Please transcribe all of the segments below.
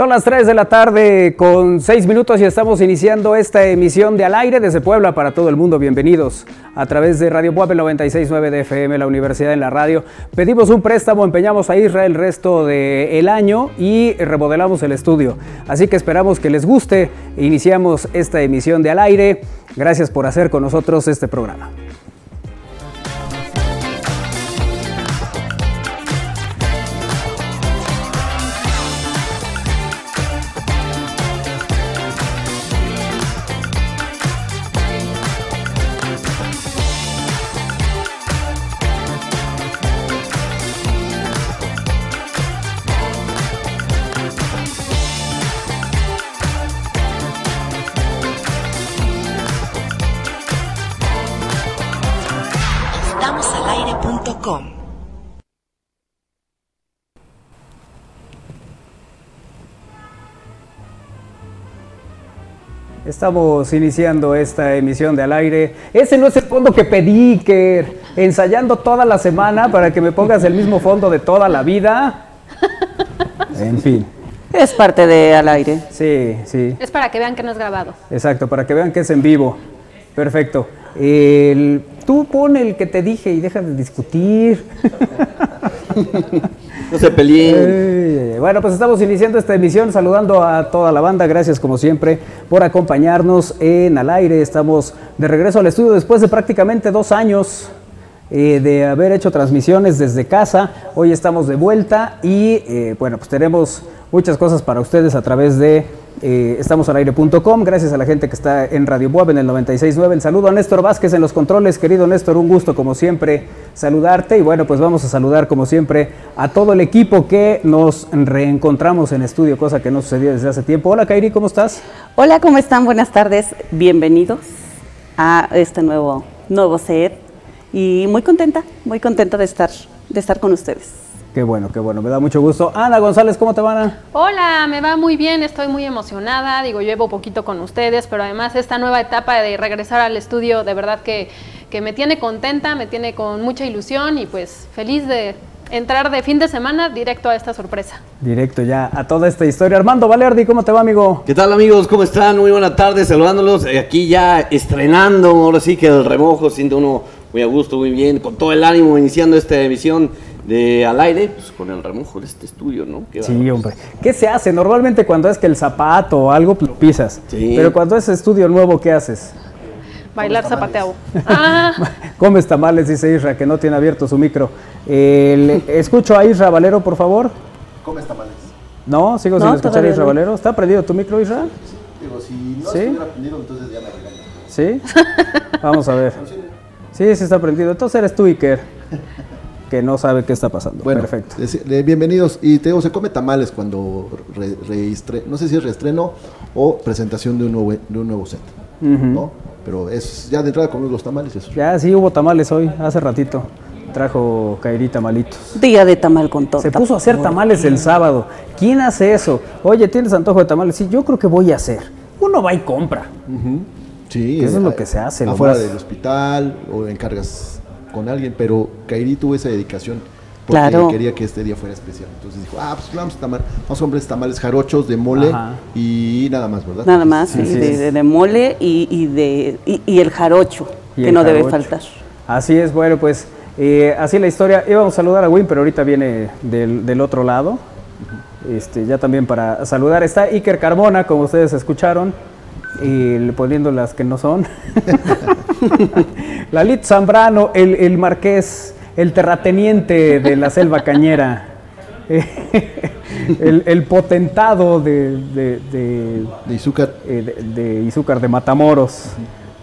Son las 3 de la tarde con 6 minutos y estamos iniciando esta emisión de Al Aire desde Puebla para todo el mundo. Bienvenidos a través de Radio Puebla 96.9 de FM, la Universidad en la Radio. Pedimos un préstamo, empeñamos a Israel el resto del año y remodelamos el estudio. Así que esperamos que les guste. Iniciamos esta emisión de Al Aire. Gracias por hacer con nosotros este programa. Estamos iniciando esta emisión de al aire. Ese no es el fondo que pedí, que ensayando toda la semana para que me pongas el mismo fondo de toda la vida. En fin. Es parte de al aire. Sí, sí. Es para que vean que no es grabado. Exacto, para que vean que es en vivo. Perfecto. El, tú pon el que te dije y deja de discutir. No se peleen. bueno, pues estamos iniciando esta emisión saludando a toda la banda. Gracias como siempre por acompañarnos en Al Aire. Estamos de regreso al estudio después de prácticamente dos años eh, de haber hecho transmisiones desde casa. Hoy estamos de vuelta y eh, bueno, pues tenemos muchas cosas para ustedes a través de eh, estamos al aire.com. Gracias a la gente que está en Radio Buab en el 96.9. El saludo a Néstor Vázquez en los controles. Querido Néstor, un gusto como siempre saludarte. Y bueno, pues vamos a saludar como siempre a todo el equipo que nos reencontramos en estudio, cosa que no sucedía desde hace tiempo. Hola Kairi, ¿cómo estás? Hola, ¿cómo están? Buenas tardes. Bienvenidos a este nuevo, nuevo set. Y muy contenta, muy contenta de estar, de estar con ustedes. Qué bueno, qué bueno, me da mucho gusto. Ana González, ¿cómo te van? Ana? Hola, me va muy bien, estoy muy emocionada, digo, llevo poquito con ustedes, pero además esta nueva etapa de regresar al estudio, de verdad que, que me tiene contenta, me tiene con mucha ilusión y pues feliz de entrar de fin de semana directo a esta sorpresa. Directo ya a toda esta historia. Armando Valerdi, ¿cómo te va, amigo? ¿Qué tal, amigos? ¿Cómo están? Muy buena tarde, saludándolos. Eh, aquí ya estrenando, ahora sí que el remojo, siente uno muy a gusto, muy bien, con todo el ánimo, iniciando esta emisión de al aire, pues con el remojo de este estudio, ¿no? sí, hombre. ¿Qué se hace? Normalmente cuando es que el zapato o algo lo pisas. Sí. Pero cuando es estudio nuevo, ¿qué haces? Bailar zapateo. Ah. Comes tamales, dice Isra, que no tiene abierto su micro. escucho a Isra Valero, por favor. Comes tamales. No, sigo sin escuchar a Isra Valero. ¿Está prendido tu micro, Isra? Digo, si no ¿Sí? estuviera prendido, entonces ya me regaño. ¿Sí? Vamos a ver. Sí, sí está prendido. Entonces eres tú, Iker que no sabe qué está pasando. Bueno, Perfecto. bienvenidos. Y te digo, se come tamales cuando no sé si es reestreno o presentación de un nuevo, de un nuevo set. ¿no? Pero es ya de entrada comemos los tamales. Eso. Ya sí hubo tamales hoy, hace ratito. Trajo Kairi tamalitos. Día de tamal con todo. Se puso a hacer tamales el sábado. ¿Quién hace eso? Oye, ¿tienes antojo de tamales? Sí, yo creo que voy a hacer. Uno va y compra. Sí. eso es lo que se hace. Afuera del hospital o encargas con alguien, pero Kairi tuvo esa dedicación porque quería que este día fuera especial. Entonces dijo, ah, pues vamos a tomar, vamos a hombres tamales jarochos de mole y nada más, ¿verdad? Nada más, de, mole y, de, y, el jarocho, que no debe faltar. Así es, bueno, pues eh, así la historia. Íbamos a saludar a Win, pero ahorita viene del, del otro lado. Este, ya también para saludar está Iker Carmona, como ustedes escucharon y poniendo las que no son. Lalit Zambrano, el, el, marqués, el terrateniente de la selva cañera, el, el, potentado de, de, de, de Izúcar. Eh, de, Izúcar de Matamoros,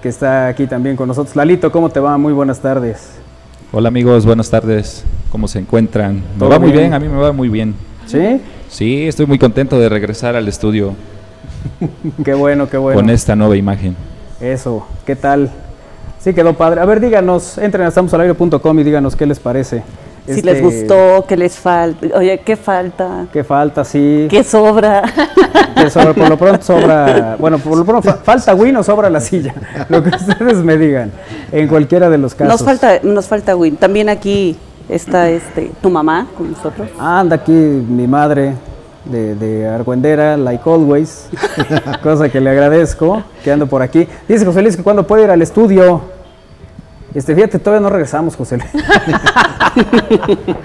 que está aquí también con nosotros. Lalito, ¿cómo te va? Muy buenas tardes. Hola amigos, buenas tardes. ¿Cómo se encuentran? Me va muy bien, a mí me va muy bien. ¿Sí? Sí, estoy muy contento de regresar al estudio. qué bueno, qué bueno. Con esta nueva imagen. Eso, ¿qué tal? Sí, quedó padre. A ver, díganos, entren a estamosalaire.com y díganos qué les parece. Si les este, gustó, qué les falta. Oye, ¿qué falta? ¿Qué falta? Sí. ¿Qué sobra? por lo pronto sobra. Bueno, por lo pronto falta Win o sobra la silla. Lo que ustedes me digan. En cualquiera de los casos. Nos falta, nos falta Win. También aquí está este tu mamá con nosotros. anda aquí mi madre de, de Argüendera, like always, cosa que le agradezco, que ando por aquí. Dice José Luis que cuando puede ir al estudio. Este, fíjate, todavía no regresamos, José Luis.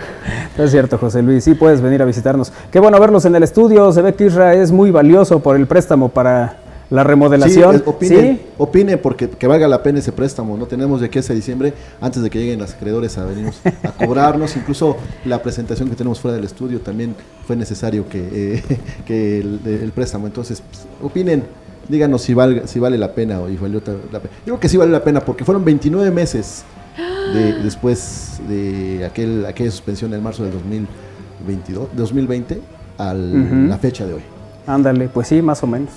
es cierto, José Luis, sí puedes venir a visitarnos. Qué bueno verlos en el estudio, se ve que Isra es muy valioso por el préstamo para la remodelación. Sí, opine, opine, porque que valga la pena ese préstamo. No tenemos de aquí a diciembre, antes de que lleguen los acreedores a venirnos a cobrarnos. Incluso la presentación que tenemos fuera del estudio también fue necesario que, eh, que el, préstamo. Entonces, pues, opinen, díganos si, valga, si vale la pena o y valió la pena. Yo creo que sí vale la pena porque fueron 29 meses después de aquel, aquella suspensión en marzo del 2022, 2020 a la fecha de hoy. Ándale, pues sí, más o menos.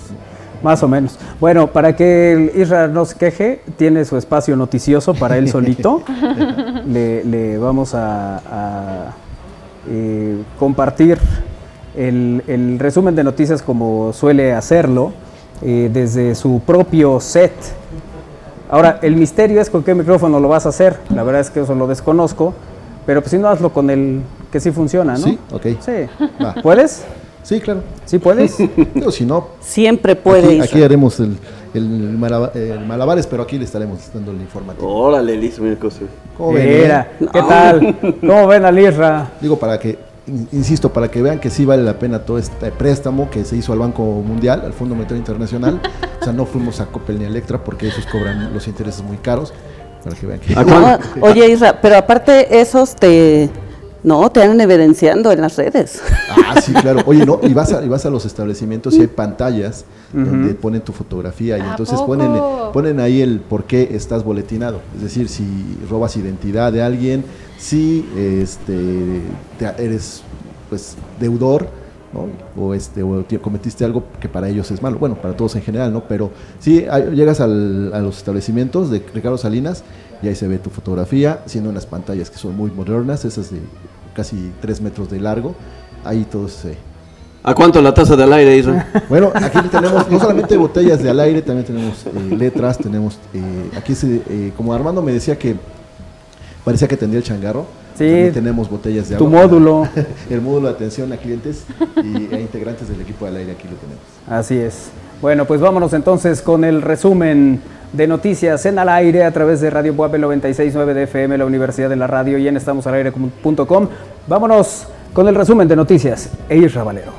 Más o menos. Bueno, para que Israel no se queje, tiene su espacio noticioso para él solito. le, vamos a, eh, compartir el, resumen de noticias como suele hacerlo eh, desde su propio set. Ahora, el misterio es con qué micrófono lo vas a hacer. La verdad es que eso lo desconozco. Pero pues si no, hazlo con el que sí funciona, ¿no? Sí, ok. Sí. ¿Puedes? Sí, claro. ¿Sí puedes? Digo, si no... Siempre puede. Aquí, haremos el, el, malabares, pero aquí le estaremos dando el informativo. Órale, Liz, mira ¿Cómo ven? Mira, ¿qué tal? ¿Cómo ven a Lirra? Digo, para que, insisto, para que vean que sí vale la pena todo este préstamo que se hizo al Banco Mundial, al Fondo Monetario Internacional. o sea, no fuimos a Coppel ni a Electra porque esos cobran los intereses muy caros. Para que vean que... oye, Isra, pero aparte esos te no, te van evidenciando en las redes. Ah, sí, claro. Oye, no, y vas a, y vas a los establecimientos y hay pantallas donde ponen tu fotografía y entonces ponen, ponen ahí el por qué estás boletinado. Es decir, si robas identidad de alguien, si este, eres pues deudor, ¿no? o, este, o cometiste algo que para ellos es malo, bueno, para todos en general, ¿no? Pero sí, llegas al, a los establecimientos de Ricardo Salinas y ahí se ve tu fotografía, siendo unas pantallas que son muy modernas, esas de casi 3 metros de largo. Ahí todo se... ¿A cuánto la taza del aire, Isra? Bueno, aquí tenemos no solamente botellas de al aire, también tenemos eh, letras, tenemos... Eh, aquí, se, eh, como Armando me decía que parecía que tendría el changarro, Sí, tenemos botellas de agua. Tu módulo. el módulo de atención a clientes y, e integrantes del equipo del aire aquí lo tenemos. Así es. Bueno, pues vámonos entonces con el resumen de noticias en al aire a través de Radio Buape 969 de FM, la Universidad de la Radio y en estamosalaire.com. Vámonos con el resumen de noticias. Eir Valero.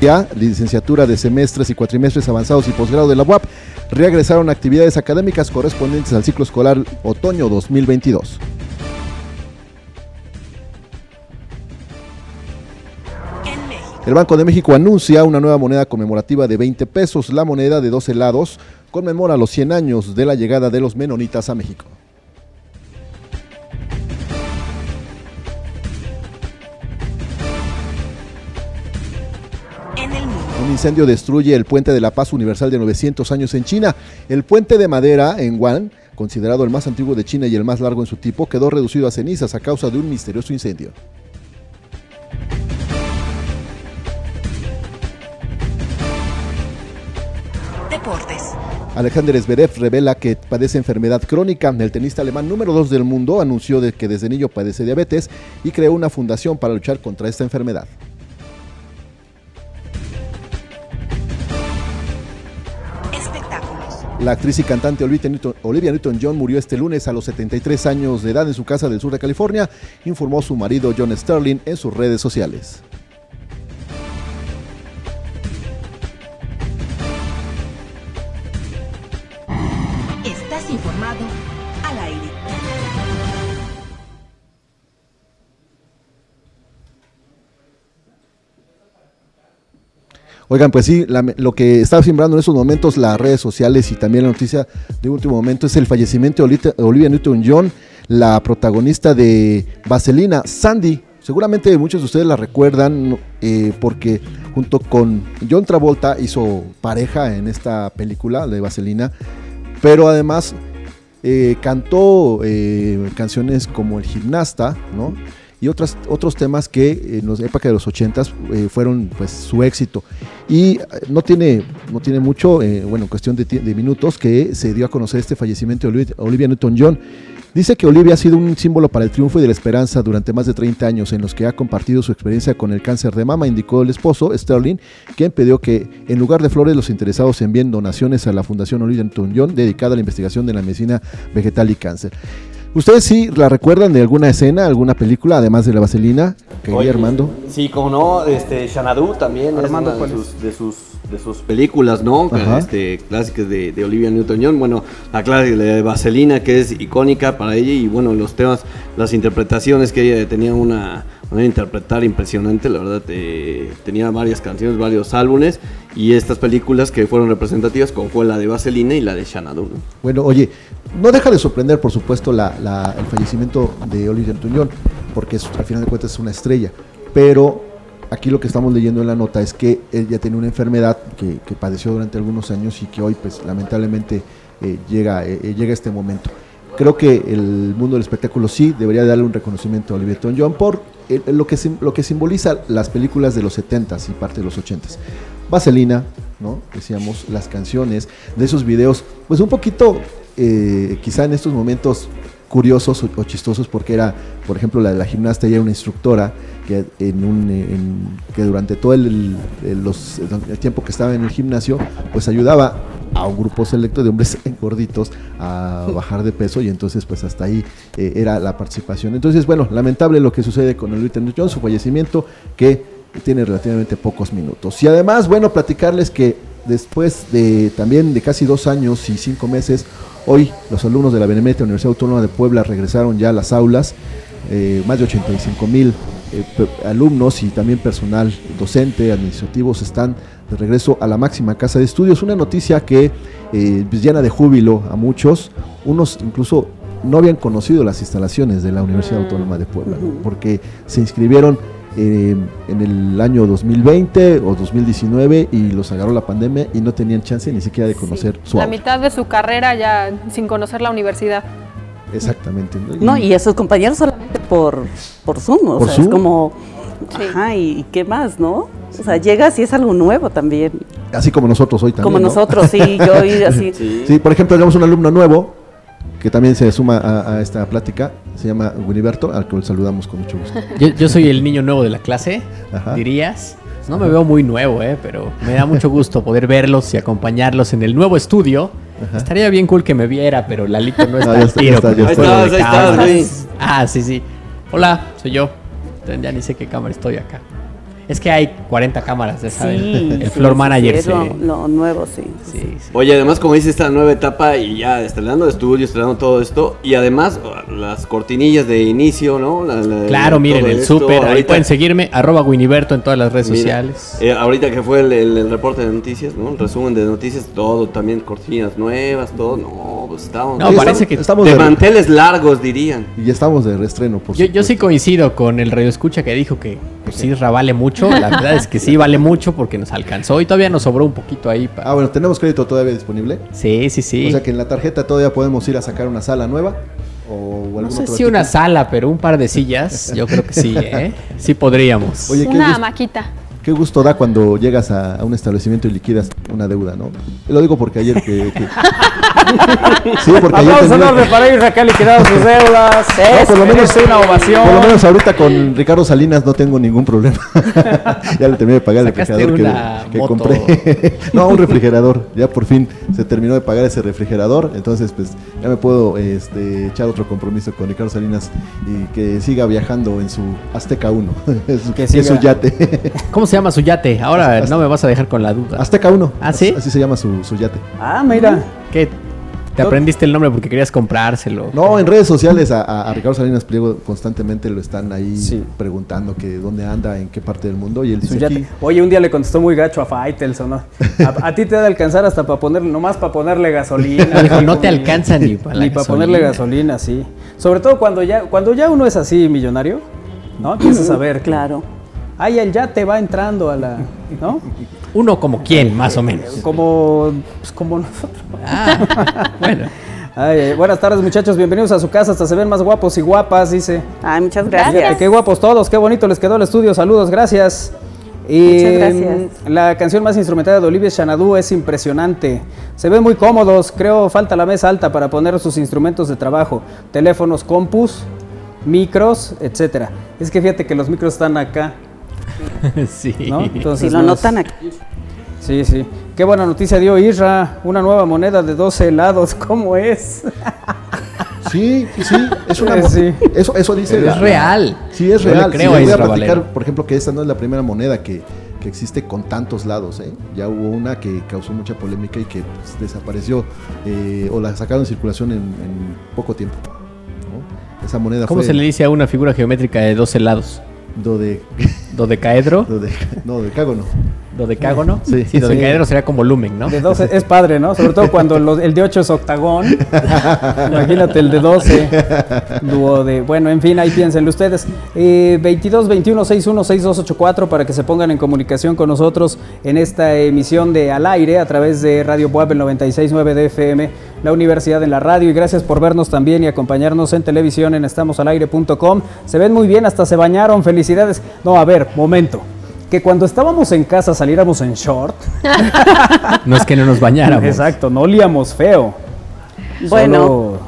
Ya, licenciatura de semestres y cuatrimestres avanzados y posgrado de la UAP regresaron actividades académicas correspondientes al ciclo escolar otoño 2022. El Banco de México anuncia una nueva moneda conmemorativa de 20 pesos. La moneda de 12 lados conmemora los 100 años de la llegada de los menonitas a México. Un incendio destruye el puente de la paz universal de 900 años en China. El puente de madera en Wuhan, considerado el más antiguo de China y el más largo en su tipo, quedó reducido a cenizas a causa de un misterioso incendio. Alexander Zverev revela que padece enfermedad crónica. El tenista alemán número 2 del mundo anunció de que desde niño padece diabetes y creó una fundación para luchar contra esta enfermedad. La actriz y cantante Olivia Newton-John murió este lunes a los 73 años de edad en su casa del sur de California, informó su marido John Sterling en sus redes sociales. Oigan, pues sí, lo que está sembrando en estos momentos las redes sociales y también la noticia de último momento es el fallecimiento de Olivia Newton-John, la protagonista de Vaselina, Sandy. Seguramente muchos de ustedes la recuerdan eh, porque junto con John Travolta hizo pareja en esta película de Vaselina, pero además eh, cantó eh, canciones como El Gimnasta, ¿no? Y otras, otros temas que en la época de los 80 eh, fueron pues su éxito. Y eh, no tiene, no tiene mucho, eh, bueno, cuestión de, minutos, que se dio a conocer este fallecimiento de Olivia Newton-John. Dice que Olivia ha sido un símbolo para el triunfo y de la esperanza durante más de 30 años en los que ha compartido su experiencia con el cáncer de mama, indicó el esposo, Sterling, quien pidió que en lugar de flores los interesados envíen donaciones a la Fundación Olivia Newton-John dedicada a la investigación de la medicina vegetal y cáncer. ¿Ustedes sí la recuerdan de alguna escena, alguna película, además de la vaselina? Que Armando. Sí, como no, este, Xanadu también Armando, es una de sus, de sus de sus películas, ¿no? Este, clásicas de, de Olivia Newton-John. Bueno, la clásica de Vaselina, que es icónica para ella, y bueno, los temas, las interpretaciones que ella tenía una interpretar impresionante, la verdad, eh, tenía varias canciones, varios álbumes, y estas películas que fueron representativas, como fue la de Vaselina y la de Xanadu, ¿no? Bueno, oye, no deja de sorprender, por supuesto, la, el fallecimiento de Olivia Newton-John, porque al final de cuentas es una estrella, pero aquí lo que estamos leyendo en la nota es que él ya tiene una enfermedad que, padeció durante algunos años y que hoy pues lamentablemente eh, llega, eh, eh, llega este momento. Creo que el mundo del espectáculo sí debería darle un reconocimiento a Olivia John por lo, que, lo que simboliza las películas de los 70s y parte de los 80s. Vaselina, ¿no? Decíamos, las canciones de esos videos, pues un poquito, quizá en estos momentos curiosos o, chistosos porque era, por ejemplo, la de la gimnasta, ella era una instructora que, en un, que durante todo el, tiempo que estaba en el gimnasio, pues ayudaba a un grupo selecto de hombres gorditos a bajar de peso y entonces pues hasta ahí eh, era la participación. Entonces, bueno, lamentable lo que sucede con el Newton John, su fallecimiento que tiene relativamente pocos minutos. Y además, bueno, platicarles que después de también de casi dos años y cinco meses, hoy los alumnos de la Benemérita Universidad Autónoma de Puebla regresaron ya a las aulas, eh, más de 85 mil eh, alumnos y también personal docente, administrativos están de regreso a la máxima casa de estudios. Una noticia que eh, pues, llena de júbilo a muchos, unos incluso no habían conocido las instalaciones de la Universidad Autónoma de Puebla, porque se inscribieron eh, en el año 2020 o 2019 y los agarró la pandemia y no tenían chance ni siquiera de conocer su La mitad de su carrera ya sin conocer la universidad. Exactamente. No, y a sus compañeros solamente por, por Zoom, o sea, es como, ajá, ¿y qué más, no? O sea, llegas y es algo nuevo también. Así como nosotros hoy también, Como nosotros, sí, yo y así. Sí. por ejemplo, tenemos un alumno nuevo que también se suma a, esta plática, se llama Winiberto, al que saludamos con mucho gusto. Yo, soy el niño nuevo de la clase, dirías. No me veo muy nuevo, ¿eh? pero me da mucho gusto poder verlos y acompañarlos en el nuevo estudio Estaría bien cool que me viera, pero Lalito no está al tiro. Ahí ahí Ah, sí, sí. Hola, soy yo. Ya ni sé qué cámara estoy acá. Es que hay 40 cámaras, ya saben. el floor manager. Sí, lo, nuevo, sí, Oye, además, como dice esta nueva etapa y ya estrenando estudio, estrenando todo esto, y además las cortinillas de inicio, ¿no? claro, miren, el súper. Ahí pueden seguirme, arroba Winiberto en todas las redes sociales. Eh, ahorita que fue el, reporte de noticias, ¿no? El resumen de noticias, todo, también cortinillas nuevas, todo. No, pues estamos. No, parece que estamos de, manteles largos, dirían. Y ya estamos de reestreno, por yo, yo sí coincido con el radio escucha que dijo que pues, sí, vale mucho la verdad es que sí vale mucho porque nos alcanzó y todavía nos sobró un poquito ahí. Ah, bueno, ¿tenemos crédito todavía disponible? Sí, sí, sí. O sea que en la tarjeta todavía podemos ir a sacar una sala nueva. O no sé si una sala, pero un par de sillas, yo creo que sí, ¿eh? Sí podríamos. una maquita. Qué gusto da cuando llegas a, un establecimiento y liquidas una deuda, ¿no? Lo digo porque ayer que... sí, porque ayer... Tenía... para ir acá liquidado sus deudas. No, por lo menos una ovación. Por lo menos ahorita con Ricardo Salinas no tengo ningún problema. ya le terminé de pagar el refrigerador que, que compré. no, un refrigerador. Ya por fin se terminó de pagar ese refrigerador. Entonces, pues ya me puedo este, echar otro compromiso con Ricardo Salinas y que siga viajando en su Azteca 1. que es su yate. ¿Cómo se se llama su yate? Ahora no me vas a dejar con la duda. Azteca 1. ¿Ah, sí? Así se llama su, yate. Ah, mira. ¿Qué? ¿Te aprendiste el nombre porque querías comprárselo? No, en redes sociales a, Ricardo Salinas Pliego constantemente lo están ahí preguntando que dónde anda, en qué parte del mundo. Y él dice aquí, Oye, un día le contestó muy gacho a Faitelson, ¿no? A, ti te da alcanzar hasta para ponerle, nomás para ponerle gasolina. Dijo, no te alcanza ni para Ni para ponerle gasolina, sí. Sobre todo cuando ya, cuando ya uno es así millonario, ¿no? Empiezas a ver. Claro Ahí el te va entrando a la, ¿no? Uno como quién, más o menos. Como, pues como nosotros. Ah, bueno. buenas tardes muchachos, bienvenidos a su casa, hasta se ven más guapos y guapas, dice. Ay, muchas gracias. qué guapos todos, qué bonito les quedó el estudio, saludos, gracias. Muchas gracias. La canción más instrumentada de Olivia Xanadu es impresionante. Se ven muy cómodos. Creo falta la mesa alta para poner sus instrumentos de trabajo. Teléfonos, compus, micros, etcétera. Es que fíjate que los micros están acá. sí. ¿no? Entonces, si lo notan aquí. Sí, sí. Qué buena noticia dio Isra. Una nueva moneda de 12 helados. ¿Cómo es? Sí, sí, es una sí. Eso, eso dice. es real. Sí, es real. creo voy a platicar, por ejemplo, que esta no es la primera moneda que, que existe con tantos lados. ¿eh? Ya hubo una que causó mucha polémica y que pues, desapareció eh, o la sacaron en circulación en, en poco tiempo. ¿no? Esa moneda ¿Cómo se le dice a una figura geométrica de 12 lados? Dode... ¿Dodecaedro? Dode... No, decágono. ¿Dodecágono? Sí, sí, dodecaedro sería como volumen, ¿no? De 12 es padre, ¿no? Sobre todo cuando el de 8 es octagón. Imagínate el de 12. Dúo de. Bueno, en fin, ahí piénsenlo ustedes. Eh, 22 21 61 6284 para que se pongan en comunicación con nosotros en esta emisión de Al Aire a través de Radio Puebla el 969 de FM, la Universidad en la Radio. Y gracias por vernos también y acompañarnos en televisión en estamosalaire.com. Se ven muy bien, hasta se bañaron. Felicidades. No, a ver, momento que cuando estábamos en casa saliéramos en short. no es que no nos bañáramos. Exacto, no olíamos feo. Bueno.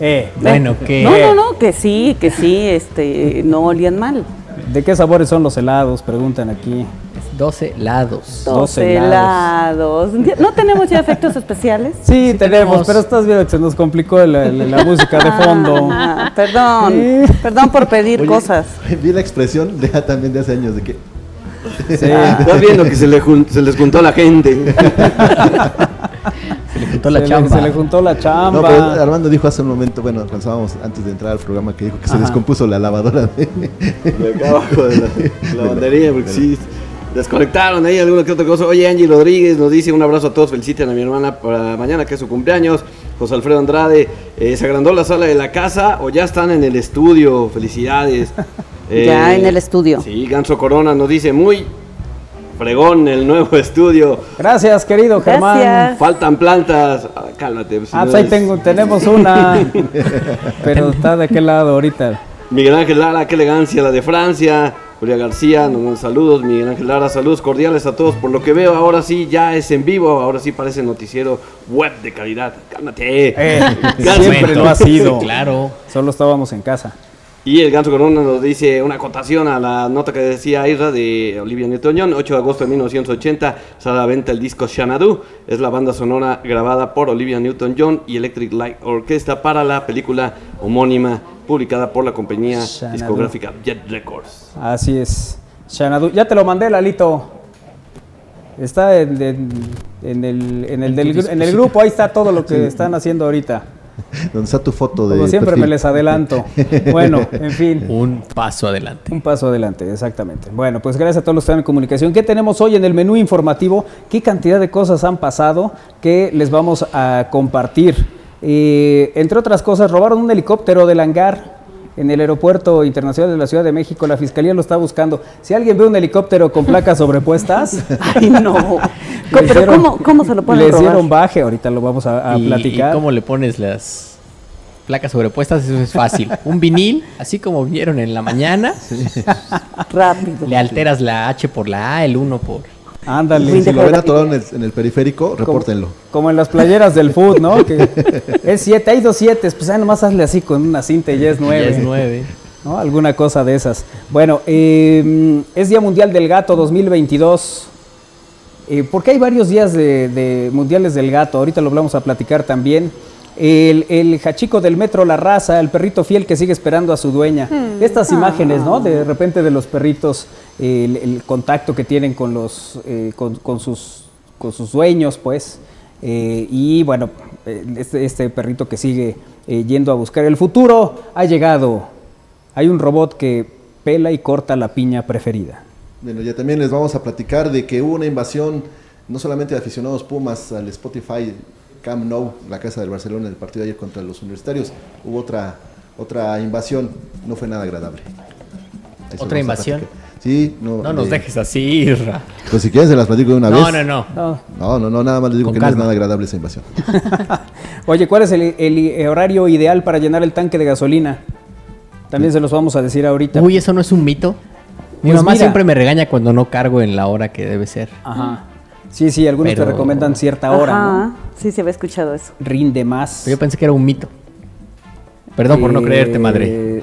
eh, bueno, que. No, no, no, que sí, que sí, este, no olían mal. ¿De qué sabores son los helados? Preguntan aquí. 12 helados. 12 helados. ¿No tenemos ya efectos especiales? Sí, tenemos, pero estás viendo que se nos complicó la, música de fondo. Ah, perdón, perdón por pedir cosas. Vi la expresión de, también de hace años de que Sí. Estás viendo que se, le se les juntó la gente. se le juntó la chamba. se le juntó la chamba. Armando dijo hace un momento, bueno, pensábamos antes de entrar al programa que dijo que se descompuso la lavadora de, acá abajo de la lavandería, porque sí. Desconectaron ahí alguna que otra cosa. Oye, Angie Rodríguez nos dice un abrazo a todos. Felicitan a mi hermana para mañana, que es su cumpleaños. José Alfredo Andrade, eh, ¿se agrandó la sala de la casa o ya están en el estudio? Felicidades. ya en el estudio. Sí, Ganso Corona nos dice muy fregón el nuevo estudio. Gracias, querido Germán. Faltan plantas. Ah, cálmate. Pues, ah, pues ahí tengo, tenemos una. pero está de qué lado ahorita. Miguel Ángel Lara, qué elegancia la de Francia. Julia García, nos dan saludos. Miguel Ángel Lara, saludos cordiales a todos. Por lo que veo, ahora sí ya es en vivo. Ahora sí parece noticiero web de calidad. Cálmate. Eh, siempre lo ha sido. claro. Solo estábamos en casa. Y el Ganso Corona nos dice una acotación a la nota que decía Isra de Olivia Newton-John, 8 de agosto de 1980, sale a la venta el disco Xanadu, es la banda sonora grabada por Olivia Newton-John y Electric Light Orchestra para la película homónima publicada por la compañía discográfica Jet Records. Así es. Xanadu, ya te lo mandé, Lalito. Está en, el, en el grupo, ahí está todo lo que están haciendo ahorita. Donde está tu foto de. Como siempre me les adelanto. Bueno, en fin. Un paso adelante. Un paso adelante, exactamente. Bueno, pues gracias a todos los que están en comunicación. ¿Qué tenemos hoy en el menú informativo? ¿Qué cantidad de cosas han pasado que les vamos a compartir? Entre otras cosas, robaron un helicóptero del hangar en el aeropuerto internacional de la Ciudad de México. La fiscalía lo está buscando. Si alguien ve un helicóptero con placas sobrepuestas. Ay, no. ¿Pero cómo, se lo ponen? Les dieron baje, ahorita lo vamos a, platicar. ¿Y cómo le pones las placas sobrepuestas? Eso es fácil. Un vinil, así como vieron en la mañana. Rápido. Le alteras la H por la A, el 1 por Ándale. Si lo ven atorado en el, en el periférico, repórtenlo. Como, en las playeras del food, ¿no? Que es 7, hay dos 7, pues ahí nomás hazle así con una cinta y ya es 9. es 9. ¿no? Alguna cosa de esas. Bueno, eh, es Día Mundial del Gato 2022. Eh, porque hay varios días de, de mundiales del gato, ahorita lo vamos a platicar también. El, el jachico del metro La Raza, el perrito fiel que sigue esperando a su dueña. Hmm. Estas imágenes, ¿no? De repente de los perritos, el, contacto que tienen con, los, eh, con, sus, con sus dueños, pues. Eh, y bueno, eh, este, este, perrito que sigue yendo a buscar el futuro ha llegado. Hay un robot que pela y corta la piña preferida. Bueno, ya también les vamos a platicar de que hubo una invasión, no solamente de aficionados Pumas al Spotify Camp Nou, la casa del Barcelona, el partido de ayer contra los universitarios, hubo otra, otra invasión, no fue nada agradable. ¿Otra invasión? Sí, no. No nos dejes así, Irra. Pues si quieres se las platico de una vez. No, no, no. No, no, no, nada más les digo que no es nada agradable esa invasión. Oye, ¿cuál es el, horario ideal para llenar el tanque de gasolina? También se los vamos a decir ahorita. Uy, ¿eso no es un mito? Mi pues mamá siempre me regaña cuando no cargo en la hora que debe ser. Ajá. Sí, sí, algunos te recomiendan cierta hora, Ajá. Sí, se había escuchado eso. Rinde más. yo pensé que era un mito. Perdón por no creerte, madre.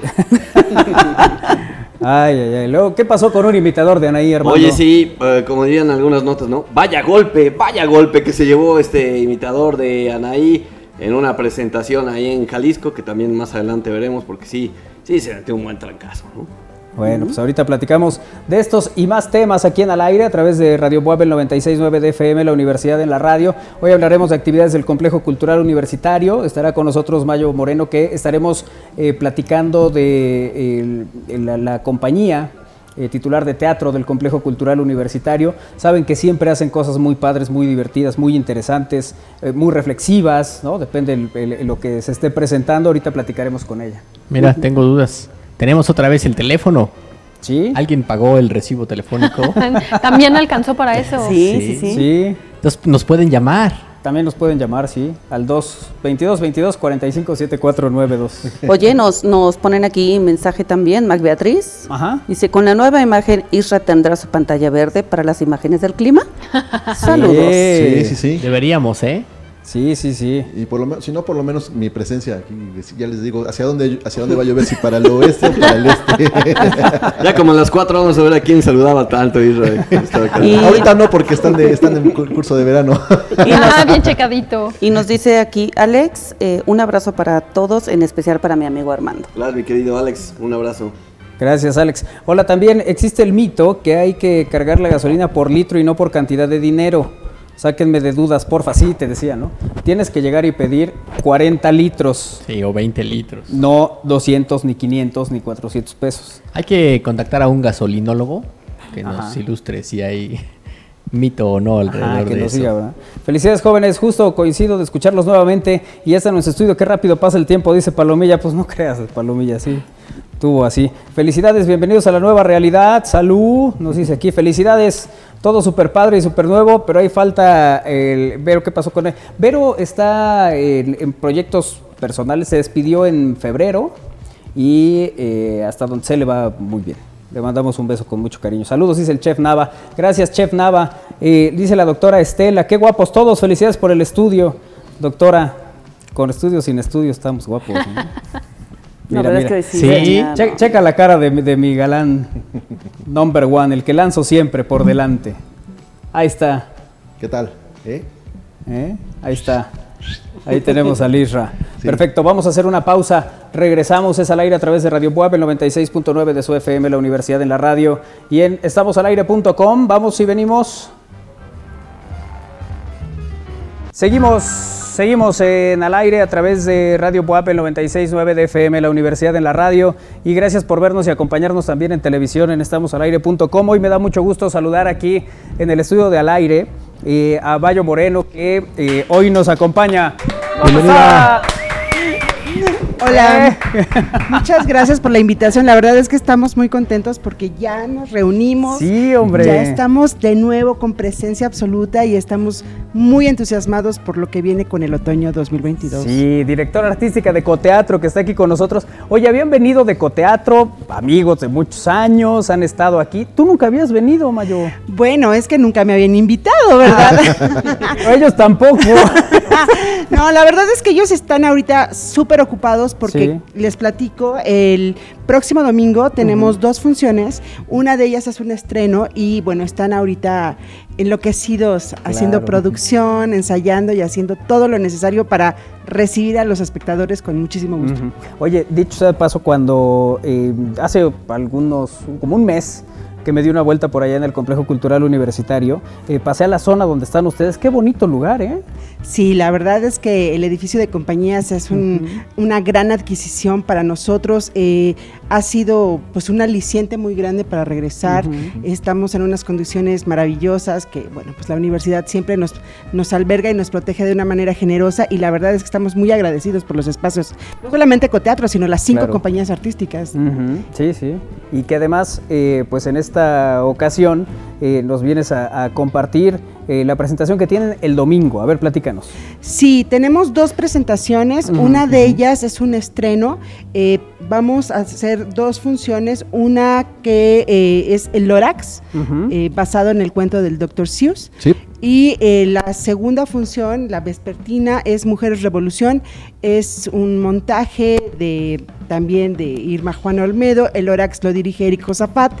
ay, ay, ay. Luego, ¿qué pasó con un imitador de Anaí, hermano? Oye, sí, eh, como dirían algunas notas, ¿no? Vaya golpe, vaya golpe que se llevó este imitador de Anaí en una presentación ahí en Jalisco, que también más adelante veremos, porque sí, sí se metió un buen trancazo, ¿no? Bueno, pues ahorita platicamos de estos y más temas aquí en Al Aire a través de Radio Buab, el 96.9 de FM, la Universidad en la Radio. Hoy hablaremos de actividades del Complejo Cultural Universitario. Estará con nosotros Mayo Moreno, que estaremos eh, platicando de la, compañía eh, titular de teatro del Complejo Cultural Universitario. Saben que siempre hacen cosas muy padres, muy divertidas, muy interesantes, eh, muy reflexivas, ¿no? Depende de lo que se esté presentando. Ahorita platicaremos con ella. Mira, tengo dudas. Tenemos otra vez el teléfono. ¿Sí? ¿Alguien pagó el recibo telefónico? También alcanzó para eso. Sí, sí, sí. sí. Entonces nos pueden llamar. También nos pueden llamar, sí, al 2 22 22 45 7492. Oye, nos, nos ponen aquí mensaje también, Mac Beatriz. Ajá. Dice, con la nueva imagen, Isra tendrá su pantalla verde para las imágenes del clima. Saludos. Sí, sí, sí. Deberíamos, ¿eh? Sí, sí, sí. Y por lo menos, si no, por lo menos mi presencia aquí, ya les digo, hacia dónde, hacia dónde va a llover, si para el oeste o para el este. ya como a las cuatro vamos a ver a quién saludaba tanto, Israel. Ahorita no, porque están, de, están en curso de verano. Y ah, bien checadito. Y nos dice aquí Alex, eh, un abrazo para todos, en especial para mi amigo Armando. Claro, mi querido Alex, un abrazo. Gracias, Alex. Hola, también existe el mito que hay que cargar la gasolina por litro y no por cantidad de dinero. Sáquenme de dudas, porfa. Sí, te decía, ¿no? Tienes que llegar y pedir 40 litros. Sí, o 20 litros. No 200, ni 500, ni 400 pesos. Hay que contactar a un gasolinólogo que nos ilustre si hay mito o no alrededor que de eso. ¿verdad? Felicidades jóvenes, justo coincido de escucharlos nuevamente y ya está en nuestro estudio, qué rápido pasa el tiempo, dice Palomilla, pues no creas, Palomilla, sí, tuvo así. Felicidades, bienvenidos a la nueva realidad, salud, nos dice aquí, felicidades, todo súper padre y súper nuevo, pero ahí falta el Vero, ¿qué pasó con él? Vero está en, proyectos personales, se despidió en febrero y eh, hasta donde se le va muy bien. Le mandamos un beso con mucho cariño. Saludos, dice el chef Nava. Gracias, chef Nava. Eh, dice la doctora Estela, qué guapos todos, felicidades por el estudio. Doctora, con estudio sin estudio estamos guapos. Mira, mira. sí, checa la cara de, de, mi galán number one, el que lanzo siempre por delante. Ahí está. ¿Qué tal? ¿Eh? ¿Eh? Ahí está. Ahí tenemos a Lisra. Perfecto, vamos a hacer una pausa. Regresamos, es al aire a través de Radio Puebla, el 96.9 de su FM, la Universidad en la Radio. Y en estamosalaire.com, vamos y venimos. Seguimos, seguimos en al aire a través de Radio Puebla, el 96.9 de FM, la Universidad en la Radio. Y gracias por vernos y acompañarnos también en televisión en estamosalaire.com. Hoy me da mucho gusto saludar aquí en el estudio de al aire eh, a Bayo Moreno, que eh, hoy nos acompaña. Bienvenida. Hola, muchas gracias por la invitación. La verdad es que estamos muy contentos porque ya nos reunimos. Sí, hombre. Ya estamos de nuevo con presencia absoluta y estamos muy entusiasmados por lo que viene con el otoño 2022. Sí, directora artística de Coteatro que está aquí con nosotros. Oye, habían venido de Coteatro, amigos de muchos años, han estado aquí. ¿Tú nunca habías venido, Mayo? Bueno, es que nunca me habían invitado, ¿verdad? Ellos tampoco. no, la verdad es que ellos están ahorita súper ocupados porque les platico, el próximo domingo tenemos dos funciones, una de ellas es un estreno y bueno, están ahorita enloquecidos haciendo producción, ensayando y haciendo todo lo necesario para recibir a los espectadores con muchísimo gusto. Oye, dicho sea de paso, cuando eh, hace algunos, como un mes, que me di una vuelta por allá en el Complejo Cultural Universitario. Eh, pasé a la zona donde están ustedes. Qué bonito lugar, ¿eh? Sí, la verdad es que el edificio de compañías es una gran adquisición para nosotros. Eh, ha sido pues un aliciente muy grande para regresar. Estamos en unas condiciones maravillosas que, bueno, pues la universidad siempre nos, nos alberga y nos protege de una manera generosa y la verdad es que estamos muy agradecidos por los espacios, no solamente Coteatro, sino las cinco compañías artísticas. Sí, sí. Y que además, eh, pues en esta ocasión eh, nos vienes a, compartir eh, la presentación que tienen el domingo. A ver, platícanos. Sí, tenemos dos presentaciones. Una de ellas es un estreno. Eh, vamos a hacer dos funciones. Una que es el Lorax, basado en el cuento del Dr. Seuss. Sí. Y la segunda función, la vespertina, es Mujeres Revolución. Es un montaje de también de Irma Juan Olmedo. El Lorax lo dirige Eric Josafat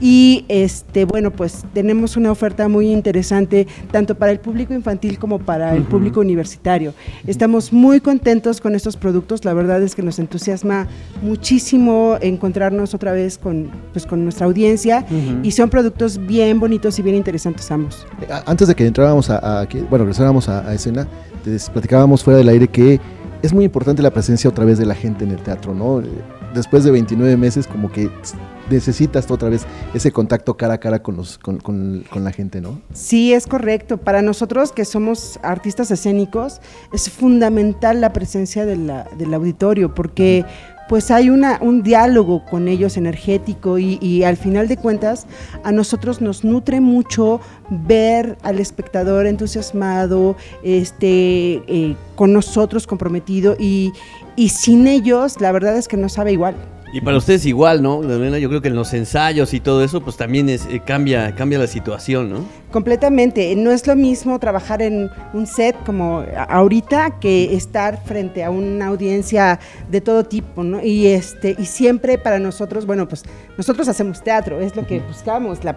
y este, bueno, pues tenemos una oferta muy interesante tanto para el público infantil como para el público universitario. Estamos muy contentos con estos productos, la verdad es que nos entusiasma muchísimo encontrarnos otra vez con, pues, con nuestra audiencia y son productos bien bonitos y bien interesantes ambos. Antes de que entrábamos a, bueno, regresáramos a, escena, les platicábamos fuera del aire que es muy importante la presencia otra vez de la gente en el teatro, ¿no? Después de 29 meses como que necesitas otra vez ese contacto cara a cara con, los, con, con, la gente, ¿no? Sí, es correcto. Para nosotros que somos artistas escénicos, es fundamental la presencia de la, del auditorio, porque pues hay una, un diálogo con ellos energético y, al final de cuentas a nosotros nos nutre mucho ver al espectador entusiasmado, este, eh, con nosotros comprometido y, y sin ellos la verdad es que no sabe igual. Y para ustedes igual, ¿no? Yo creo que en los ensayos y todo eso, pues también es, eh, cambia, cambia la situación, ¿no? Completamente. No es lo mismo trabajar en un set como ahorita que estar frente a una audiencia de todo tipo, ¿no? Y este y siempre para nosotros, bueno, pues nosotros hacemos teatro, es lo que buscamos, la,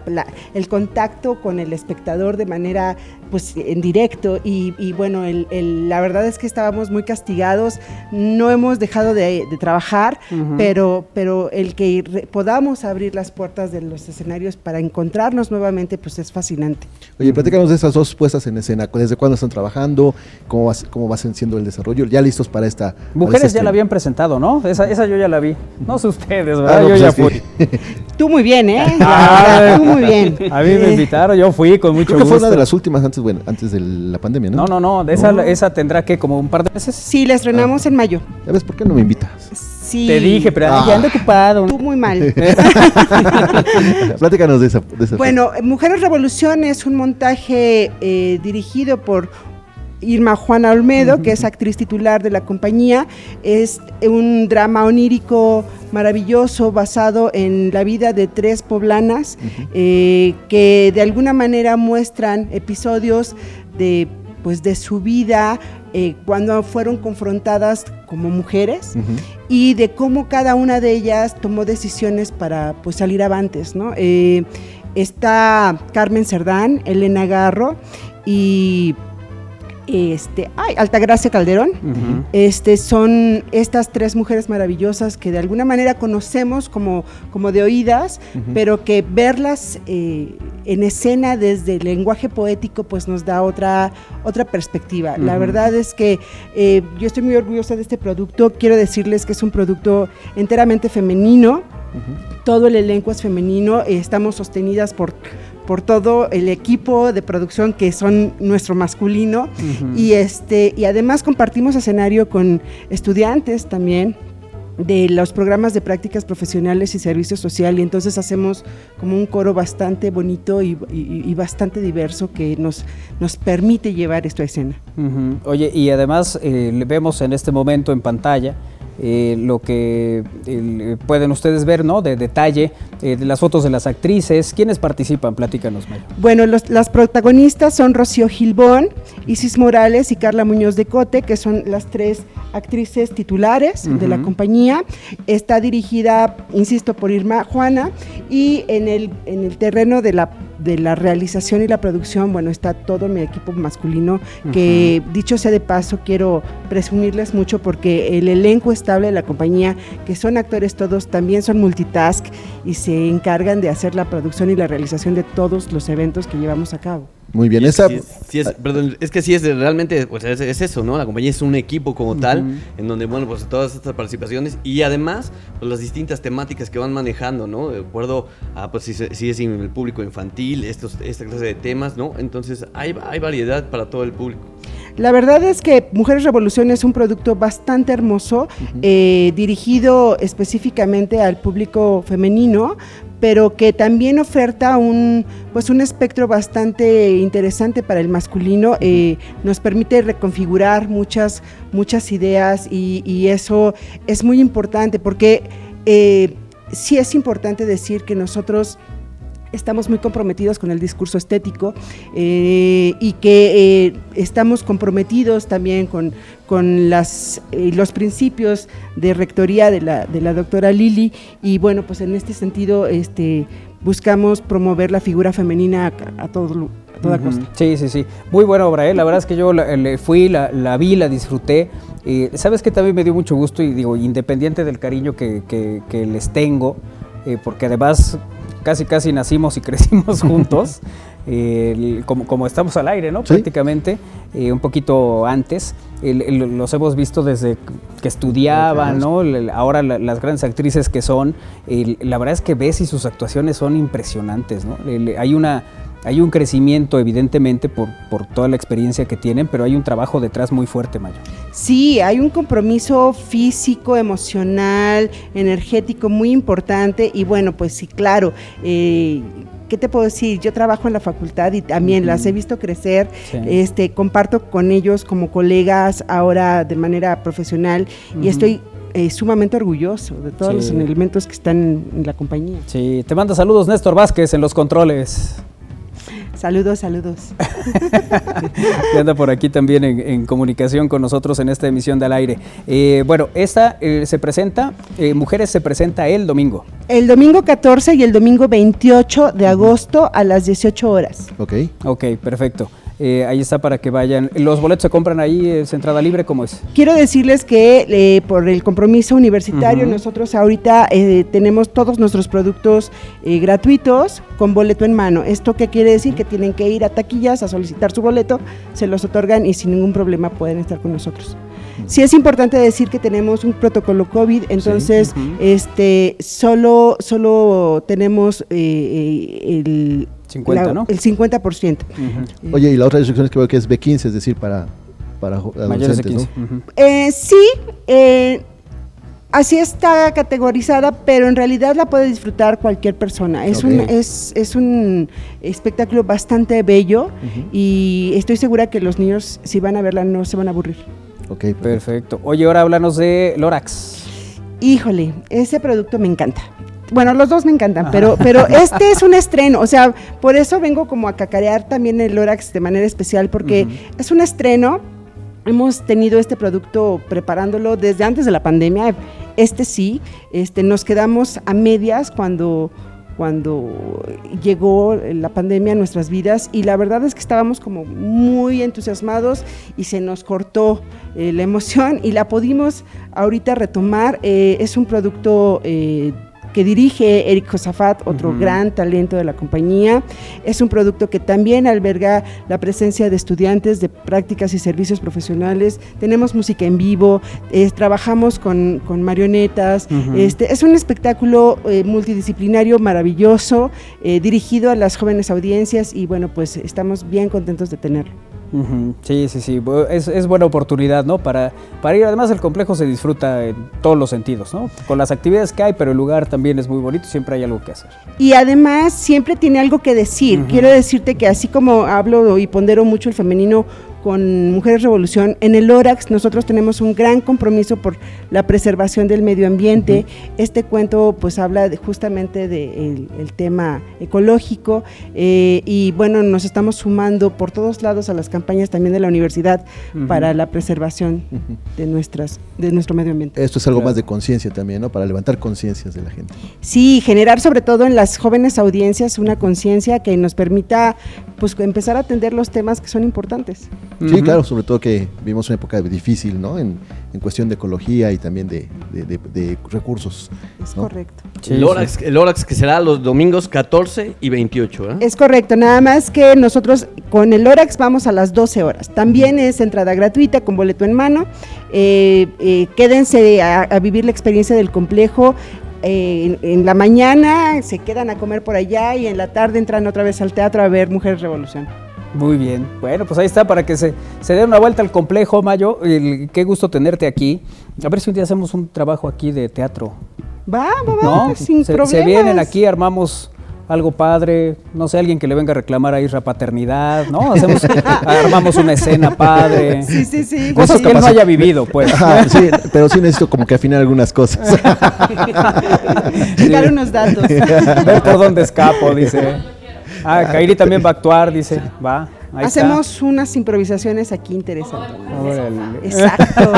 el contacto con el espectador de manera, pues, en directo. Y, bueno, el, la verdad es que estábamos muy castigados, no hemos dejado de, trabajar, pero, pero el que podamos abrir las puertas de los escenarios para encontrarnos nuevamente, pues es fascinante. Oye, platícanos de esas dos puestas en escena. ¿Desde cuándo están trabajando? ¿Cómo va, cómo va siendo el desarrollo? ¿Ya listos para esta? Mujeres ya la habían presentado, ¿no? Esa, esa yo ya la vi. No sé ustedes, ¿verdad? Ah, yo pues ya fui. Tú muy bien, ¿eh? Ah, tú muy bien. A mí me invitaron, yo fui con mucho Creo que fue una de las últimas antes, bueno, antes de la pandemia, ¿no? No, no, no. Esa, esa tendrá que como un par de meses. Sí, la estrenamos ah. en mayo. ¿Ya ves por qué no me invitas? Sí. Te dije, pero ya ando ocupado. Tú muy mal. Platícanos de esa. bueno, Mujeres Revolución es un montaje eh, dirigido por Irma Juana Olmedo, que es actriz titular de la compañía. Es un drama onírico maravilloso basado en la vida de tres poblanas eh, que de alguna manera muestran episodios de, pues, de su vida eh, cuando fueron confrontadas como mujeres y de cómo cada una de ellas tomó decisiones para pues, salir avantes. ¿no? está Carmen Cerdán, Elena Garro y este, ay, Altagracia Calderón. Este son estas tres mujeres maravillosas que de alguna manera conocemos como, como de oídas, pero que verlas eh, en escena desde el lenguaje poético pues nos da otra, otra perspectiva. La verdad es que eh, yo estoy muy orgullosa de este producto. Quiero decirles que es un producto enteramente femenino. Todo el elenco es femenino, estamos sostenidas por, por todo el equipo de producción que son nuestro masculino. Y este y además compartimos escenario con estudiantes también de los programas de prácticas profesionales y servicio social. Y entonces hacemos como un coro bastante bonito y, bastante diverso que nos, nos permite llevar esto a escena. Oye, y además eh, vemos en este momento en pantalla eh, lo que pueden ustedes ver, ¿no? De detalle, eh, de las fotos de las actrices. ¿Quiénes participan? Platícanos, Mario. Bueno, las protagonistas son Rocío Gilbón, Isis Morales y Carla Muñoz de Cote, que son las tres actrices titulares de la compañía. Está dirigida, insisto, por Irma Juana y en el, en el terreno de la de la realización y la producción, bueno, está todo mi equipo masculino, que dicho sea de paso, quiero presumirles mucho porque el elenco estable de la compañía, que son actores todos, también son multitask y se encargan de hacer la producción y la realización de todos los eventos que llevamos a cabo. Muy bien, esa... es, perdón, es que sí es realmente, pues es, eso, ¿no? La compañía es un equipo como tal, en donde, bueno, pues todas estas participaciones y además, pues las distintas temáticas que van manejando, ¿no? De acuerdo a, pues si, si es el público infantil, estos, esta clase de temas, ¿no? Entonces hay, hay variedad para todo el público. La verdad es que Mujeres Revolución es un producto bastante hermoso, eh, dirigido específicamente al público femenino, pero que también oferta un, pues un espectro bastante interesante para el masculino, eh, nos permite reconfigurar muchas, muchas ideas y, eso es muy importante porque eh, sí es importante decir que nosotros estamos muy comprometidos con el discurso estético eh, y que estamos comprometidos también con, con las, los principios de rectoría de la, de la doctora Lili y bueno, pues en este sentido este, buscamos promover la figura femenina a, todo, toda costa. Sí, sí, sí. Muy buena obra, ¿eh? la verdad es que yo le fui, la, vi, la disfruté. Eh, Sabes que también me dio mucho gusto y digo, independiente del cariño que, que, les tengo, eh, porque además casi casi nacimos y crecimos juntos. como, como, estamos al aire, ¿no? Prácticamente, eh, un poquito antes. los hemos visto desde que estudiaban, ¿no? Ahora las grandes actrices que son. la verdad es que ves y sus actuaciones son impresionantes, ¿no? hay una hay un crecimiento, evidentemente, por, por, toda la experiencia que tienen, pero hay un trabajo detrás muy fuerte, Mayo. Sí, hay un compromiso físico, emocional, energético muy importante y bueno, pues sí, claro. Eh, ¿qué te puedo decir? Yo trabajo en la facultad y también las he visto crecer, este, comparto con ellos como colegas ahora de manera profesional y estoy eh, sumamente orgulloso de todos los elementos que están en la compañía. Sí, te manda saludos Néstor Vázquez en los controles. Saludos, saludos. que anda por aquí también en, comunicación con nosotros en esta emisión del aire. Eh, bueno, esta eh, se presenta, eh, Mujeres se presenta el domingo. El domingo 14 y el domingo 28 de agosto a las 18 horas. Ok. Ok, perfecto. Eh, ahí está para que vayan. ¿Los boletos se compran ahí, es entrada libre? ¿Cómo es? Quiero decirles que eh, por el compromiso universitario, nosotros ahorita eh, tenemos todos nuestros productos gratuitos con boleto en mano. ¿Esto qué quiere decir? Que tienen que ir a taquillas a solicitar su boleto, se los otorgan y sin ningún problema pueden estar con nosotros. Sí es importante decir que tenemos un protocolo COVID, entonces este solo, solo tenemos el 50, ¿no? El 50%. Oye, y la otra restricción es que veo que es B15, es decir, para, para adolescentes, eh, sí, eh, así está categorizada, pero en realidad la puede disfrutar cualquier persona. Es, un, es, es un espectáculo bastante bello y estoy segura que los niños, si van a verla, no se van a aburrir. Ok, perfecto. Oye, ahora háblanos de Lorax. Híjole, ese producto me encanta. Bueno, los dos me encantan, pero, pero este es un estreno, o sea, por eso vengo como a cacarear también el Lorax de manera especial, porque es un estreno. Hemos tenido este producto preparándolo desde antes de la pandemia. Este sí, este, nos quedamos a medias cuando, cuando llegó la pandemia a nuestras vidas y la verdad es que estábamos como muy entusiasmados y se nos cortó eh, la emoción y la pudimos ahorita retomar. Eh, es un producto eh, que dirige Eric Josafat, otro gran talento de la compañía. Es un producto que también alberga la presencia de estudiantes de prácticas y servicios profesionales. Tenemos música en vivo, trabajamos con, marionetas. este, es un espectáculo eh, multidisciplinario maravilloso, eh, dirigido a las jóvenes audiencias y bueno, pues estamos bien contentos de tenerlo. Sí, sí, sí. Es, buena oportunidad, ¿no? Para, para ir. Además, el complejo se disfruta en todos los sentidos, ¿no? Con las actividades que hay, pero el lugar también es muy bonito, siempre hay algo que hacer. Y además, siempre tiene algo que decir. Quiero decirte que así como hablo y pondero mucho el femenino con Mujeres Revolución. En el ORAX nosotros tenemos un gran compromiso por la preservación del medio ambiente. Este cuento pues habla justamente del de el tema ecológico eh, y bueno, nos estamos sumando por todos lados a las campañas también de la universidad para la preservación de, nuestras, de nuestro medio ambiente. Esto es algo más de conciencia también, ¿no? Para levantar conciencias de la gente. Sí, generar sobre todo en las jóvenes audiencias una conciencia que nos permita pues empezar a atender los temas que son importantes. Sí, claro, sobre todo que vivimos una época difícil, ¿no? En, cuestión de ecología y también de, recursos. Es correcto. el, Lorax, que será los domingos 14 y 28, ¿eh? Es correcto, nada más que nosotros con el Lorax vamos a las 12 horas. También es entrada gratuita con boleto en mano. Eh, eh, quédense a, vivir la experiencia del complejo. Eh, en, la mañana se quedan a comer por allá y en la tarde entran otra vez al teatro a ver Mujeres Revolución. Muy bien. Bueno, pues ahí está para que se, se dé una vuelta al complejo, Mayo. qué gusto tenerte aquí. A ver si un día hacemos un trabajo aquí de teatro. Va, va, va, ¿No? sin se, se vienen aquí, armamos algo padre, no sé, alguien que le venga a reclamar a Isra paternidad, ¿no? Hacemos, armamos una escena padre. Sí, sí, sí. Cosas que él no haya vivido, pues. sí, pero sí necesito como que afinar algunas cosas. Dar unos datos. Ver por dónde escapo, dice. Ah, Kairi también va a actuar, dice. Va. Hacemos unas improvisaciones aquí interesantes. Exacto.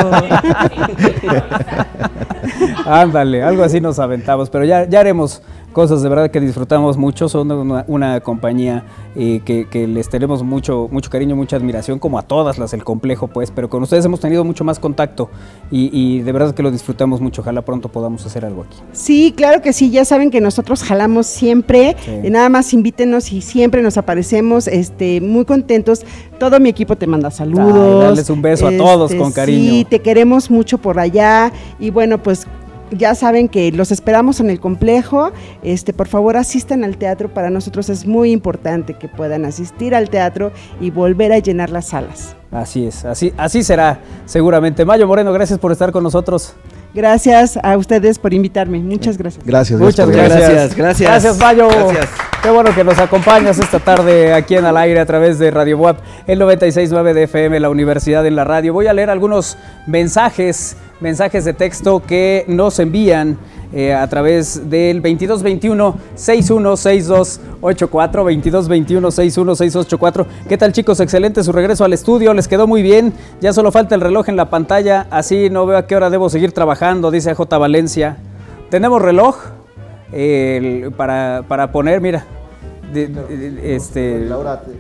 Ándale, algo así nos aventamos, pero ya, ya haremos cosas de verdad que disfrutamos mucho. Son una, compañía eh, que, les tenemos mucho, mucho cariño, mucha admiración, como a todas las del complejo, pues. Pero con ustedes hemos tenido mucho más contacto y, de verdad que lo disfrutamos mucho. Ojalá pronto podamos hacer algo aquí. Sí, claro que sí. Ya saben que nosotros jalamos siempre. Eh, nada más invítenos y siempre nos aparecemos. Este, muy contentos. Todo mi equipo te manda saludos. darles un beso a todos con este, cariño. Sí, te queremos mucho por allá. Y bueno, pues ya saben que los esperamos en el complejo. Este, por favor, asistan al teatro. Para nosotros es muy importante que puedan asistir al teatro y volver a llenar las salas. Así es, así, así será, seguramente. Mayo Moreno, gracias por estar con nosotros. Gracias a ustedes por invitarme. Muchas gracias. Gracias. Muchas gracias. Gracias. Gracias, Mayo. Gracias. Qué bueno que nos acompañas esta tarde aquí en Al Aire a través de Radio Web, el 96.9 de FM, la Universidad en la Radio. Voy a leer algunos mensajes mensajes de texto que nos envían eh, a través del 2221-616284, 2221-616284. ¿Qué tal chicos? Excelente su regreso al estudio, les quedó muy bien, ya solo falta el reloj en la pantalla, así no veo a qué hora debo seguir trabajando, dice J. Valencia. Tenemos reloj para, para poner, mira, este,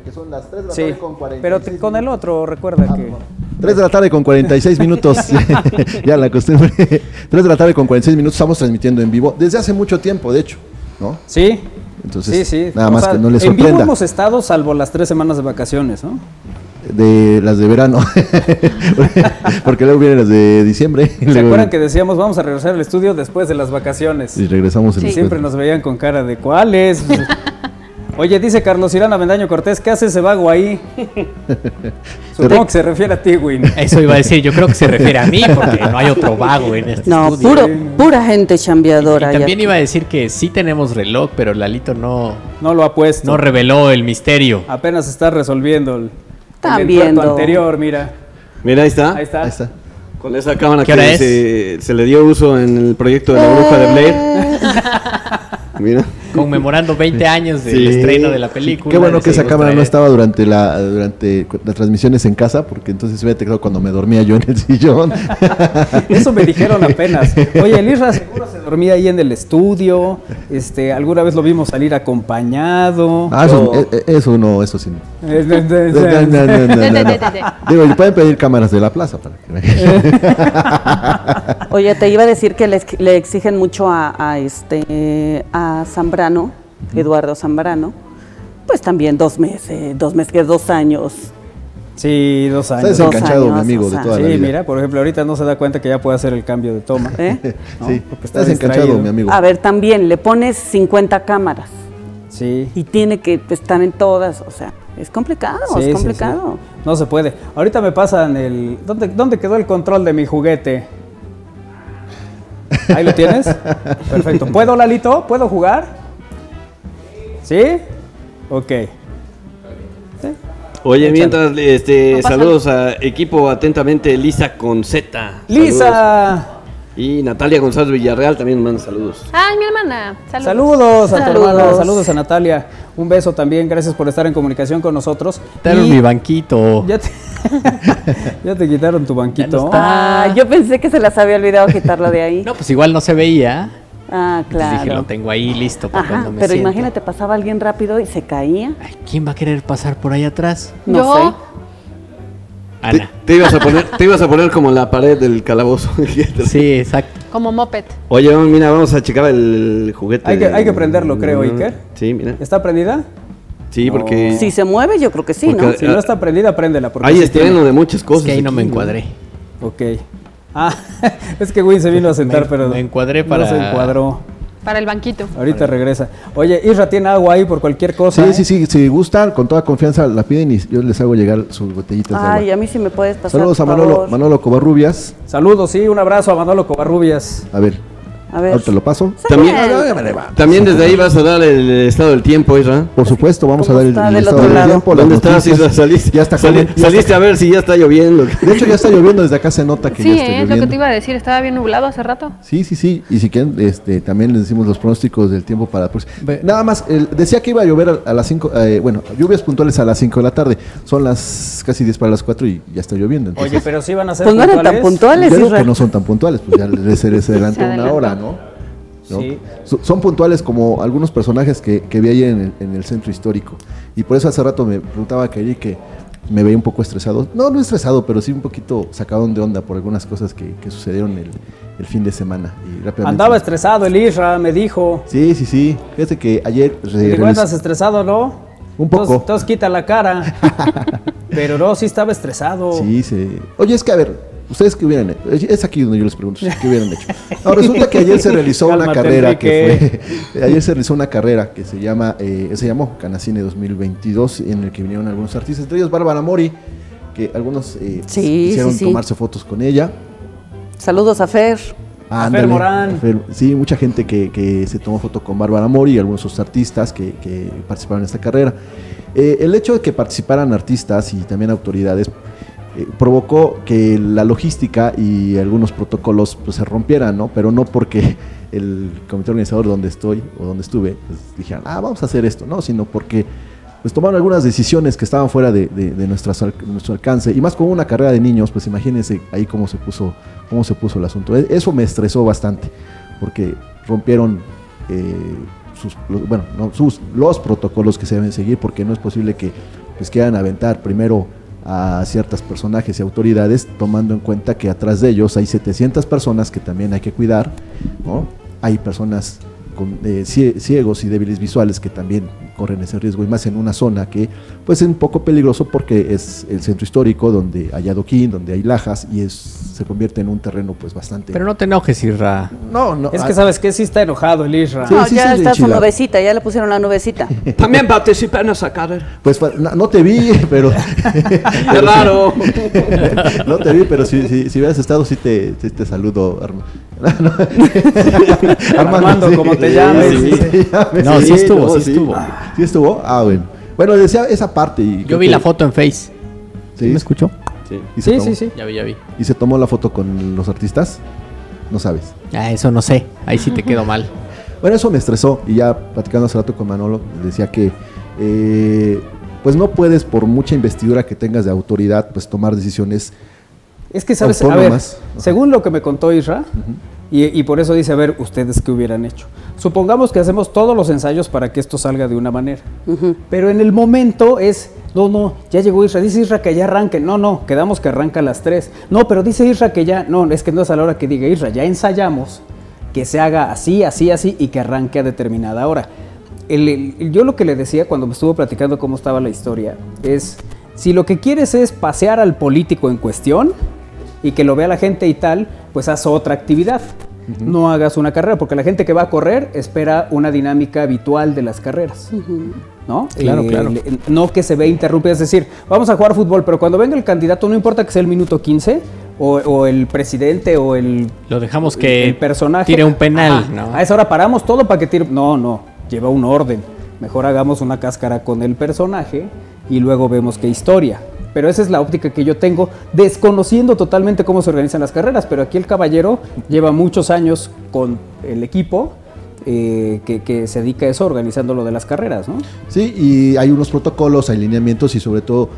que son las 3 de la tarde con 46 Pero con el otro, recuerda ah, que. 3 de la tarde con 46 minutos. ya la costumbre. 3 de la tarde con 46 minutos. Estamos transmitiendo en vivo desde hace mucho tiempo, de hecho. ¿no? Sí. Entonces, sí, sí. nada más que no les sorprenda. En vivo hemos estado salvo las tres semanas de vacaciones, ¿no? de las de verano, porque luego vienen las de diciembre. ¿Se acuerdan que decíamos vamos a regresar al estudio después de las vacaciones? Y regresamos sí. Siempre nos veían con cara de cuáles. Oye, dice Carlos Irán Avendaño Cortés, ¿qué hace ese vago ahí? Supongo que se refiere a ti, Win. Eso iba a decir, yo creo que se refiere a mí, porque no hay otro vago en este no, Puro, pura gente chambeadora. Y, también iba a decir que sí tenemos reloj, pero Lalito no... No lo ha puesto. No reveló el misterio. Apenas está resolviendo el, el anterior, mira. Mira, ahí está. Ahí está. Ahí está. Con esa cámara que se, se, le dio uso en el proyecto de la bruja de Blair. Mira conmemorando 20 años del estreno de la película. Qué bueno que esa cámara no estaba durante la durante las transmisiones en casa, porque entonces se hubiera quedado cuando me dormía yo en el sillón. Eso me dijeron apenas. Oye, el Isra seguro se dormía ahí en el estudio. Este, alguna vez lo vimos salir acompañado. Ah, eso, eso no, eso sí. Digo, pueden pedir cámaras de la plaza para Oye, te iba a decir que le, exigen mucho a, a este a Zambra Eduardo Zambrano, pues también dos meses, dos meses, dos años. Sí, dos años. Estás enganchado, mi amigo, de toda sí, la vida. mira, por ejemplo, ahorita no se da cuenta que ya puede hacer el cambio de toma. ¿Eh? sí, estás enganchado, mi amigo. A ver, también le pones 50 cámaras. Sí. Y tiene que estar en todas, o sea, es complicado, es complicado. no se puede. Ahorita me pasan el... ¿Dónde, ¿Dónde quedó el control de mi juguete? Ahí lo tienes. Perfecto. ¿Puedo, Lalito? ¿Puedo jugar? ¿Sí? Ok. Oye, mientras, este, saludos a equipo atentamente Lisa con Z. ¡Lisa! Y Natalia González Villarreal también manda saludos. Ay, mi hermana. Saludos, a tu hermana. Saludos a Natalia. Un beso también. Gracias por estar en comunicación con nosotros. Quitaron mi banquito. Ya te, ya te quitaron tu banquito. ah, yo pensé que se las había olvidado quitarlo de ahí. No, pues igual no se veía. Ah, claro. dije, lo tengo ahí listo para cuando me Pero imagínate, pasaba alguien rápido y se caía. ¿Quién va a querer pasar por ahí atrás? No sé. Ana. Te, ibas a poner, te ibas a poner como la pared del calabozo. sí, exacto. Como moped. Oye, mira, vamos a checar el juguete. Hay que, hay que prenderlo, creo, Iker. Sí, mira. ¿Está prendida? Sí, porque... Si se mueve, yo creo que sí, ¿no? Si no está prendida, préndela. Porque hay estreno de muchas cosas. Es que ahí no me encuadré. Ok. Ah, es que Win se vino a sentar, pero... Me encuadré para... No se encuadró. Para el banquito. Ahorita regresa. Oye, Isra tiene agua ahí por cualquier cosa. Sí, ¿eh? sí, sí. Si gustan, con toda confianza la piden y yo les hago llegar sus botellitas de agua. Ay, a mí sí me puedes pasar. Saludos a Manolo, Manolo Covarrubias. Saludos, sí, un abrazo a Manolo Covarrubias. A ver, a ver. Ahorita lo paso. También, también desde ahí vas a dar el estado del tiempo, Isra. Por supuesto, vamos a dar el, estado del tiempo. ¿Dónde estás, Isra? Saliste, ya está saliste a ver si ya está lloviendo. De hecho, ya está lloviendo, desde acá se nota que sí, ya está lloviendo. Sí, es lo que te iba a decir, estaba bien nublado hace rato. Sí, sí, sí. Y si quieren, este, también les decimos los pronósticos del tiempo para... Pues, nada más, decía que iba a llover a, las 5, eh, bueno, lluvias puntuales a las 5 de la tarde. Son las casi 10 para las 4 y ya está lloviendo. Oye, pero sí van a ser pues puntuales. no eran tan puntuales, Yo que no son tan puntuales, pues ya les, les adelantó una hora, ¿no? Son puntuales como algunos personajes que, vi ahí en el, centro histórico. Y por eso hace rato me preguntaba que que me veía un poco estresado. No, no estresado, pero sí un poquito sacado de onda por algunas cosas que, sucedieron el, fin de semana. Y Andaba estresado el Isra, me dijo. Sí, sí, sí. Fíjate que ayer... ¿Te encuentras estresado, no? Un poco. Entonces, quita la cara. pero no, sí estaba estresado. Sí, sí. Oye, es que a ver, ¿Ustedes qué hubieran hecho? Es aquí donde yo les pregunto, ¿qué hubieran hecho? Ahora, resulta que ayer se realizó una carrera que fue, ayer se realizó una carrera que se llama, eh, se llamó Canacine 2022, en el que vinieron algunos artistas, entre ellos Bárbara Mori, que algunos eh, quisieron tomarse fotos con ella. Saludos a Fer. a Fer Morán. sí, mucha gente que, se tomó foto con Bárbara Mori y algunos otros artistas que, participaron en esta carrera. Eh, el hecho de que participaran artistas y también autoridades eh, provocó que la logística y algunos protocolos pues, se rompieran, ¿no? Pero no porque el comité organizador donde estoy o donde estuve pues, dijeran, ah, vamos a hacer esto, no, sino porque pues tomaron algunas decisiones que estaban fuera de, nuestro alcance y más con una carrera de niños, pues imagínense ahí cómo se puso, cómo se puso el asunto. E, eso me estresó bastante porque rompieron eh, sus, los, bueno, sus, los protocolos que se deben seguir porque no es posible que pues quieran aventar primero a ciertos personajes y autoridades, tomando en cuenta que atrás de ellos hay 700 personas que también hay que cuidar, ¿no? Hay personas con, eh, ciegos y débiles visuales que también corren ese riesgo y más en una zona que pues es un poco peligroso porque es el centro histórico donde hay adoquín, donde hay lajas y es se convierte en un terreno pues bastante Pero no te enojes, Isra. No, no. Es que ah, sabes que sí está enojado el Isra. no, ya está su nubecita, ya le pusieron la nubecita. También participé en esa carrera. Pues no, te vi, pero Qué raro. no te vi, pero si, si, si hubieras estado sí te, te saludo, Armando. Armando, como te llames. no, sí estuvo, sí, estuvo. ¿Sí estuvo? Ah, bueno. Bueno, decía esa parte. Y Yo vi la foto en Face. ¿Sí? ¿Me escuchó? Sí. Sí, sí, sí, Ya vi, ya vi. ¿Y se tomó la foto con los artistas? No sabes. Ah, eso no sé. Ahí sí te quedó mal. Bueno, eso me estresó. Y ya platicando hace rato con Manolo, decía que eh, pues no puedes, por mucha investidura que tengas de autoridad, pues tomar decisiones es que, ¿sabes? A ver, según lo que me contó Isra, y, por eso dice, a ver, ustedes qué hubieran hecho. Supongamos que hacemos todos los ensayos para que esto salga de una manera. Pero en el momento es, no, no, ya llegó Isra, dice Isra que ya arranque. No, no, quedamos que arranca a las 3. No, pero dice Isra que ya, no, es que no es a la hora que diga Isra, ya ensayamos que se haga así, así, así y que arranque a determinada hora. yo lo que le decía cuando me estuvo platicando cómo estaba la historia es, si lo que quieres es pasear al político en cuestión, y que lo vea la gente y tal, pues haz otra actividad. No hagas una carrera, porque la gente que va a correr espera una dinámica habitual de las carreras. ¿No? Claro, eh, claro. no que se ve interrumpida, es decir, vamos a jugar fútbol, pero cuando venga el candidato, no importa que sea el minuto 15, o, el presidente o el. Lo dejamos que el personaje. tire un penal. ¿no? A esa hora paramos todo para que tire. No, no, lleva un orden. Mejor hagamos una cáscara con el personaje y luego vemos qué historia pero esa es la óptica que yo tengo, desconociendo totalmente cómo se organizan las carreras, pero aquí el caballero lleva muchos años con el equipo. Eh, que, se dedica a eso, organizando lo de las carreras, ¿no? Sí, y hay unos protocolos, hay lineamientos y sobre todo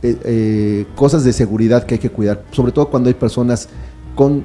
eh, eh, cosas de seguridad que hay que cuidar, sobre todo cuando hay personas con,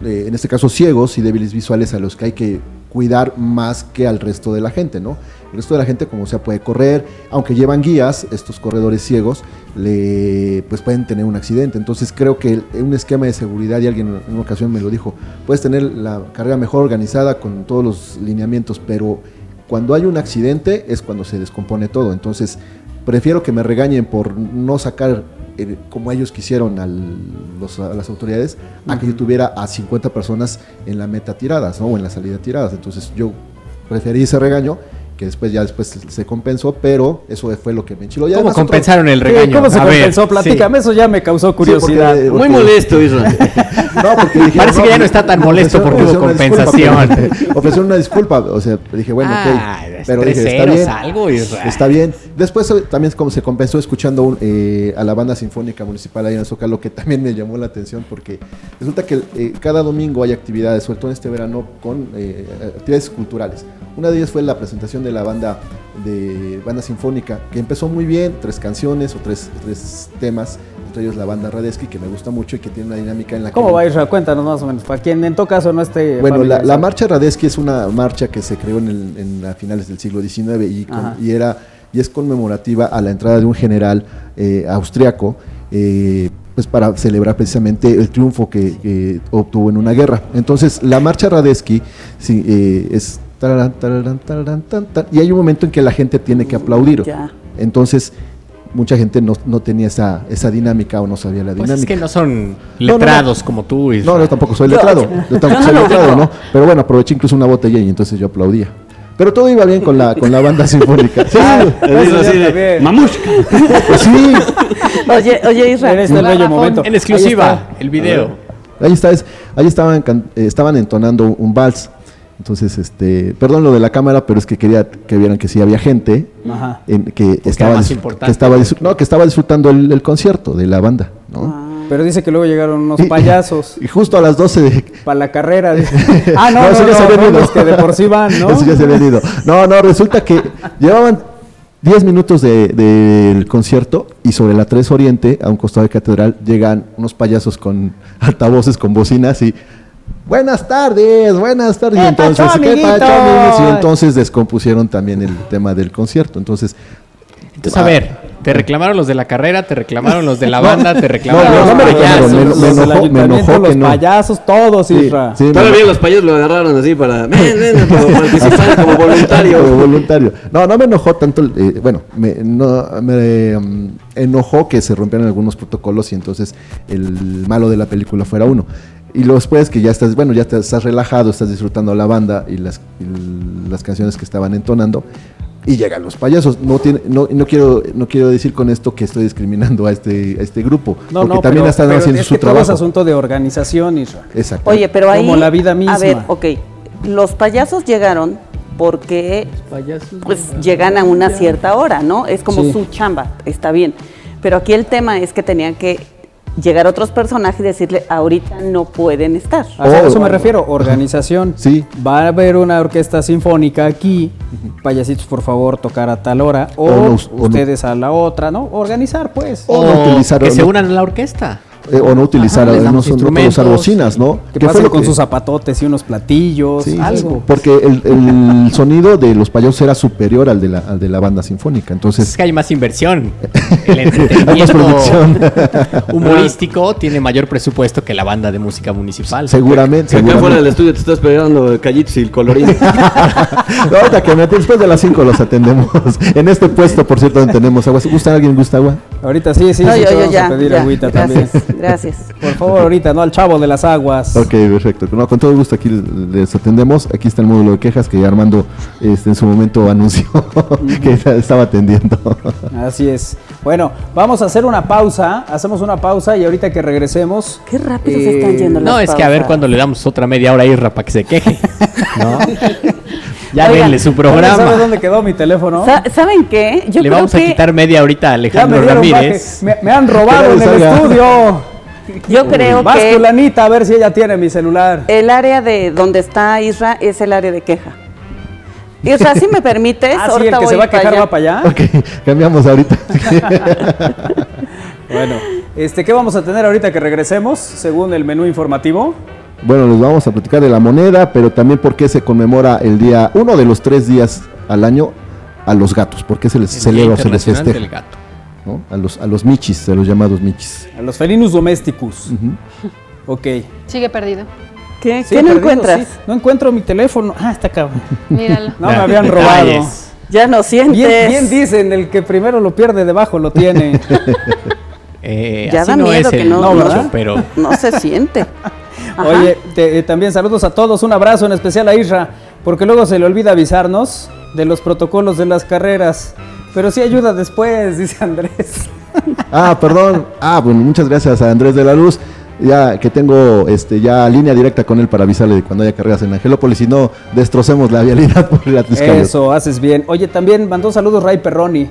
en este caso, ciegos y débiles visuales a los que hay que cuidar más que al resto de la gente, ¿no? El resto de la gente, como sea, puede correr, aunque llevan guías, estos corredores ciegos, pues pueden tener un accidente. Entonces creo que un esquema de seguridad, y alguien en una ocasión me lo dijo, puedes tener la carrera mejor organizada con todos los lineamientos, pero cuando hay un accidente es cuando se descompone todo. Entonces prefiero que me regañen por no sacar eh, como ellos quisieron a las autoridades, a que yo tuviera a 50 personas en la meta tiradas, ¿no? O en la salida tiradas. Entonces yo preferí ese regaño que después ya después se compensó, pero eso fue lo que me enchiló. ¿Cómo compensaron el regaño? ¿Cómo se compensó? Platícame, eso ya me causó curiosidad. Muy molesto, Israel. no, porque dije, Parece que ya no está tan molesto porque hubo compensación. Ofrecieron una disculpa, o sea, dije, bueno, ah, ok. Pero dije, está bien. Algo, está bien. Después eh, también como se compensó escuchando eh, a la banda sinfónica municipal ahí en Zócalo, que también me llamó la atención porque resulta que eh, cada domingo hay actividades, sobre todo en este verano, con actividades culturales. Una de ellas fue la presentación de la banda de banda sinfónica, que empezó muy bien, tres canciones o tres, tres temas, entre ellos la banda Radesky, que me gusta mucho y que tiene una dinámica en la ¿Cómo va a ir? Cuéntanos más o menos, para quien en todo caso no esté... Bueno, la, marcha Radesky es una marcha que se creó en, en finales del siglo XIX y, y, era, y es conmemorativa a la entrada de un general eh, austriaco, eh, pues para celebrar precisamente el triunfo que, obtuvo en una guerra. Entonces, la marcha Radesky sí, eh, es y hay un momento en que la gente tiene que aplaudir. Entonces, mucha gente no, tenía esa, esa dinámica o no sabía la pues dinámica. es que no son letrados como tú. No, no, tampoco soy letrado. Yo, tampoco soy letrado, ¿no? Pero bueno, aproveché incluso una botella y entonces yo aplaudía. Pero todo iba bien con la, con la banda sinfónica. Sí, ah, así de, Mamushka. Pues sí. Oye, oye Israel. En este bello momento. En exclusiva, el video. Ahí, está, ahí estaban, eh, estaban entonando un vals. Entonces, este, perdón lo de la cámara, pero es que quería que vieran que sí había gente En, que, estaba, que, estaba, no, que estaba disfrutando el, concierto de la banda, ¿no? Ah. Pero dice que luego llegaron unos payasos. Y, justo a las 12 de... Para la carrera. ah, no, no, eso ya se había ido. que de por sí van, ¿no? Eso ya se había ido. No, no, resulta que llevaban 10 minutos del de, concierto y sobre la 3 Oriente, a un costado de catedral, llegan unos payasos con altavoces, con bocinas y Buenas tardes, buenas tardes. Y entonces, ¿qué Y entonces descompusieron también el tema del concierto. Entonces, entonces, a ver, te reclamaron los de la carrera, te reclamaron los de la banda, te reclamaron no, los me payasos. Me, me, enojó, me enojó los payasos, todos, sí, Isra. Sí, Todavía los payasos lo agarraron así para, participar como voluntario. Como voluntario. No, no me enojó tanto, eh, bueno, me, no, me um, enojó que se rompieran algunos protocolos y entonces el malo de la película fuera uno. Y luego después que ya estás, bueno, ya estás relajado, estás disfrutando la banda y las, las canciones que estaban entonando, y llegan los payasos. No, tiene, no, no, quiero, no quiero decir con esto que estoy discriminando a este, a este grupo, no, porque también están haciendo es su que trabajo. Es asunto de organización, Israel. Exacto. Oye, pero ahí... Como la vida misma. A ver, ok, los payasos llegaron porque pues llegan a una cierta hora, ¿no? Es como su chamba, está bien. Pero aquí el tema es que tenían que llegar otros personajes y decirle, ahorita no pueden estar. a eso me refiero, organización. sí. Va a haber una orquesta sinfónica aquí, payasitos por favor tocar a tal hora, o, ustedes a la otra, ¿no? Organizar pues. O, utilizar, que se unan a la orquesta. Eh, o no utilizar Ajá, no, usar bocinas, ¿no? Que fue con sus zapatotes y unos platillos, algo. Porque el, sonido de los payasos era superior al de la, al de la banda sinfónica, entonces... Es que hay más inversión. El entretenimiento humorístico tiene mayor presupuesto que la banda de música municipal. Seguramente. Acá fuera del estudio te estás esperando callitos y el colorín. ahorita que después de las 5 los atendemos. En este puesto, por cierto, tenemos agua. ¿Gusta alguien? ¿Gusta agua? Ahorita sí, sí, sí, yo, ya, a pedir agüita también. Gracias. Por favor, ahorita, ¿no? Al chavo de las aguas. Ok, perfecto. No, con todo gusto aquí les atendemos. Aquí está el módulo de quejas que Armando este, en su momento anunció que estaba atendiendo. Así es. Bueno, vamos a hacer una pausa. Hacemos una pausa y ahorita que regresemos. Qué rápido se están yendo las No, es que a ver cuando le damos otra media hora a Irra para que se queje. ¿No? Ya denle su programa. ¿Sabes dónde quedó mi teléfono? ¿Saben qué? Yo Le vamos a quitar media ahorita a Alejandro Ramírez. Me, han robado en el estudio. Yo creo Vas que. Vas a ver si ella tiene mi celular. El área de donde está Isra es el área de queja. Isra, si me permites. Ah, sí, el que se va a quejar va para allá. Ok, cambiamos ahorita. bueno, este, ¿qué vamos a tener ahorita que regresemos según el menú informativo? Bueno, les vamos a platicar de la moneda, pero también por qué se conmemora el día, uno de los tres días al año a los gatos, porque se les celebra, se les festeja. Gato. A, los, a los michis, a los llamados michis. A los felinos domésticos. Ok. Sigue perdido. ¿Qué, ¿Qué no encuentras? No encuentro mi teléfono. Ah, está acá. Míralo. No, me habían robado. Ya no sientes. Bien, bien dicen, el que primero lo pierde debajo lo tiene. Eh, ya da miedo que no, pero no se siente. Oye, eh, también saludos a todos, un abrazo en especial a Isra, porque luego se le olvida avisarnos de los protocolos de las carreras. Pero sí ayuda después, dice Andrés. Ah, perdón. Ah, bueno, muchas gracias a Andrés de la Luz. Ya que tengo este ya línea directa con él para avisarle de cuando haya carreras en Angelópolis y no destrocemos la vialidad por la Eso, haces bien. Oye, también mandó saludos Ray Perroni.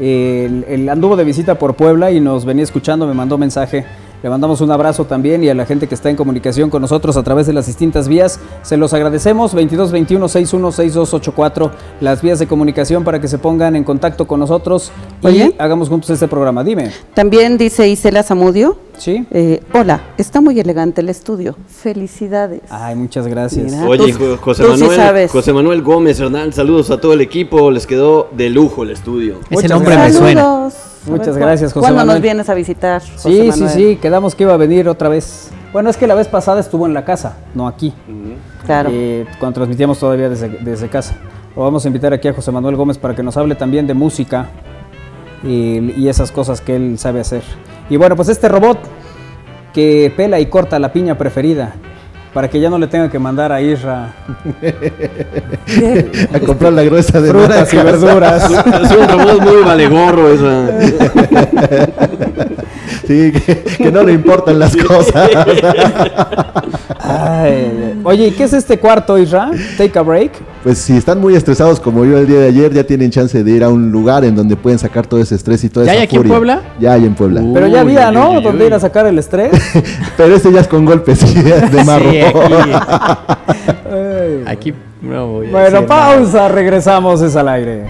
el anduvo de visita por Puebla y nos venía escuchando, me mandó mensaje le mandamos un abrazo también y a la gente que está en comunicación con nosotros a través de las distintas vías. Se los agradecemos. 2221 616284 las vías de comunicación para que se pongan en contacto con nosotros y hagamos juntos este programa. Dime. También dice Isela Zamudio. Sí. Eh, hola, está muy elegante el estudio. Felicidades. Ay, muchas gracias. Oye, José, Manuel, José Manuel Gómez Hernán, saludos a todo el equipo. Les quedó de lujo el estudio. Ese nombre me suena. Muchas gracias, José ¿Cuándo nos vienes a visitar? sí, sí, sí, quedamos que iba a venir otra vez. Bueno, es que la vez pasada estuvo en la casa, no aquí. Claro. Eh, cuando transmitíamos todavía desde, casa. Lo vamos a invitar aquí a José Manuel Gómez para que nos hable también de música y, y esas cosas que él sabe hacer. Y bueno, pues este robot que pela y corta la piña preferida para que ya no le tenga que mandar a Isra a comprar la gruesa de frutas y verduras. Es un robot muy valegorro esa. Sí, que, no le importan las cosas. oye, ¿qué es este cuarto, Isra? Take a break. Pues si están muy estresados como yo el día de ayer, ya tienen chance de ir a un lugar en donde pueden sacar todo ese estrés y toda ¿Ya esa hay aquí en Puebla? Ya hay en Puebla. Pero ya había, ¿no? Donde ir a sacar el estrés. Pero este ya es con golpes de marro. aquí, no voy Bueno, pausa, regresamos, es al aire.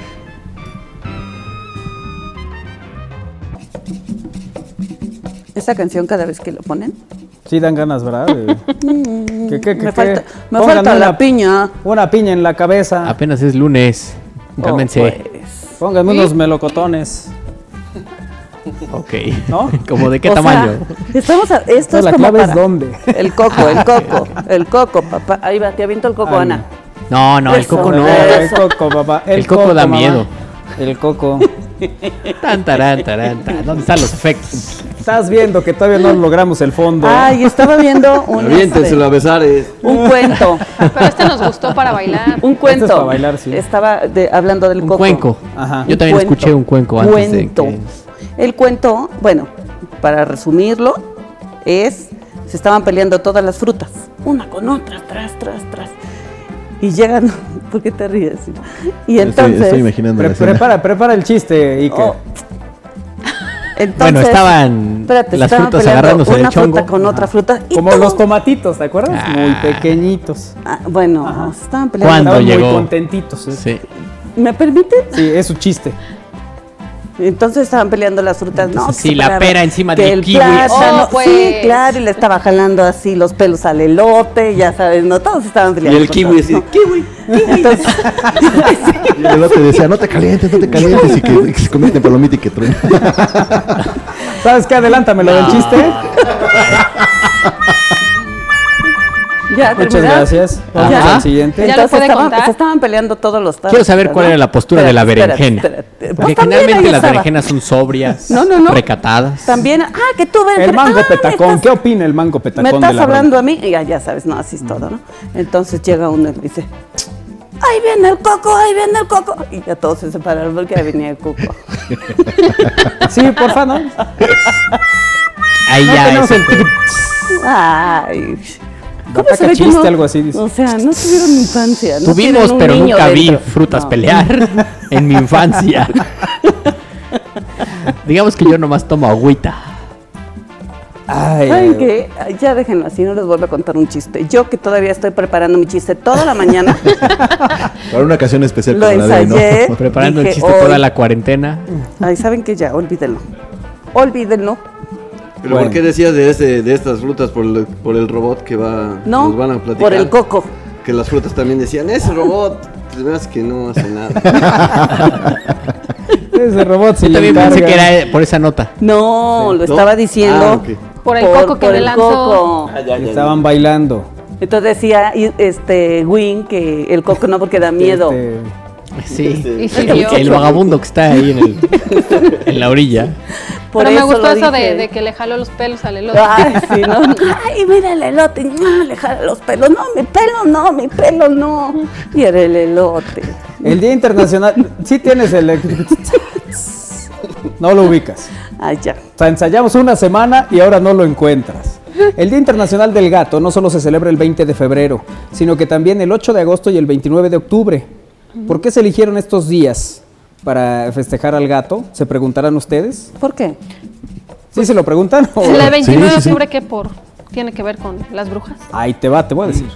Esa canción cada vez que lo ponen. Sí, dan ganas, ¿verdad? me falta, me falta la piña. Una piña en la cabeza. Apenas es lunes. Cálmense. Oh, pues. Pónganme unos melocotones. Ok. ¿No? ¿Como de qué tamaño? estamos esto es la como clave es dónde. El coco, el coco, el coco, papá. Ahí va, te aviento el coco, Ana. No, no, el coco no. El coco, papá. El, coco, da miedo. El coco. Tan, tarán, tarán, ¿Dónde están los efectos? Estás viendo que todavía no logramos el fondo. Ay, estaba viendo un. Este, a besar. Un cuento. Pero este nos gustó para bailar. Un cuento. Este para bailar, sí. Estaba hablando del un coco. Cuenco. Ajá. Yo también escuché un cuenco antes cuento. El cuento, bueno, para resumirlo, es, se estaban peleando todas las frutas, una con otra, tras, tras, tras. Y llegan, ¿por qué te ríes? Y entonces... Estoy, imaginando prepara, prepara el chiste, Ike. Oh. Entonces, bueno, estaban las frutas agarrándose una chongo. fruta con otra fruta. Como los tomatitos, ¿te acuerdas? Ah. Muy pequeñitos. Ah, bueno, estaban peleando. Estaban llegó? muy contentitos. ¿eh? Sí. ¿Me permite? Sí, es su chiste. Entonces estaban peleando las frutas, ¿no? Sí, la pera encima del kiwi. Plátano, oh, Sí, claro, y le estaba jalando así los pelos al elote, ya sabes, ¿no? Todos estaban peleando. Y el kiwi así, kiwi, Entonces, y el elote decía, no te calientes, no te calientes, y que, se convierte en palomita y que truena. ¿Sabes qué? Adelántame lo del chiste. Muchas gracias. Vamos al siguiente. ¿Ya Entonces, estaban, se estaban peleando todos los Quiero saber cuál era la postura de la berenjena. Porque pues generalmente las berenjenas son sobrias, no, no, no. recatadas. También, ah, que tú El mango petacón, ¿qué opina el mango petacón? Me estás hablando a mí, y ya, ya sabes, no, así es todo, ¿no? Entonces llega uno y dice, ahí viene el coco, ahí viene el coco. Y ya todos se separaron porque ahí venía el coco. sí, porfa, ¿no? Ahí ya. Es el Ay. ¿Cómo se chiste, algo así. Dice. O sea, no tuvieron infancia. No Tuvimos, pero nunca vi frutas pelear en mi infancia. Digamos que yo nomás tomo agüita. Ay, ¿Saben qué? Ya déjenlo así, no les vuelvo a contar un chiste. Yo que todavía estoy preparando mi chiste toda la mañana. Para una ocasión especial. Lo ensayé. ¿no? Preparando el chiste toda la cuarentena. Ay, ¿saben qué? Ya, olvídenlo. Olvídenlo ¿Pero por qué decías de, ese, de estas frutas por el, por el robot que va, no, nos van a platicar? por el coco. Que las frutas también decían, ese robot, pues que no hace nada. ese robot sí también pensé que era por esa nota. No, lo estaba diciendo. Ah, por el coco que por el Coco. Ah, Estaban bailando. Entonces decía este Win que el coco no porque da miedo. Sí, este, el, el, vagabundo que está ahí en, el, en la orilla. Por Pero me gustó eso de, que le jaló los pelos al elote. Ay, sí, ¿no? Ay, mira el elote, no, le jala los pelos. No, mi pelo no, mi pelo no. Y era el elote. El Día Internacional, sí tienes el... No lo ubicas. Ah, ya. O sea, ensayamos una semana y ahora no lo encuentras. El Día Internacional del Gato no solo se celebra el 20 de febrero, sino que también el 8 de agosto y el 29 de octubre. ¿Por qué se eligieron estos días para festejar al gato? ¿Se preguntarán ustedes? ¿Por qué? ¿Sí se lo preguntan? ¿El 29 de octubre qué por? ¿Tiene que ver con las brujas? Ahí te va, te voy a decir.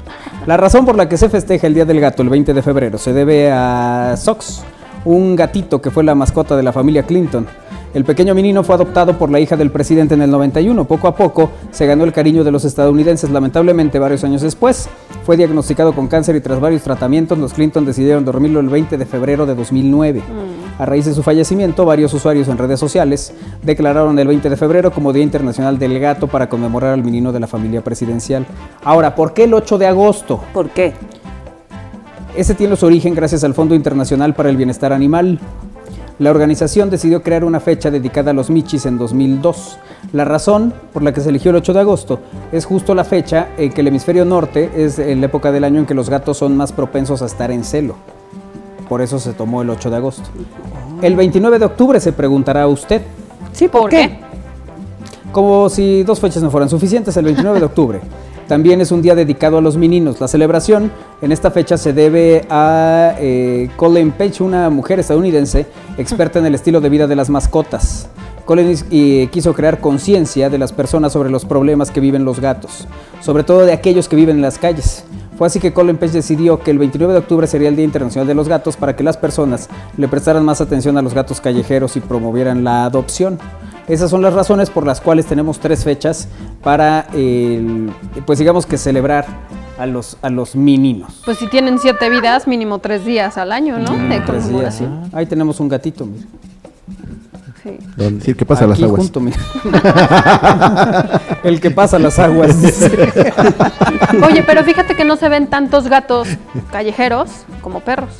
La razón por la que se festeja el Día del Gato el 20 de febrero se debe a Sox, un gatito que fue la mascota de la familia Clinton. El pequeño menino fue adoptado por la hija del presidente en el 91. Poco a poco se ganó el cariño de los estadounidenses. Lamentablemente, varios años después, fue diagnosticado con cáncer y tras varios tratamientos, los Clinton decidieron dormirlo el 20 de febrero de 2009. Mm. A raíz de su fallecimiento, varios usuarios en redes sociales declararon el 20 de febrero como Día Internacional del Gato para conmemorar al menino de la familia presidencial. Ahora, ¿por qué el 8 de agosto? ¿Por qué? Ese tiene su origen gracias al Fondo Internacional para el Bienestar Animal. La organización decidió crear una fecha dedicada a los michis en 2002. La razón por la que se eligió el 8 de agosto es justo la fecha en que el hemisferio norte es la época del año en que los gatos son más propensos a estar en celo. Por eso se tomó el 8 de agosto. El 29 de octubre se preguntará usted. Sí, ¿por, qué? Como si dos fechas no fueran suficientes, el 29 de octubre. También es un día dedicado a los meninos. La celebración en esta fecha se debe a eh, Colin Page, una mujer estadounidense experta en el estilo de vida de las mascotas. Colin quiso crear conciencia de las personas sobre los problemas que viven los gatos, sobre todo de aquellos que viven en las calles. Fue así que Colin Page decidió que el 29 de octubre sería el Día Internacional de los Gatos para que las personas le prestaran más atención a los gatos callejeros y promovieran la adopción. Esas son las razones por las cuales tenemos tres fechas para, pues digamos que celebrar a los, a los meninos. Pues si tienen siete vidas, mínimo tres días al año, ¿no? tres días, sí. Ahí tenemos un gatito, mira. Sí. El que pasa las aguas. Junto, el que pasa las aguas. Oye, pero fíjate que no se ven tantos gatos callejeros como perros.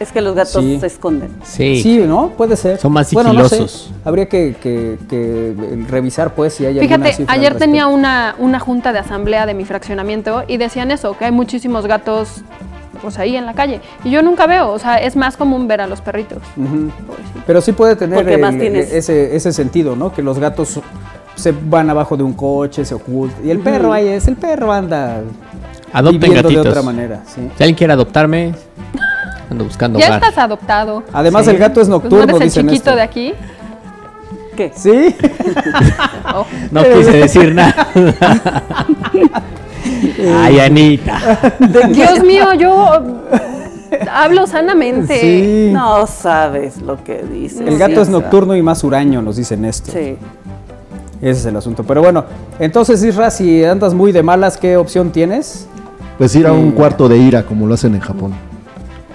Es que los gatos se esconden. Sí. Sí, ¿no? Puede ser. Son más sigilosos. Habría que, revisar, pues, si hay Fíjate, ayer tenía una, una junta de asamblea de mi fraccionamiento y decían eso, que hay muchísimos gatos pues ahí en la calle. Y yo nunca veo, o sea, es más común ver a los perritos. Pero sí puede tener ese, ese sentido, ¿no? Que los gatos se van abajo de un coche, se ocultan. Y el perro ahí es, el perro anda Adopten gatitos. de otra manera. Si alguien quiere adoptarme, Ando buscando Ya estás adoptado. Además, el gato es pues nocturno. ¿No eres el chiquito de aquí? ¿Qué? ¿Sí? Oh. No quise decir nada. Ay, Anita. Dios mío, yo hablo sanamente. Sí. No sabes lo que dices. El gato es nocturno y más huraño, nos dicen esto. Sí. Ese es el asunto. Pero bueno, entonces, Isra, si andas muy de malas, ¿qué opción tienes? Pues ir a un cuarto de ira, como lo hacen en Japón.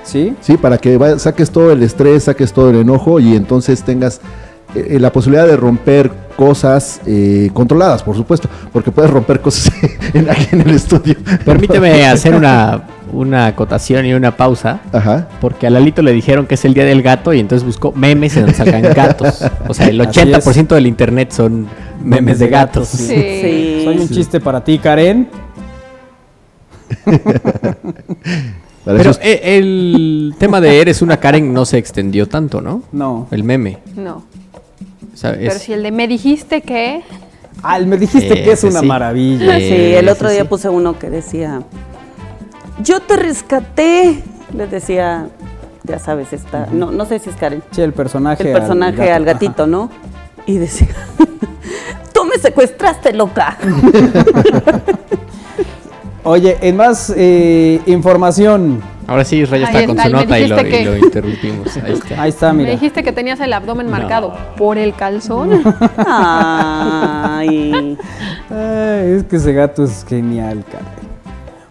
¿Sí? Sí, para que saques todo el estrés, saques todo el enojo y entonces tengas eh, la posibilidad de romper cosas eh, controladas, por supuesto, porque puedes romper cosas en, aquí en el estudio. Permíteme hacer una, una acotación y una pausa, Ajá. porque a Lalito le dijeron que es el día del gato y entonces buscó memes en donde salgan gatos. O sea, el 80% del internet son memes, de gatos. Sí. Soy un chiste para ti, Karen. Pero eh, el tema de Eres una Karen no se extendió tanto, ¿no? No. El meme. No. Pero si el de me dijiste que... Ah, el me dijiste que es una maravilla. Sí, el otro día puse uno que decía, yo te rescaté, les decía, ya sabes, está, no, no sé si es Karen. Sí, el personaje. El personaje al, gatito, ¿no? Y decía, tú me secuestraste, loca. Oye, en más eh, información. Ahora sí, Raya está con su nota y lo, interrumpimos. Ahí está. Ahí está, mira. Me dijiste que tenías el abdomen marcado por el calzón. Ay. es que ese gato es genial, cara.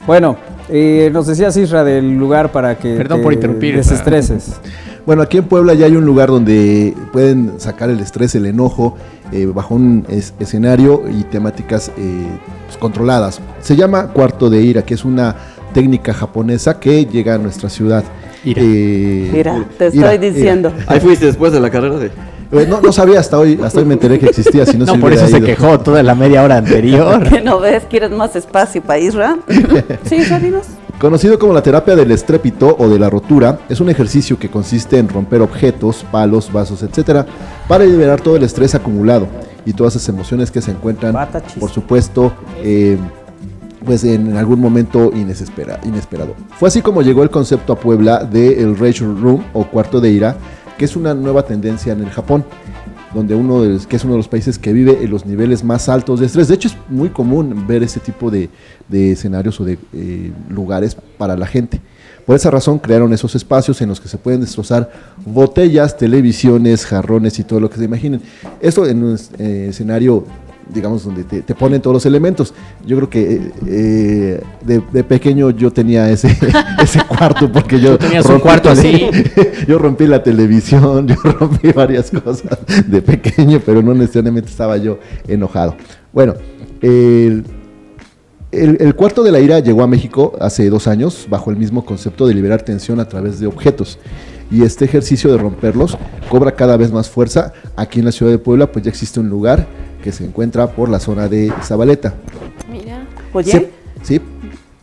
Bueno, eh, nos decías Isra del lugar para que Perdón por interrumpir, desestreses. Bueno, aquí en Puebla ya hay un lugar donde pueden sacar el estrés, el enojo, eh, bajo un escenario y temáticas eh, pues, controladas. Se llama Cuarto de Ira, que es una técnica japonesa que llega a nuestra ciudad. Ira. Eh, Mira, te estoy diciendo. Ahí fuiste después de la carrera de... Eh, no, no sabía hasta hoy, hasta hoy me enteré que existía. Si no, no por eso se quejó toda la media hora anterior. ¿Qué no ves? ¿Quieres más espacio para Isra? sí, Sabinos. Conocido como la terapia del estrépito o de la rotura, es un ejercicio que consiste en romper objetos, palos, vasos, etcétera, para liberar todo el estrés acumulado y todas esas emociones que se encuentran, por supuesto, eh, pues en algún momento inesperado. Fue así como llegó el concepto a Puebla de el Rage Room o cuarto de ira, que es una nueva tendencia en el Japón donde uno que es uno de los países que vive en los niveles más altos de estrés. De hecho, es muy común ver ese tipo de, escenarios o de eh, lugares para la gente. Por esa razón crearon esos espacios en los que se pueden destrozar botellas, televisiones, jarrones y todo lo que se imaginen. Esto en un eh, escenario digamos, donde te, ponen todos los elementos. Yo creo que eh, de, pequeño yo tenía ese, ese cuarto porque yo... Tenías un cuarto así. yo rompí la televisión, yo rompí varias cosas de pequeño, pero no necesariamente estaba yo enojado. Bueno, el, el, cuarto de la ira llegó a México hace dos años bajo el mismo concepto de liberar tensión a través de objetos y este ejercicio de romperlos cobra cada vez más fuerza. Aquí en la ciudad de Puebla pues ya existe un lugar que se encuentra por la zona de Zabaleta. Mira, oye. Sí.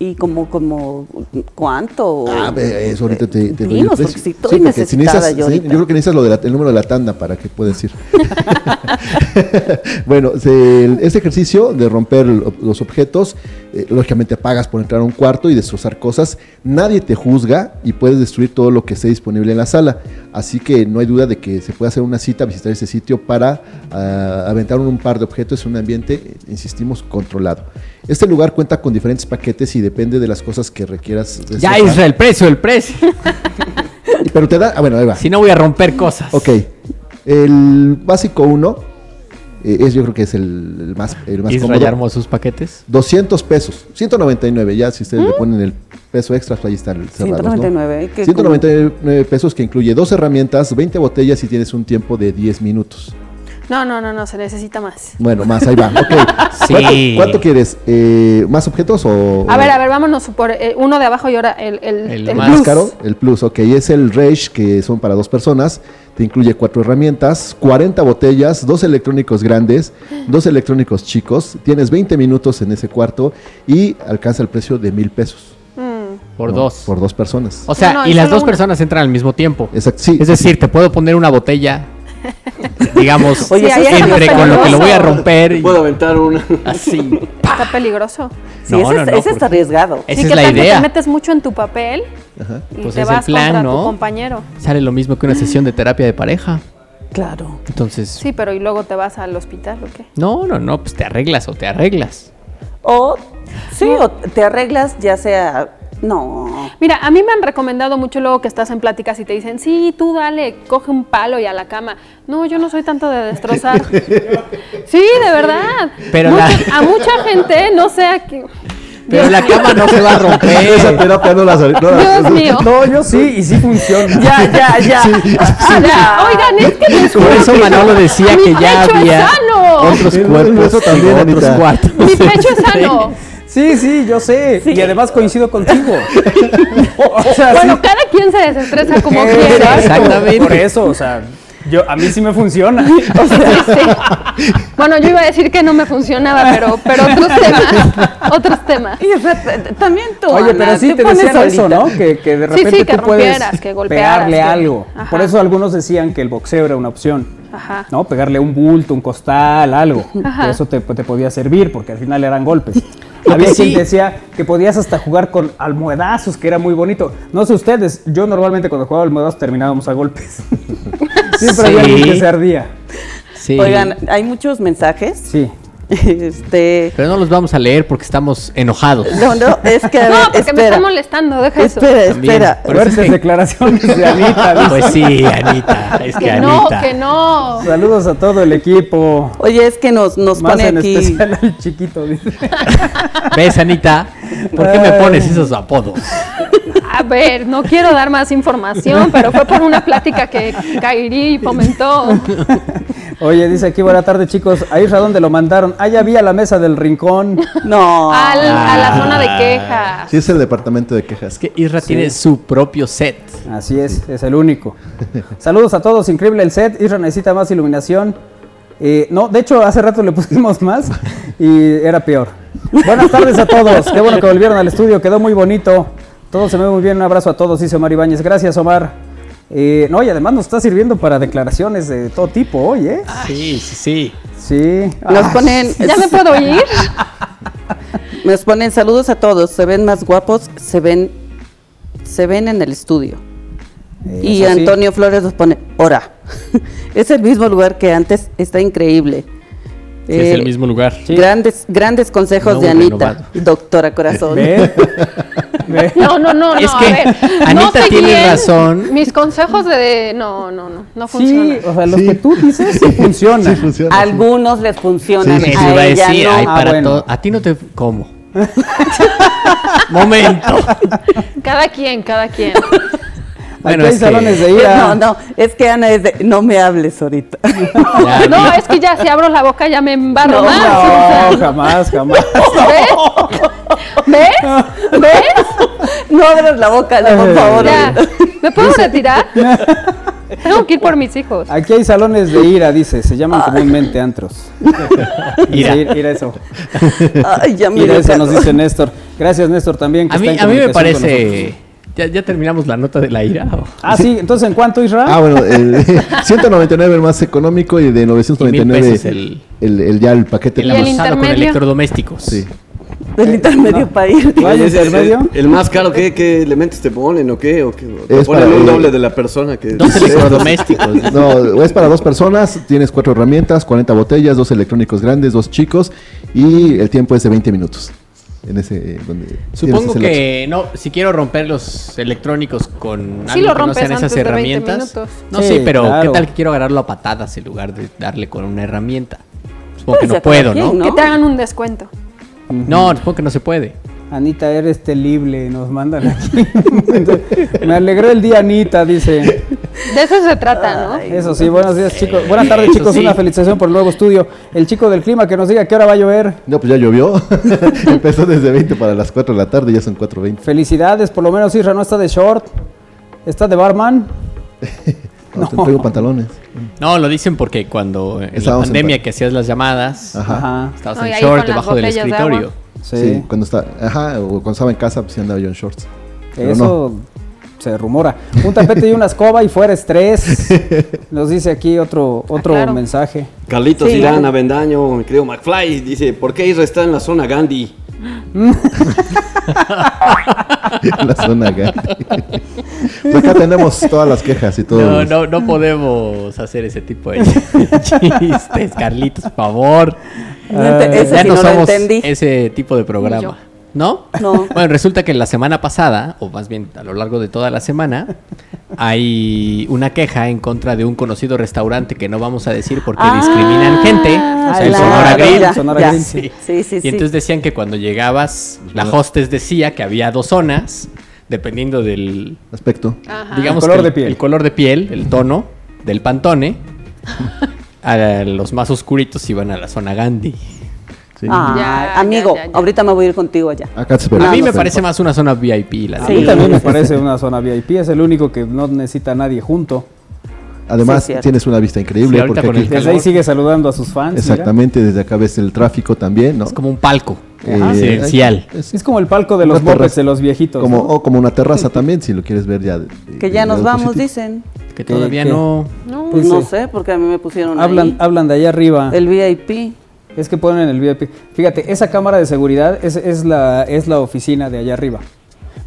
¿Y como, como cuánto? Ah, eso ahorita te, te doy el precio. Si estoy sí, necesitada yo, yo creo que necesitas lo de el número de la tanda para que puedas ir. bueno, este ejercicio de romper los objetos, eh, lógicamente pagas por entrar a un cuarto y destrozar cosas. Nadie te juzga y puedes destruir todo lo que esté disponible en la sala. Así que no hay duda de que se puede hacer una cita, visitar ese sitio para uh, aventar un par de objetos en un ambiente, insistimos, controlado. Este lugar cuenta con diferentes paquetes y depende de las cosas que requieras. Ya es el precio, el precio. Pero te da, ah, bueno, ahí va. Si no voy a romper cosas. Ok. El básico 1 eh, es, yo creo que es el, más, el más cómodo. armó sus paquetes? 200 pesos. 199 ya, si ustedes le ¿Mm? ponen el peso extra, pues ahí están cerrados. 199. 199 pesos que incluye dos herramientas, 20 botellas y tienes un tiempo de 10 minutos. No, no, no, no, se necesita más. Bueno, más, ahí va. Okay. ¿Cuánto, quieres? Eh, ¿Más objetos o...? A ver, a ver, vámonos por eh, uno de abajo y ahora el, el, el, más caro. El plus, ok. Es el Rage, que son para dos personas. Te incluye cuatro herramientas, 40 botellas, dos electrónicos grandes, dos electrónicos chicos. Tienes 20 minutos en ese cuarto y alcanza el precio de mil pesos. Mm. Por dos. Por dos personas. O sea, y las dos personas entran al mismo tiempo. Exacto, sí. Es decir, te puedo poner una botella digamos, Oye, entre con lo que lo voy a romper. Puedo aventar una. Así. Está peligroso. Sí, no, ese, no, ese está arriesgado. Esa es la idea. Te metes mucho en tu papel y pues te vas plan, contra tu compañero. Sale lo mismo que una sesión de terapia de pareja. Claro. Entonces. Sí, pero ¿y luego te vas al hospital o qué? No, no, no, pues te arreglas o te arreglas. O sí, o te arreglas ya sea no. Mira, a mí me han recomendado mucho luego que estás en pláticas y te dicen, sí, tú dale, coge un palo y a la cama. No, yo no soy tanto de destrozar. sí, de verdad. Pero a mucha gente, no sé a qué. Pero la cama no se va a romper. Esa terapia no la no, Dios mío. No, yo sí, y sí funciona. Ya, ya, ya. Oigan, es que Por eso Manolo decía que ya había otros cuerpos, también, otros cuartos. Mi pecho es sano. Sí, sí, yo sé. Y además coincido contigo. bueno, cada quien se desestresa como quiera. Exactamente. Por eso, o sea, yo, a mí sí me funciona. Bueno, yo iba a decir que no me funcionaba, pero, pero otros temas. Otros temas. Y también tú. Oye, pero sí te decían eso, ¿no? Que, que de repente sí, sí, que tú puedes que pegarle algo. Por eso algunos decían que el boxeo era una opción. Ajá. ¿No? Pegarle un bulto, un costal, algo. Eso te, te podía servir, porque al final eran golpes. Había quien decía que podías hasta jugar con almohadazos, que era muy bonito. No sé ustedes, yo normalmente cuando jugaba almohadazos terminábamos a golpes. Siempre había alguien que se ardía. Oigan, hay muchos mensajes. Sí. Este... Pero no los vamos a leer porque estamos enojados. No, no, es que. no, porque me está molestando, deja espera, eso. Espera, espera. Fuertes declaraciones de Anita. Pues sí, Anita. Es que, no, Anita. que no. Saludos a todo el equipo. Oye, es que nos, nos Más pone en aquí. especial al chiquito. ¿Ves, Anita? ¿Por qué me pones esos apodos? A ver, no quiero dar más información, pero fue por una plática que Kairi fomentó. Oye, dice aquí, buena tarde chicos, a Isra, ¿dónde lo mandaron? Allá había la mesa del rincón. No. a la zona de quejas. Sí, es el departamento de quejas. Es que Isra tiene su propio set. Así es, es el único. Saludos a todos, increíble el set. Isra necesita más iluminación. Eh, no, de hecho, hace rato le pusimos más y era peor. Buenas tardes a todos. Qué bueno que volvieron al estudio, quedó muy bonito. Todo se ve muy bien. Un abrazo a todos, dice Omar Ibáñez. Gracias, Omar. Eh, no, y además nos está sirviendo para declaraciones de todo tipo hoy, ¿eh? Sí, sí, sí. Sí. Nos ponen. ¿Ya me puedo ir? Nos ponen saludos a todos. Se ven más guapos, se ven, se ven en el estudio. y Antonio Flores nos pone, ora. es el mismo lugar que antes, está increíble. es el mismo lugar. Grandes, grandes consejos de Anita, doctora Corazón. No, no, no, es no, que a ver, Anita no tiene razón. Mis consejos de, no, no, no, no funcionan. Sí, o sea, los que tú dices sí funcionan. Sí funciona, Algunos les funcionan, a iba a ella decir, no. ay, Ah, para bueno. todo. A ti no te. ¿Cómo? Momento. Cada quien, cada quien. Bueno, hay es que- salones de ira. No, no, es que Ana es de, no me hables ahorita. Ya No, es que ya si abro la boca ya me embarro No, más. o sea, No, jamás, jamás. ¿Ves? ¿Ves? ¿Ves? No abras la boca, no, por favor. Ya. ¿Me puedo retirar? Tengo que ir por mis hijos. Aquí hay salones de ira, dice. Se llaman comúnmente antros. Ira. Sí, ira eso. Ay, ya me eso nos dice Néstor. Gracias, Néstor, también. que A mí, está en a mí me parece. ¿Ya, ¿Ya terminamos la nota de la ira? o? Ah, sí, entonces, ¿en cuánto, Isra? Ah, bueno, el 199 el más económico y de Y mil 999 pesos el- el, el ya el paquete. El ¿Y el avanzado con electrodomésticos. Sí. Del intermedio para ir. ¿Vaya Ese es intermedio? El, el más caro, ¿qué, qué elementos te ponen o qué? ¿O qué? ¿Te Es ponen para un el- doble de la persona que... Dos electrodomésticos. No, es para dos personas, tienes cuatro herramientas, 40 botellas, dos electrónicos grandes, dos chicos y el tiempo es de 20 minutos. En ese eh, donde Supongo que no, si quiero romper los electrónicos con Sí algo lo que no sean esas antes de 20 herramientas. minutos. No, Sí, sí, pero claro. ¿qué tal que quiero agarrarlo a patadas en lugar de darle con una herramienta? Supongo que Pues no ya cada puedo, ¿no? ¿no? Que te hagan un descuento. No, supongo que no se puede. Anita, eres telible, nos mandan aquí. Me alegró el día, Anita, dice. De eso se trata, ¿no? Eso sí, buenos días, chicos. Buenas tardes, Eso chicos. sí. Una felicitación por el nuevo estudio. El chico del clima que nos diga qué hora va a llover. No, pues ya llovió. Empezó desde 20 para las 4 de la tarde, ya son 4.20. Felicidades, por lo menos Isra no está de short. Está de barman. No, te traigo pantalones. No, lo dicen porque cuando en la Estábamos en pandemia pa- que hacías las llamadas, Ajá. Ajá. estabas No, en short debajo del de escritorio. Sí. Sí, cuando está, ajá, o cuando estaba en casa, pues sí andaba yo en shorts. Pero Eso se rumora. Un tapete y una escoba y fuera estrés. Nos dice aquí otro, otro claro. mensaje. Carlitos Sí. Irán Avendaño, mi querido McFly, dice, ¿por qué Isra está en la zona Gandhi? la zona Gandhi. Pues acá tenemos todas las quejas y todo. No, no, no podemos hacer ese tipo de chistes, Carlitos, por favor. No ente- ese ya no somos entendí. ese tipo de programa. ¿No? No. Bueno, resulta que la semana pasada, o más bien a lo largo de toda la semana, hay una queja en contra de un conocido restaurante que no vamos a decir porque Ah, discriminan gente. O sea, el Sonora Grill. Sonora. Grill, Sí, sí, sí. Y entonces decían que cuando llegabas, la hostess decía que había dos zonas, dependiendo del, Aspecto. Ajá. digamos El color que de piel. el color de piel, el tono del pantone. A los más oscuritos iban a la zona Gandhi. Sí. Ah, Ya, amigo, ya, ya, ya. ahorita me voy a ir contigo allá. Acá te. A mí me parece más una zona VIP. La A Sí. mí también me parece una zona VIP. Es el único que no necesita a nadie junto. Además, Sí, tienes una vista increíble. Sí, porque aquí- Desde ahí sigue saludando a sus fans. mira. Exactamente, desde acá ves el tráfico también, ¿no? Es como un palco Eh, residencial. es Es como el palco de los terraza. de los viejitos. como, ¿no? o como una terraza también, si lo quieres ver ya. de- Que de ya nos vamos, positivo. dicen. Que ¿Qué- todavía no. No, Pues no sé, porque a mí me pusieron Hablan, ahí hablan de allá arriba. el VIP. Es que ponen el VIP. Fíjate, esa cámara de seguridad es, es la, es la oficina de allá arriba.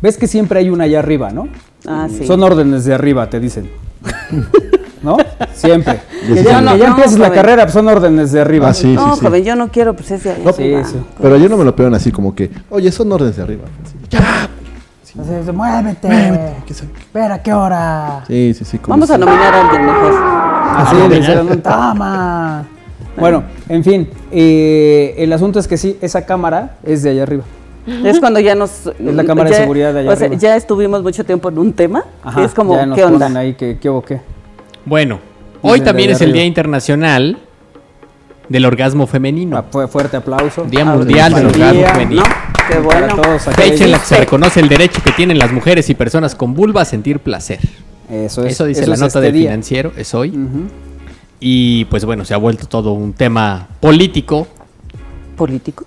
¿Ves que siempre hay una allá arriba, no? Ah, sí. Son órdenes de arriba, te dicen. ¿No? Siempre. Que ya, sí. que ya No, empieces la carrera, pues son órdenes de arriba. Ah, sí, no, sí, sí. joven, yo no quiero, pues ese. No, Sí, sí. Pero yo no me lo pegan así como que, oye, son órdenes de arriba. Ya. Así, muévete. ¿Qué sabe? Espera, ¿qué hora? Sí, sí, sí. como Vamos a nominar a alguien mejor. Así le hicieron, toma. Bueno, en fin, eh, el asunto es que sí, esa cámara es de allá arriba. Es cuando ya nos... Es la cámara de seguridad de allá o sea, ya estuvimos mucho tiempo en un tema. es como, ya nos ¿qué onda? ahí que, ¿qué o qué? Bueno, hoy también es el Día Internacional del Orgasmo Femenino. Ah, fuerte aplauso. Día Mundial del Orgasmo Femenino. Qué bueno. Fecha en la que se reconoce el derecho que tienen las mujeres y personas con vulva a sentir placer. Eso es. Eso dice la nota este del financiero, es hoy. Y pues bueno, se ha vuelto todo un tema político. ¿Político?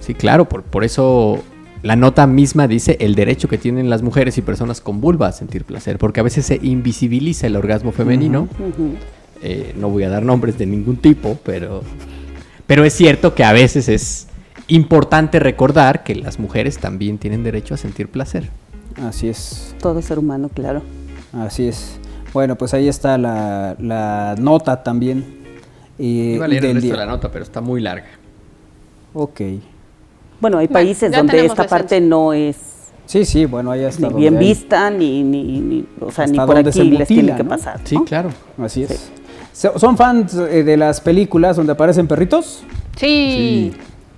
Sí, claro, por, por eso la nota misma dice el derecho que tienen las mujeres y personas con vulva a sentir placer, porque a veces se invisibiliza el orgasmo femenino. Eh, no voy a dar nombres de ningún tipo, pero, pero es cierto que a veces es importante recordar que las mujeres también tienen derecho a sentir placer. Así es. Todo ser humano, claro. Así es. Bueno, pues ahí está la, nota también. Eh, Iba a leer el la nota, pero está muy larga. Ok. Bueno, hay países donde esta parte no es Sí, sí, bueno, ahí está. Ni bien vista, ni, ni, o sea, ni por aquí les tiene que pasar. Sí, claro. Así es. ¿Son fans eh, de las películas donde aparecen perritos? Sí.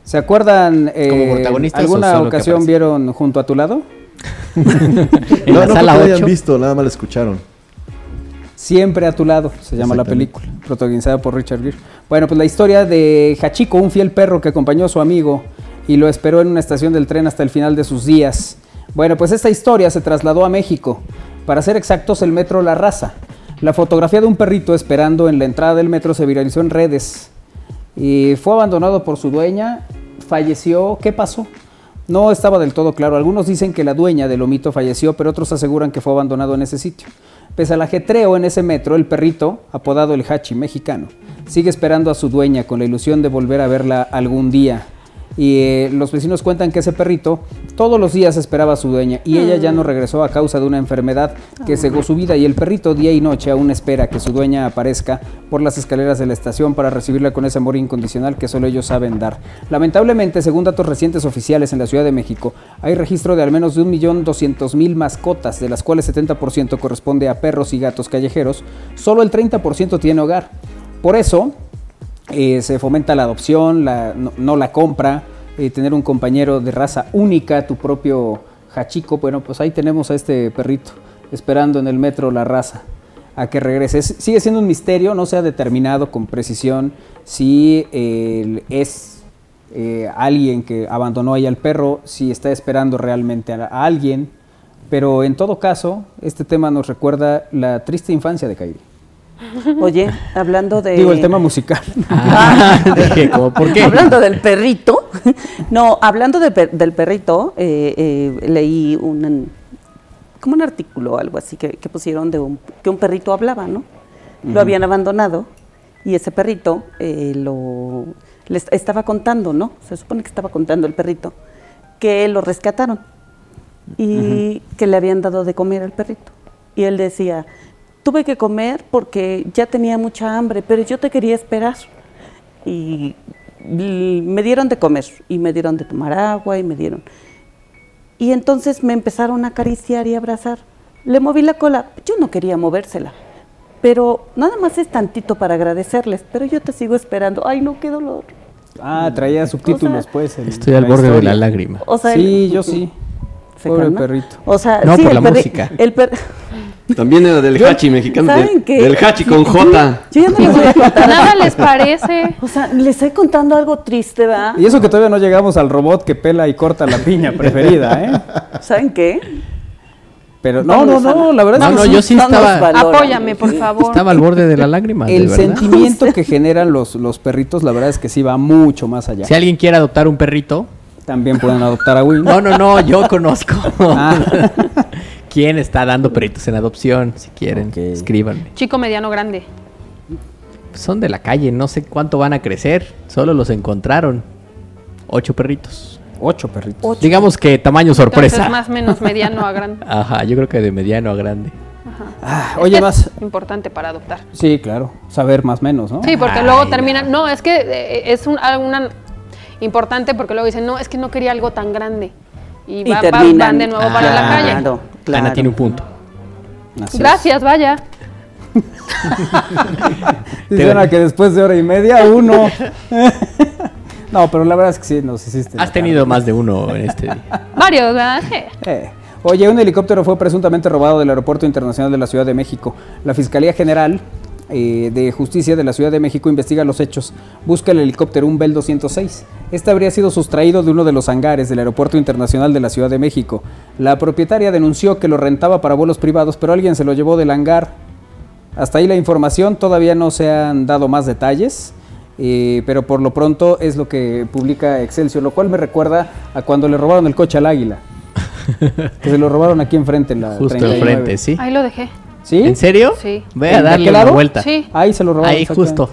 ¿Se acuerdan? Eh, Como protagonistas. ¿Alguna ocasión vieron junto a tu lado? en no, la no sala lo hayan visto, nada más lo escucharon. Siempre a tu lado, se llama la película, protagonizada por Richard Gere. Bueno, pues la historia de Hachiko, un fiel perro que acompañó a su amigo y lo esperó en una estación del tren hasta el final de sus días. Bueno, pues esta historia se trasladó a México, para ser exactos, el metro La Raza. La fotografía de un perrito esperando en la entrada del metro se viralizó en redes. Y fue abandonado por su dueña, falleció. ¿Qué pasó? No estaba del todo claro. Algunos dicen que la dueña del omito falleció, pero otros aseguran que fue abandonado en ese sitio. Pese al ajetreo en ese metro, el perrito, apodado el Hachi mexicano, sigue esperando a su dueña con la ilusión de volver a verla algún día y eh, los vecinos cuentan que ese perrito todos los días esperaba a su dueña y ella ya no mm. regresó a causa de una enfermedad que cegó su vida y el perrito día y noche aún espera que su dueña aparezca por las escaleras de la estación para recibirla con ese amor incondicional que solo ellos saben dar. Lamentablemente, según datos recientes oficiales en la Ciudad de México, hay registro de al menos de 1.200.000 mascotas, de las cuales 70% corresponde a perros y gatos callejeros, solo el 30% tiene hogar. Por eso, eh, se fomenta la adopción, no, la compra, eh, tener un compañero de raza única, tu propio hachico. Bueno, pues ahí tenemos a este perrito esperando en el metro la raza a que regrese. sigue siendo un misterio, no se ha determinado con precisión si es eh, alguien que abandonó ahí al perro, si está esperando realmente a, alguien, pero en todo caso, este tema nos recuerda la triste infancia de Kairi. Oye, hablando de... Digo, el tema musical. Ah, ¿por qué? Hablando del perrito. No, hablando del perrito, eh, eh, leí un, como un artículo o algo así que, pusieron de un, que un perrito hablaba, ¿no? Lo habían abandonado y ese perrito eh, lo le estaba contando, ¿no? Se supone que estaba contando el perrito que lo rescataron y que le habían dado de comer al perrito. Y él decía, tuve que comer porque ya tenía mucha hambre, pero yo te quería esperar. Y me dieron de comer y me dieron de tomar agua y me dieron. Y entonces me empezaron a acariciar y abrazar. Le moví la cola, yo no quería movérsela, pero nada más es tantito para agradecerles, pero yo te sigo esperando. Ay, no, qué dolor. Ah, traía subtítulos, pues. estoy al borde de la lágrima. sí, yo sí. Pobre perrito. O sea, no, por la música. El También era del Hachi mexicano. ¿Saben qué? Del Hachi con J. Yo ya no les voy a contar. Nada les parece. O sea, les estoy contando algo triste, ¿verdad? Y eso que todavía no llegamos al robot que pela y corta la piña preferida, ¿eh? ¿Saben qué? Pero no, no, no, la verdad no, es que no, yo sí estaba. Apóyame, por favor. Estaba al borde de la lágrima. El sentimiento que generan los, los perritos, la verdad es que sí va mucho más allá. Si alguien quiere adoptar un perrito, también pueden adoptar a Win. No, no, no, yo conozco. Ah. ¿Quién está dando perritos en adopción? Si quieren, escríbanme. Chico, mediano, grande. Son de la calle, no sé cuánto van a crecer. Solo los encontraron. Ocho perritos. Ocho perritos. Digamos que tamaño sorpresa. Es más o menos mediano a grande. Ajá, yo creo que de mediano a grande. Ah, oye, más. importante para adoptar. Sí, claro. Saber más o menos, ¿no? Sí, porque luego termina. No, es que eh, es un, una importante porque luego dicen, no, es que no quería algo tan grande. Y, va, van de nuevo para la calle. Claro. Ana tiene un punto. Gracias, vaya. Dicen que después de hora y media, uno. No, pero la verdad es que sí, nos hiciste. Has tenido más de uno en este día. Varios, ¿verdad? Eh. Oye, un helicóptero fue presuntamente robado del Aeropuerto Internacional de la Ciudad de México. La Fiscalía General eh, de Justicia de la Ciudad de México investiga los hechos. Busca el helicóptero un Bell 206. Este habría sido sustraído de uno de los hangares del Aeropuerto Internacional de la Ciudad de México. La propietaria denunció que lo rentaba para vuelos privados, pero alguien se lo llevó del hangar. Hasta ahí la información, todavía no se han dado más detalles. Eh, pero por lo pronto es lo que publica Excelsior, lo cual me recuerda a cuando le robaron el coche al águila. que se lo robaron aquí enfrente en la Justo enfrente, sí. Ahí lo dejé. ¿Sí? ¿En serio? Sí. Voy a darle una vuelta. Sí. Ahí se lo robaron. Ahí justo.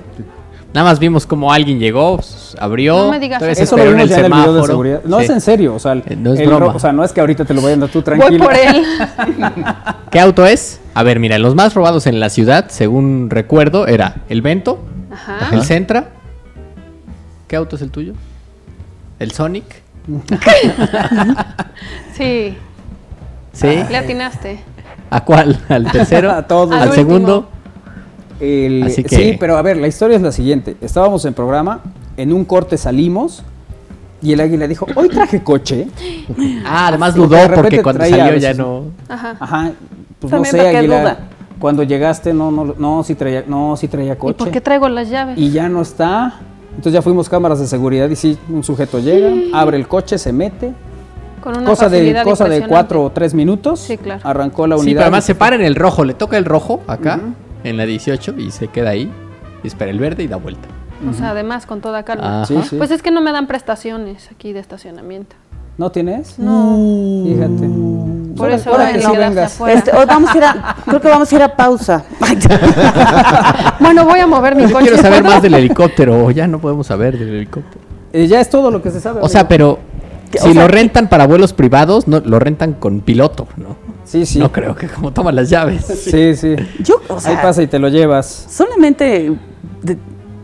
Nada más vimos como alguien llegó, abrió. No me digas eso. lo vimos ya en el video de seguridad. No es en serio, o sea, eh, no es broma. o sea, no es que ahorita te lo vayan a dar tú tranquilo. Voy por él. ¿Qué auto es? A ver, mira, los más robados en la ciudad, según recuerdo, era el Vento, Ajá. el Centra. ¿Qué auto es el tuyo? ¿El Sonic? sí. ¿Sí? Le atinaste. ¿A cuál? ¿Al tercero? a todos. ¿Al, segundo? Sí, pero a ver, la historia es la siguiente. Estábamos en programa, en un corte salimos y el águila dijo, hoy traje coche. Ah, además dudó porque cuando salió ya no... Ajá. Ajá. Pues no sé, águila. Cuando llegaste, no, no, no, sí traía, no, sí traía coche. ¿Y por qué traigo las llaves? Y ya no está. Entonces ya fuimos cámaras de seguridad y sí, un sujeto llega, abre el coche, se mete, con una cosa de cosa de cuatro o tres minutos. Sí, claro. Arrancó la unidad. Sí, pero además se para en el rojo, le toca el rojo acá, en la 18, y se queda ahí, y espera el verde y da vuelta. O sea, además con toda calma. Sí, sí. Pues es que no me dan prestaciones aquí de estacionamiento. ¿No tienes? No. Fíjate. Por eso ahora que sí vengas. Este, vamos a ir a, creo que vamos a ir a pausa. bueno, voy a mover mi Yo coche. quiero saber más del helicóptero, ya no podemos saber del helicóptero. Eh, ya es todo lo que se sabe. O sea, pero si lo rentan para vuelos privados, no lo rentan con piloto, ¿no? Sí, sí. No creo que como toman las llaves. Sí, sí. Yo, o sea, Ahí pasa y te lo llevas. Solamente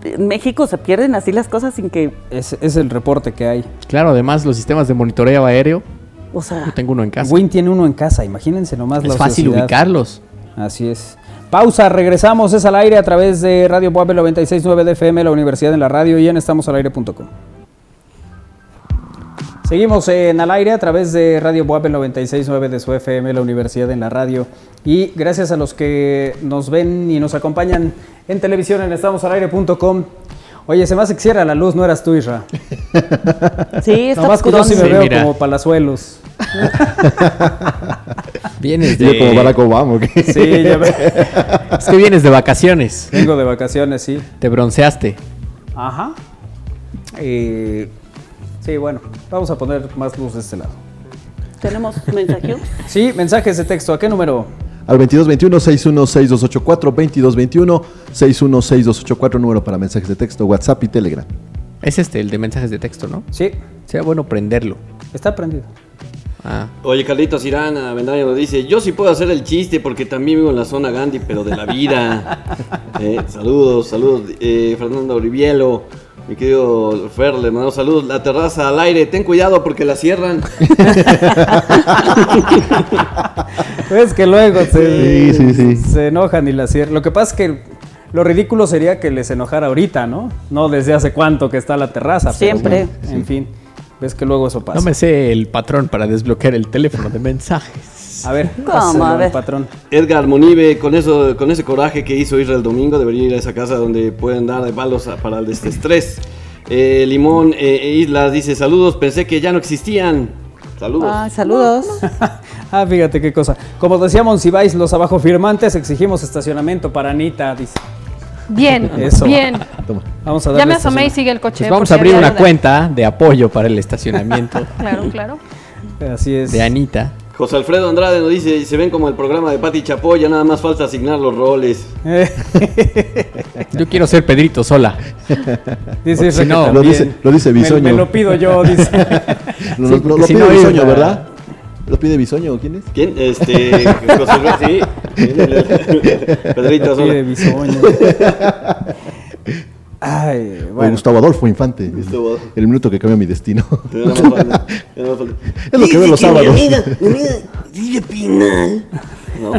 en México se pierden así las cosas sin que... Es, es el reporte que hay. Claro, además los sistemas de monitoreo aéreo. O sea, yo tengo uno en casa. Win tiene uno en casa, imagínense nomás es la fácil ubicarlos. Así es. Pausa, regresamos, es al aire a través de Radio Puebla 96.9 de FM, la Universidad en la Radio y en estamosalaire.com. Seguimos en al aire a través de Radio Boab 96.9 de su FM, la Universidad en la Radio. Y gracias a los que nos ven y nos acompañan en televisión en estamosalaire.com. Oye, se me hace que cierra la luz, no eras tú, Isra. Sí, está Nomás que yo sí me veo como palazuelos. vienes de... Yo como Barack Obama, ¿qué? Sí, ya ve. Es que vienes de vacaciones. Vengo de vacaciones, sí. Te bronceaste. Ajá. Eh... Sí, bueno, vamos a poner más luz de este lado. ¿Tenemos mensajes? Sí, mensajes de texto. ¿A qué número? Al 2221-616284, 2221-616284, número para mensajes de texto, WhatsApp y Telegram. Es este, el de mensajes de texto, ¿no? Sí. Sería bueno prenderlo. Está prendido. Ah. Oye, Carlitos Irán, Vendaño nos dice, yo sí puedo hacer el chiste porque también vivo en la zona Gandhi, pero de la vida. Eh, saludos, saludos. Eh, Fernando Rivielo. Mi querido Fer, le mando saludos. La terraza al aire, ten cuidado porque la cierran. es que luego se, se enojan y la cierran. Lo que pasa es que lo ridículo sería que les enojara ahorita, ¿no? No desde hace cuánto que está la terraza. Siempre. en fin, ves que luego eso pasa. No me sé el patrón para desbloquear el teléfono de mensajes. A ver, ¿Cómo? A ver. patrón. Edgar Monive, con eso, con ese coraje que hizo Israel domingo, debería ir a esa casa donde pueden dar de palos para el estrés. Eh, Limón eh, Islas dice saludos, pensé que ya no existían. Saludos. Ah, saludos. ah, fíjate qué cosa. Como decíamos, si vais los abajo firmantes, exigimos estacionamiento para Anita, dice. Bien, Eso. bien. Vamos a ya me asomé y sigue el coche. Pues vamos a abrir una cuenta de apoyo para el estacionamiento. claro, claro. Así es. De Anita. José Alfredo Andrade nos dice, se ven como el programa de Pati Chapoy, ya nada más falta asignar los roles. yo quiero ser Pedrito sola. Dice si no, lo dice, lo dice Bisoño. Me, me, lo pido yo, dice. lo, lo, lo, lo pide Bisoño, ¿verdad? ¿Lo pide Bisoño o quién es? ¿Quién? Este, José Alfredo, sí. Pedrito Lo pide Bisoño. Ay, bueno. Gustavo Adolfo Infante. Gustavo. El minuto que cambia mi destino. es lo que veo los sábados. ¿No?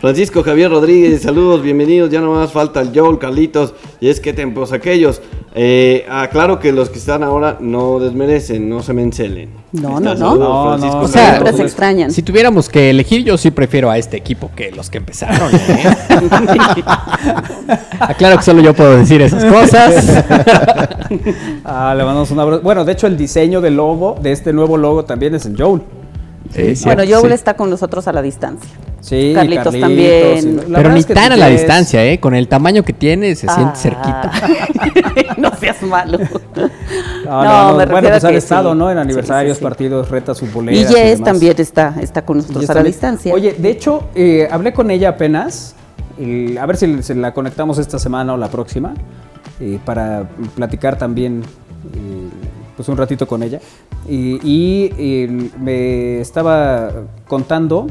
Francisco Javier Rodríguez, saludos, bienvenidos. Ya no más falta el Joel, Carlitos y es que tempos aquellos. Eh, aclaro que los que están ahora no desmerecen, no se me encelen. No, no, no. no, no o sea, se extrañan. Si tuviéramos que elegir, yo sí prefiero a este equipo que los que empezaron. ¿eh? Aclaro que solo yo puedo decir esas cosas. ah, le mandamos un abrazo. Bueno, de hecho, el diseño del logo, de este nuevo logo, también es en Joel. Bueno, Joel está con nosotros a la distancia. Sí, Carlitos, también. Pero ni tan a la distancia, ¿eh? Con el tamaño que tiene, se siente ah. cerquita. no seas malo. No, no, me bueno, pues ha estado, ¿no? En aniversarios, partidos, retas futboleras. Y Jess también está, está con nosotros a la distancia. Oye, de hecho, eh, hablé con ella apenas. a ver si la conectamos esta semana o la próxima. Eh, para platicar también eh, pues un ratito con ella. y me estaba contando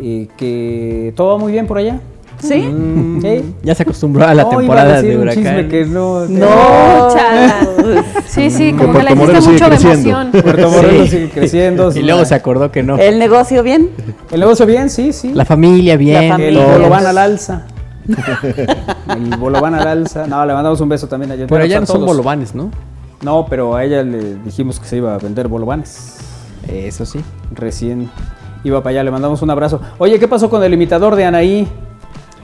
y que todo va muy bien por allá. ¿Sí? Mm. Ya se acostumbró a la temporada de huracán. Que no, no, Sí, sí, como que le diste mucho de emoción. Puerto Morelos sigue creciendo. Y luego se acordó que no. ¿El negocio bien? El negocio bien, sí, sí. La familia bien. La familia. El van al alza. el bolobán al alza. No, le mandamos un beso también a. Pero allá no son bolovanes, ¿no? No, pero a ella le dijimos que se iba a vender bolovanes. Eso sí. Recién iba para allá, le mandamos un abrazo. Oye, ¿qué pasó con el imitador de Anaí?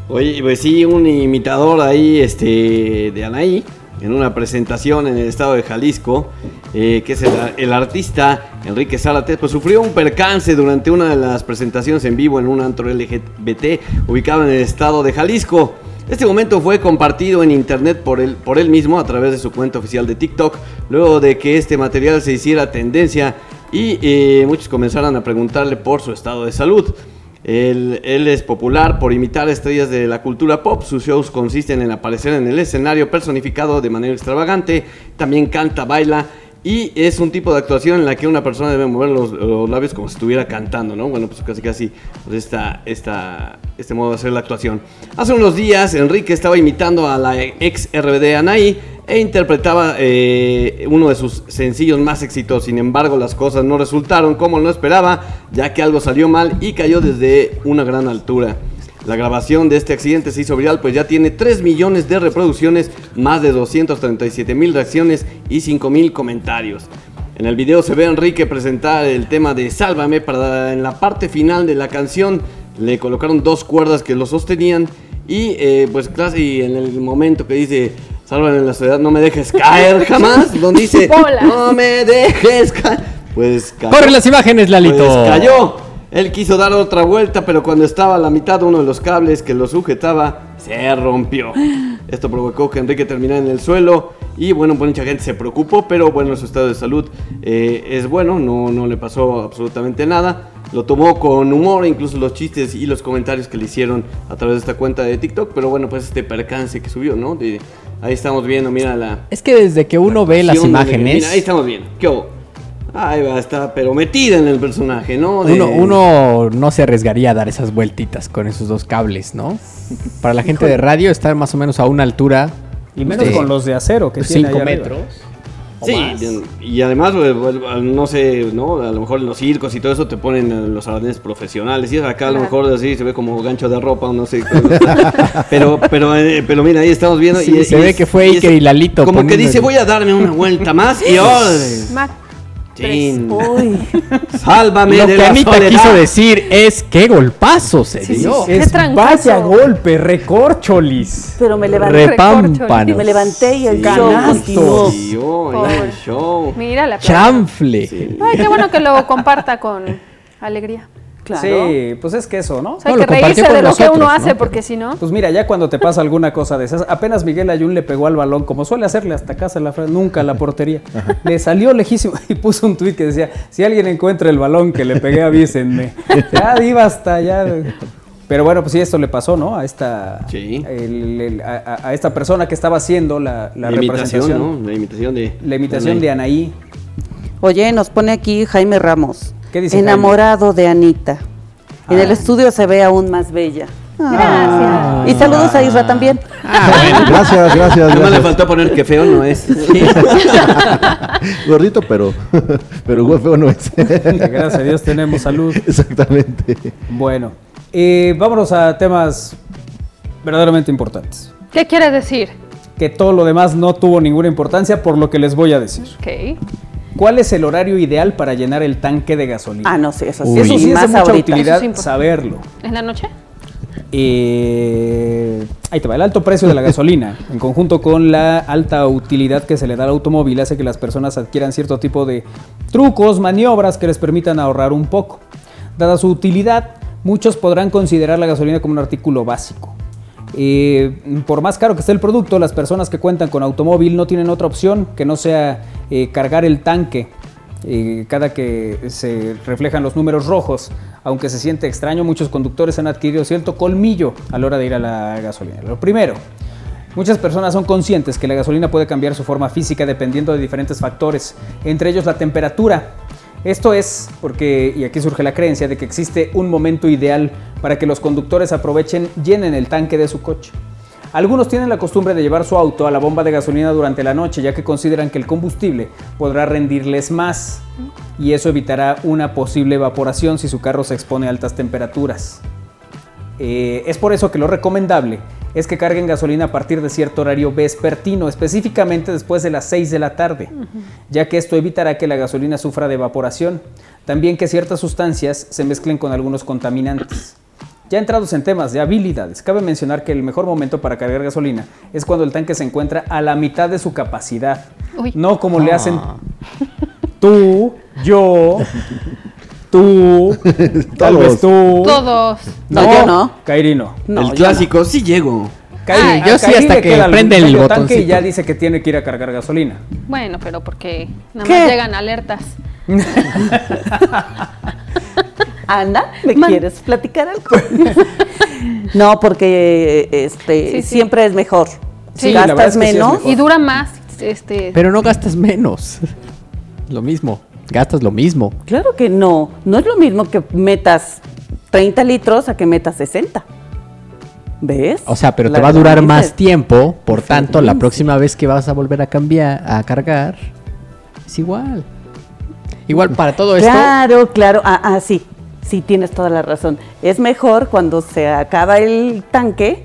Oye, pues sí, un imitador ahí este, de Anaí, en una presentación en el estado de Jalisco, eh, que es el, artista Enrique Zárate, pues sufrió un percance durante una de las presentaciones en vivo en un antro LGBT ubicado en el estado de Jalisco. Este momento fue compartido en internet por él, por él mismo a través de su cuenta oficial de TikTok, luego de que este material se hiciera tendencia y eh, muchos comenzaron a preguntarle por su estado de salud. Él, es popular por imitar estrellas de la cultura pop. Sus shows consisten en aparecer en el escenario personificado de manera extravagante. También canta, baila y es un tipo de actuación en la que una persona debe mover los, labios como si estuviera cantando, ¿no? Bueno, pues casi casi pues este modo de hacer la actuación. Hace unos días Enrique estaba imitando a la ex RBD Anaí e interpretaba eh, uno de sus sencillos más exitosos. Sin embargo, las cosas no resultaron como lo esperaba, ya que algo salió mal y cayó desde una gran altura. La grabación de este accidente se hizo viral, pues ya tiene 3 millones de reproducciones, más de 237 mil reacciones y 5 mil comentarios. En el video se ve a Enrique presentar el tema de Sálvame para en la parte final de la canción le colocaron dos cuerdas que lo sostenían y eh, pues casi en el momento que dice Sálvame en la ciudad, no me dejes caer jamás. Donde dice, no me dejes caer. Pues cayó. Corre las imágenes, Lalito. Pues cayó. Él quiso dar otra vuelta, pero cuando estaba a la mitad uno de los cables que lo sujetaba se rompió. Esto provocó que Enrique terminara en el suelo y bueno, pues mucha gente se preocupó, pero bueno, su estado de salud eh, es bueno, no, no le pasó absolutamente nada. Lo tomó con humor, incluso los chistes y los comentarios que le hicieron a través de esta cuenta de TikTok, pero bueno, pues este percance que subió, ¿no? De, Ahí estamos viendo, mira la. Es que desde que uno ve las imágenes. mira, ahí estamos viendo. ¿Qué Ahí va, está, pero metida en el personaje, ¿no? Uno, no se arriesgaría a dar esas vueltitas con esos dos cables, ¿no? Para la gente de radio está más o menos a una altura. Y menos con los de acero que 5 metros. Sí, y además, pues, no sé, ¿no? A lo mejor en los circos y todo eso te ponen los arneses profesionales. Y acá a lo mejor así se ve como gancho de ropa o no sé. pero, pero, eh, pero mira, ahí estamos viendo. y, se ve que fue Iker y Lalito. Como que dice, voy a darme una vuelta más y Uy. Sálvame Lo que Anita quiso decir es qué golpazo se dio. es vaya golpe, recorcholis. Pero me levanté. Repámpanos. Me levanté y el show Mira la Chanfle. Ay, qué bueno que lo comparta con alegría. Sí, pues es que eso, ¿no? O sea, hay que reírse de lo que uno hace, porque si no. Pues mira, ya cuando te pasa alguna cosa de esas, apenas Miguel Ayun le pegó al balón, como suele hacerle hasta casa la frase, nunca la portería. Le salió lejísimo y puso un tuit que decía: si alguien encuentra el balón que le pegué, avísenme. ya iba hasta allá. Pero bueno, pues sí, esto le pasó, ¿no? A esta, a, esta persona que estaba haciendo la, la, representación. ¿no? La imitación de. La imitación de Anaí. Oye, nos pone aquí Jaime Ramos. ¿Qué dice Enamorado de Anita. En el estudio se ve aún más bella. Gracias. Y saludos a Isra también. Ah, gracias, gracias. No le faltó poner que feo no es. Gordito, pero, pero feo no es. Gracias a Dios tenemos salud. Exactamente. Bueno, eh, vámonos a temas verdaderamente importantes. ¿Qué quiere decir? que todo lo demás no tuvo ninguna importancia por lo que les voy a decir. Ok. ¿Cuál es el horario ideal para llenar el tanque de gasolina? Ah, no sé, eso sí. Eso sí es de mucha ahorita. utilidad es saberlo. ¿En la noche? Eh, ahí te va, el alto precio de la gasolina, en conjunto con la alta utilidad que se le da al automóvil, hace que las personas adquieran cierto tipo de trucos, maniobras que les permitan ahorrar un poco. Dada su utilidad, muchos podrán considerar la gasolina como un artículo básico. Eh, por más caro que esté el producto, las personas que cuentan con automóvil no tienen otra opción que no sea eh, cargar el tanque eh, cada que se reflejan los números rojos. Aunque se siente extraño, muchos conductores han adquirido cierto colmillo a la hora de ir a la gasolina. Lo primero, Muchas personas son conscientes que la gasolina puede cambiar su forma física dependiendo de diferentes factores, entre ellos la temperatura. Esto es porque, y aquí surge la creencia de que existe un momento ideal para que los conductores aprovechen, llenen el tanque de su coche. Algunos tienen la costumbre de llevar su auto a la bomba de gasolina durante la noche, ya que consideran que el combustible podrá rendirles más y eso evitará una posible evaporación si su carro se expone a altas temperaturas. Eh, es por eso que lo recomendable es que carguen gasolina a partir de cierto horario vespertino, específicamente después de las 6 de la tarde, ya que esto evitará que la gasolina sufra de evaporación. También que ciertas sustancias se mezclen con algunos contaminantes. Ya entrados en temas de habilidades, cabe mencionar que el mejor momento para cargar gasolina es cuando el tanque se encuentra a la mitad de su capacidad. Uy. No como le hacen tú, yo, tú, tal Todos. vez tú. Todos. No, yo no. Kairi no. No, el yo clásico, sí llego. Kairi- Ah, yo sí Kairi hasta le que queda prende el medio tanque botoncito. y ya dice que tiene que ir a cargar gasolina. Bueno, pero porque nada ¿Qué? más llegan alertas. Anda, ¿me Man- quieres platicar algo? no, porque este Sí, sí. siempre es mejor. Sí, Si la verdad gastas es que sí es menos, mejor. Y dura más. Este, Pero no gastas menos. Lo mismo. Gastas lo mismo. claro que no. No es lo mismo que metas 30 litros a que metas 60. ¿Ves? O sea, pero La te va a durar más tiempo. Por tanto, la próxima vez que vas a volver a cambiar, a cargar, es igual. Igual para todo esto. Claro, claro. Ah, ah, sí. Sí, tienes toda la razón. Es mejor cuando se acaba el tanque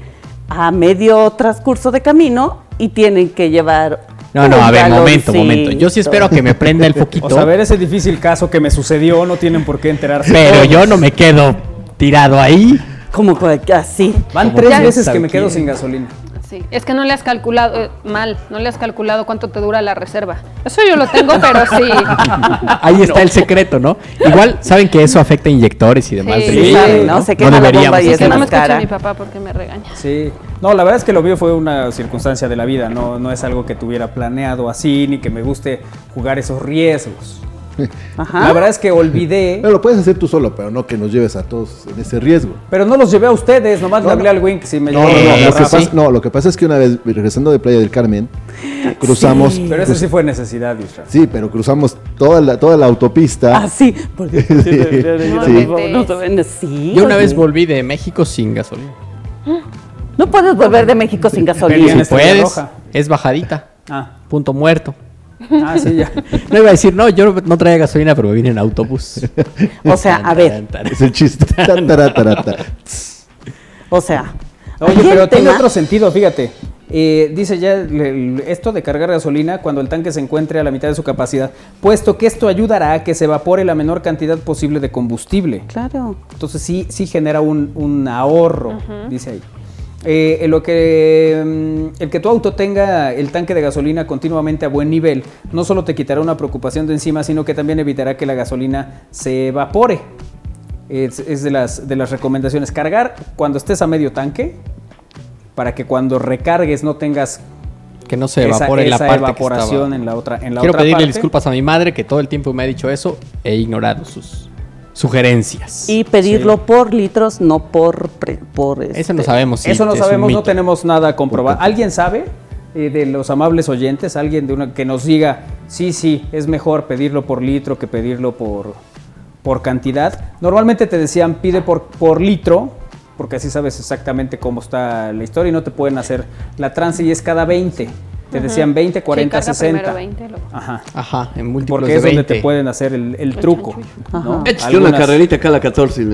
a medio transcurso de camino y tienen que llevar. No, no, a ver, momento, momento. Yo sí espero que me prenda el foquito. O sea, a ver ese difícil caso que me sucedió, no tienen por qué enterarse. pero todos. yo no me quedo tirado ahí. Como que así. Van Como tres veces que me quedo quién. sin gasolina. Sí. Es que no le has calculado eh, mal, no le has calculado cuánto te dura la reserva. Eso yo lo tengo, pero sí. Ahí está el secreto, ¿no? Igual saben que eso afecta a inyectores y demás. Sí, sí saben, ¿no? Se quema la deberíamos bomba y es que no me escucha cara. mi papá porque me regaña. Sí. No, la verdad es que lo mío fue una circunstancia de la vida, no, no es algo que tuviera planeado así, ni que me guste jugar esos riesgos. Ajá. La verdad es que olvidé, Pero lo puedes hacer tú solo, pero no que nos lleves a todos en ese riesgo. pero no los llevé a ustedes, nomás le No, hablé no. al Wink si me No, llevó no, no, la lo que pasa, no, lo que pasa es que una vez regresando de Playa del Carmen, cruzamos, Pero eso sí fue necesidad, Israel. sí, pero cruzamos toda la, toda la autopista. Ah, sí. Porque Sí, sí. Yo una vez volví de México sin gasolina. No puedes volver de México sin gasolina. Estrella puedes, es bajadita. Ah, Punto muerto. Ah, sí, ya. No iba a decir, no, yo no traía gasolina, pero me vine en autobús. O sea, a ver, Es el chiste. O sea. Oye, pero tiene otro sentido, fíjate. Eh, dice ya esto de cargar gasolina cuando el tanque se encuentre a la mitad de su capacidad, puesto que esto ayudará a que se evapore la menor cantidad posible de combustible. Claro. Entonces sí, sí genera un, un ahorro, dice ahí. Eh, en lo que mm, el que tu auto tenga el tanque de gasolina continuamente a buen nivel, no solo te quitará una preocupación de encima, sino que también evitará que la gasolina se evapore. Es, es de, las, de las recomendaciones. Cargar cuando estés a medio tanque, para que cuando recargues no tengas Que no se esa, evapore la parte que evaporación estaba. en la otra en la Quiero otra pedirle parte. disculpas a mi madre que todo el tiempo me ha dicho eso e ignorado sus sugerencias. Y pedirlo por litros, no por... pre- por Eso no este, sabemos. si Eso no sabemos, no tenemos nada comprobado. ¿Alguien sabe eh, de los amables oyentes? ¿Alguien de una, que nos diga, sí, sí, es mejor pedirlo por litro que pedirlo por, por cantidad? Normalmente te decían, pide por, por litro, porque así sabes exactamente cómo está la historia y no te pueden hacer la trance y es cada 20. Te decían 20, 40, Sí, carga 60. primero 20, luego- Ajá. Ajá, en múltiplos Porque de es donde 20. te pueden hacer el, el truco. ¿no? Échate una carrerita acá a la 14.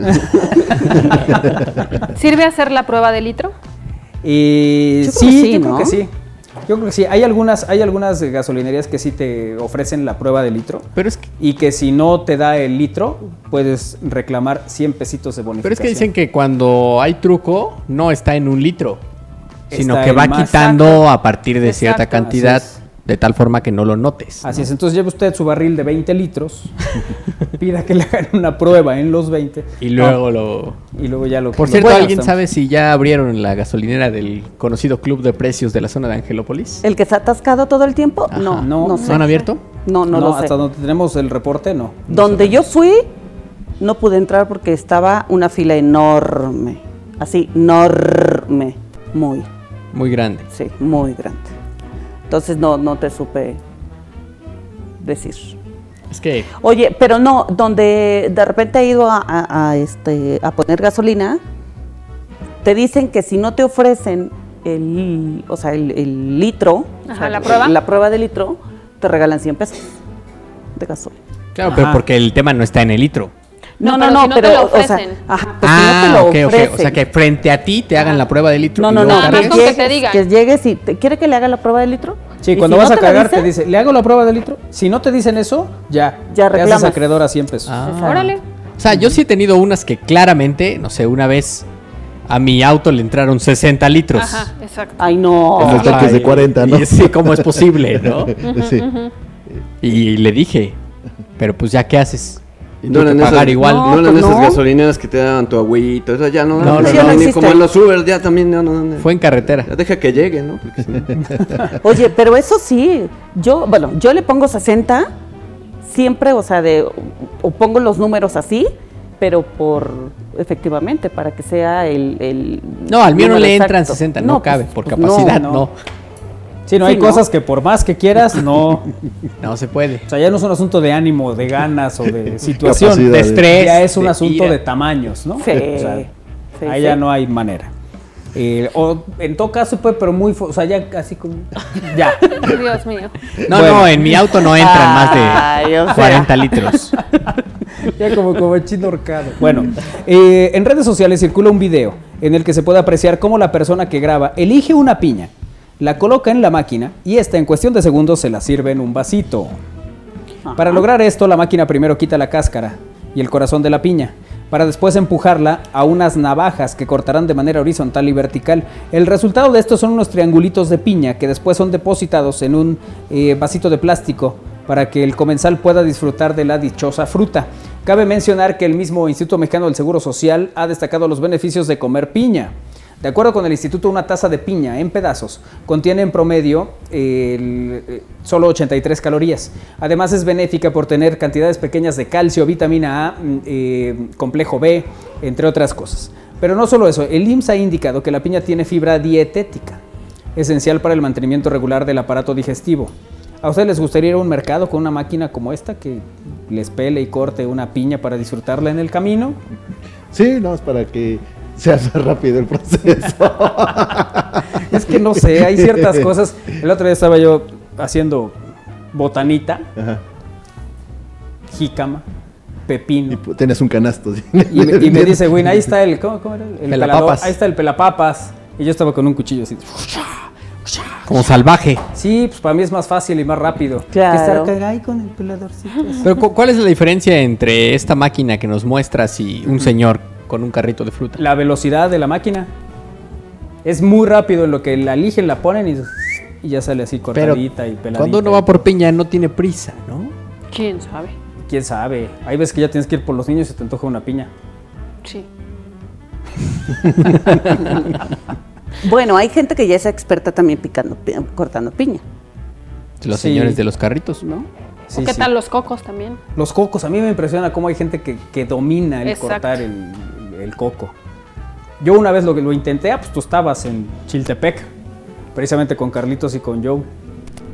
¿Sirve hacer la prueba de litro? Yo creo sí, que sí, yo creo que sí. Yo creo que sí, hay algunas, hay algunas gasolinerías que sí te ofrecen la prueba de litro. Pero es que... Y que si no te da el litro, puedes reclamar 100 pesitos de bonificación. Pero es que dicen que cuando hay truco, no está en un litro, sino que va quitando a partir de cierta cantidad de tal forma que no lo notes. Así es, entonces lleva usted su barril de 20 litros, pida que le hagan una prueba en los 20. Y luego lo... Y luego ya lo... Por cierto, ¿alguien sabe si ya abrieron la gasolinera del conocido club de precios de la zona de Angelópolis? ¿El que está atascado todo el tiempo? No, no, no, sé. han abierto? No, no, no hasta donde tenemos el reporte, no. donde yo fui, no pude entrar porque estaba una fila enorme. Así, enorme. Muy. Muy grande. Sí, muy grande. Entonces no, no te supe decir. Es que. Oye, pero no, donde de repente he ido a, este, a poner gasolina, te dicen que si no te ofrecen el, o sea, el, litro, la prueba, la prueba de litro, te regalan 100 pesos de gasolina. Claro, pero porque el tema no está en el litro. No, no, no, pero, te lo o sea, ajá, pues ah, si no te lo o sea, que frente a ti te hagan la prueba de litro. No, no, no, que, llegues, que, te digan. que llegues y te, quiere que le haga la prueba de litro. Sí, cuando vas a cargar te dice, ¿le hago la prueba de litro? Si no te dicen eso, ya, ya te haces acreedor a 100 pesos. Ah. Órale. O sea, yo sí he tenido unas que claramente, no sé, una vez a mi auto le entraron 60 litros. Ajá, exacto. Ay, no. En los tanques de 40, ¿no? Y sí, ¿cómo es posible, no? sí. Y le dije, pero pues ya, ¿qué haces? No eran esas, igual. No, eran pues esas gasolineras que te daban tu agüita, o ya no, no, no, ni como en los Uber, ya también no, no, Fue en carretera. Ya deja que llegue, ¿no? Oye, pero eso sí, yo, bueno, yo le pongo 60 siempre, o sea, de o pongo los números así, pero por efectivamente para que sea el, el No, al mío no le entran 60, no, cabe, pues, por pues, capacidad no. Sí, no, hay cosas que por más que quieras, no. no se puede. O sea, ya no es un asunto de ánimo, de ganas o de situación, de estrés. Ya es un asunto de tamaños, ¿no? Sí. O sea, ahí ya no hay manera. Eh, o en todo caso, pues, pero muy. O sea, ya casi como. Ya. Dios mío. No, no, en mi auto no entran más de 40 litros. ya como, como chino horcado. Bueno, eh, en redes sociales circula un video en el que se puede apreciar cómo la persona que graba elige una piña la coloca en la máquina y esta en cuestión de segundos se la sirve en un vasito. Para lograr esto, la máquina primero quita la cáscara y el corazón de la piña, para después empujarla a unas navajas que cortarán de manera horizontal y vertical. El resultado de esto son unos triangulitos de piña que después son depositados en un eh, vasito de plástico para que el comensal pueda disfrutar de la dichosa fruta. Cabe mencionar que el mismo Instituto Mexicano del Seguro Social ha destacado los beneficios de comer piña. De acuerdo con el instituto, una taza de piña en pedazos contiene en promedio eh, solo 83 calorías. Además es benéfica por tener cantidades pequeñas de calcio, vitamina A, mm, eh, complejo B, entre otras cosas. Pero no solo eso, el IMSS ha indicado que la piña tiene fibra dietética, esencial para el mantenimiento regular del aparato digestivo. ¿A ustedes les gustaría ir a un mercado con una máquina como esta que les pele y corte una piña para disfrutarla en el camino? Sí, no, es para que se hace rápido el proceso. es que no sé, hay ciertas cosas. El otro día estaba yo haciendo botanita, jícama, pepino. Y tienes un canasto. Y, me, dice, güey, ahí está el, ¿cómo, cómo era? el pelapapas. Ahí está el pelapapas. Y yo estaba con un cuchillo así. Como salvaje. Sí, pues para mí es más fácil y más rápido. Claro. Que estar ahí con el peladorcito. Pero ¿cuál es la diferencia entre esta máquina que nos muestras y un señor con un carrito de fruta. La velocidad de la máquina. Es muy rápido en lo que la eligen, la ponen y, ya sale así cortadita y peladita. Cuando uno va por piña no tiene prisa, ¿no? ¿Quién sabe? ¿Quién sabe? Hay veces que ya tienes que ir por los niños y te antoja una piña. Sí. bueno, hay gente que ya es experta también picando, cortando piña. Los señores de los carritos, ¿no? qué tal los cocos también? Los cocos, a mí me impresiona cómo hay gente que, domina el cortar el, coco. Yo una vez lo, lo intenté, ah, pues tú estabas en Chiltepec, precisamente con Carlitos y con Joe.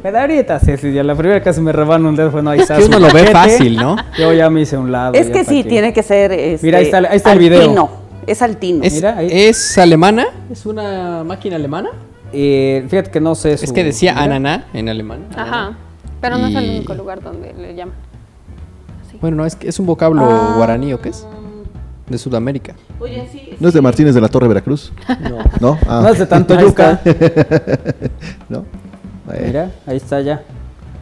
Me daría sí, ya la primera que se me rebana un dedo fue no, ahí está. uno lo ve fácil, ¿no? Yo ya me hice un lado. Es que sí, tiene que ser. Este, Mira, ahí está, ahí está el video. Es altino. ¿Es, Mira, ¿Es alemana? ¿Es una máquina alemana? Eh, fíjate que no sé. Es que decía ananá en alemán. Ajá. Pero no es el único lugar donde le llaman. Bueno, no, es, es un vocablo ah. guaraní o qué es. De Sudamérica. Oye, sí, ¿No es de Martínez de la Torre, Veracruz? No. ¿No? Ah. No es de tanto yuca. ¿No? Mira, ahí está ya.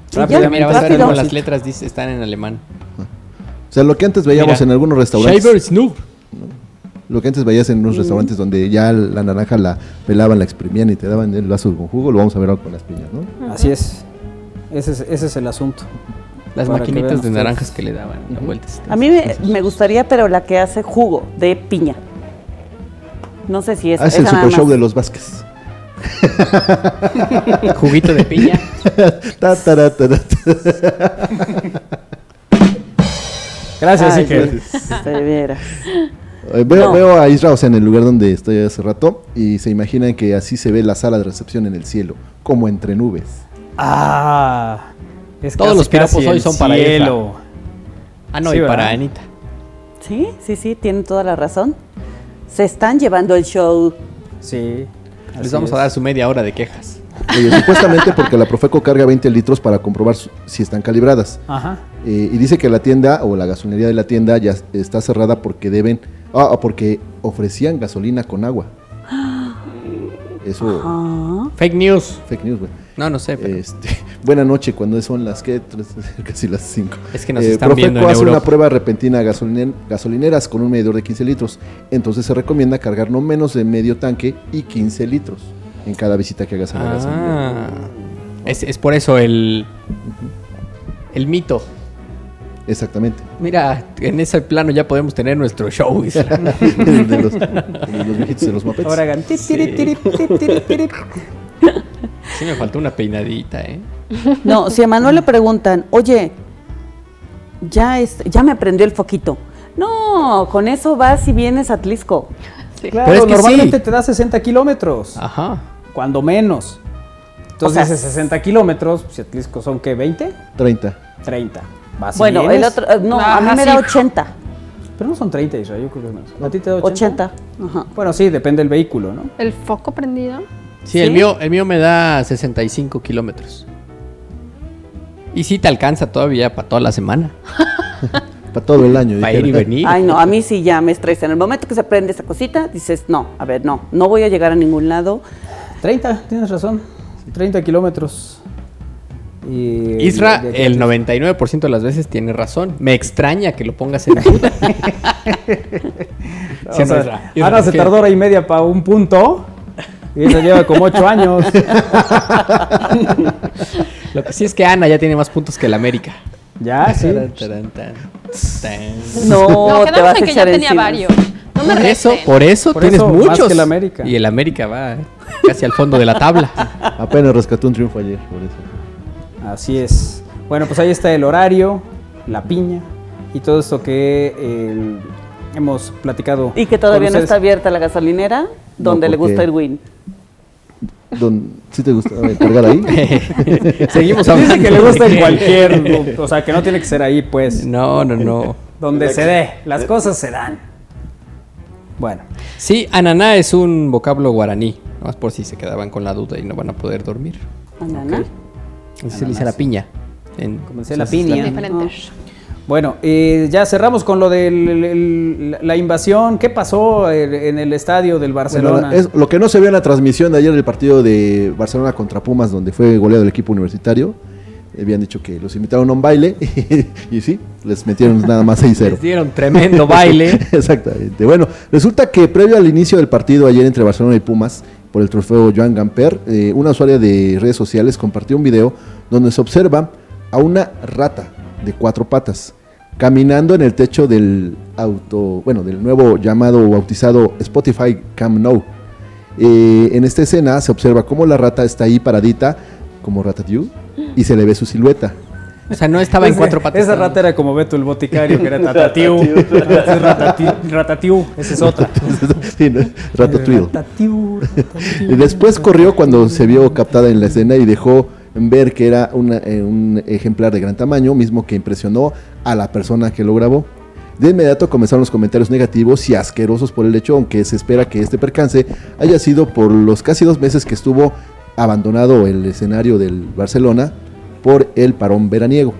Sí, ya, mira, vas a ver cómo las letras dice, están en alemán. O sea, lo que antes veíamos en algunos restaurantes. Shaver Snoop. Lo que antes veías en unos restaurantes donde ya la naranja la pelaban, la exprimían y te daban el vaso con jugo, lo vamos a ver ahora con las piñas, ¿no? Así es. Ese es, ese es el asunto. Las maquinitas de naranjas que le daban vueltas. A mí me, gustaría, pero la que hace jugo de piña. No sé si es. Ah, es el super show de los Vázquez. Juguito de piña. Gracias, Ay. Eh, veo, veo, a Israel en el lugar donde estoy hace rato y se imaginan que así se ve la sala de recepción en el cielo, como entre nubes. Ah, todos los piropos hoy son para cielo. Ah, no, y para Anita. Sí, sí, sí, tienen toda la razón. Se están llevando el show. Sí. Les vamos a dar su media hora de quejas. supuestamente porque la Profeco carga 20 litros para comprobar si están calibradas. Ajá. Eh, y dice que la tienda o la gasolinería de la tienda ya está cerrada porque deben, ah, porque ofrecían gasolina con agua. Eso. Fake news. Fake news, güey. No, no sé. Este, buena noche, cuando son las que casi las 5. Es que nos eh, están Profeco hace una prueba repentina a gasolineras con un medidor de 15 litros. Entonces se recomienda cargar no menos de medio tanque y 15 litros en cada visita que hagas a la ah, Es, es por eso el, el mito. Exactamente. Mira, en ese plano ya podemos tener nuestro show. de, los, los viejitos de los mapetes. Ahora hagan Sí me faltó una peinadita, ¿eh? No, si a Manuel le preguntan, oye, ya, es, ya me prendió el foquito. No, con eso vas y vienes a Tlisco. Claro, Pero es que normalmente te da 60 kilómetros. Ajá. Cuando menos. Entonces, o 60 kilómetros, si Atlisco son qué, 20? 30. 30. bueno, el otro, no, a mí me da 80. Pero no son 30, Israel, yo creo que es más. ¿A ti te da 80? 80. Ajá. Bueno, sí, depende del vehículo, ¿no? ¿El foco prendido? Sí, El, mío, el mío me da 65 kilómetros. Y sí te alcanza todavía para toda la semana. para todo el año. Para ir y venir. Ay, no, a mí sí ya me estresa. En el momento que se prende esa cosita, dices, no, a ver, no, no voy a llegar a ningún lado. 30, tienes razón. 30 kilómetros. Y Isra, el 99% de las veces tiene razón. Me extraña que lo pongas en duda. Ana se tardó hora y media para un punto y ella lleva como ocho años. Lo que sí es que Ana ya tiene más puntos que el América. Ya, sí. No, te vas a que ya tenía varios. No me por eso, por eso tienes muchos. el América. Y el América va eh, casi al fondo de la tabla. Apenas rescató un triunfo ayer, por eso. Así es. Bueno, pues ahí está el horario, la piña y todo esto que eh, hemos platicado. Y que todavía no está abierta la gasolinera donde le gusta el win. ¿Sí te gusta cargar ahí? Seguimos hablando. Dice que le gusta en cualquier, o sea, que no tiene que ser ahí, pues. No, no, no. Donde se dé, las cosas se dan. Bueno. Sí, ananá es un vocablo guaraní, más por si se quedaban con la duda y no van a poder dormir. ¿Ananá? Así se dice la piña. En, Como se la piña. Bueno, eh, ya cerramos con lo de la invasión. ¿Qué pasó en el estadio del Barcelona? es, lo que no se vio en la transmisión de ayer del partido de Barcelona contra Pumas, donde fue goleado el equipo universitario. Habían dicho que los invitaron a un baile y, sí, les metieron nada más 6-0. Les dieron tremendo baile. Exactamente. Bueno, resulta que previo al inicio del partido ayer entre Barcelona y Pumas, por el trofeo Joan Gamper, eh, una usuaria de redes sociales compartió un video donde se observa a una rata de cuatro patas, caminando en el techo del auto, bueno, del nuevo llamado o bautizado Spotify Cam Nou. Eh, en esta escena se observa cómo la rata está ahí paradita, como Ratatouille, y se le ve su silueta. O sea, no estaba en cuatro patas. Esa rata era como Beto el boticario, que era Tatatiu. Ratatiu, esa es otra. Ratatouille. Y después corrió cuando se vio captada en la escena y dejó ver que era eh, un ejemplar de gran tamaño, mismo que impresionó a la persona que lo grabó. De inmediato comenzaron los comentarios negativos y asquerosos por el hecho, aunque se espera que este percance haya sido por los casi dos meses que estuvo abandonado el escenario del Barcelona por el parón veraniego.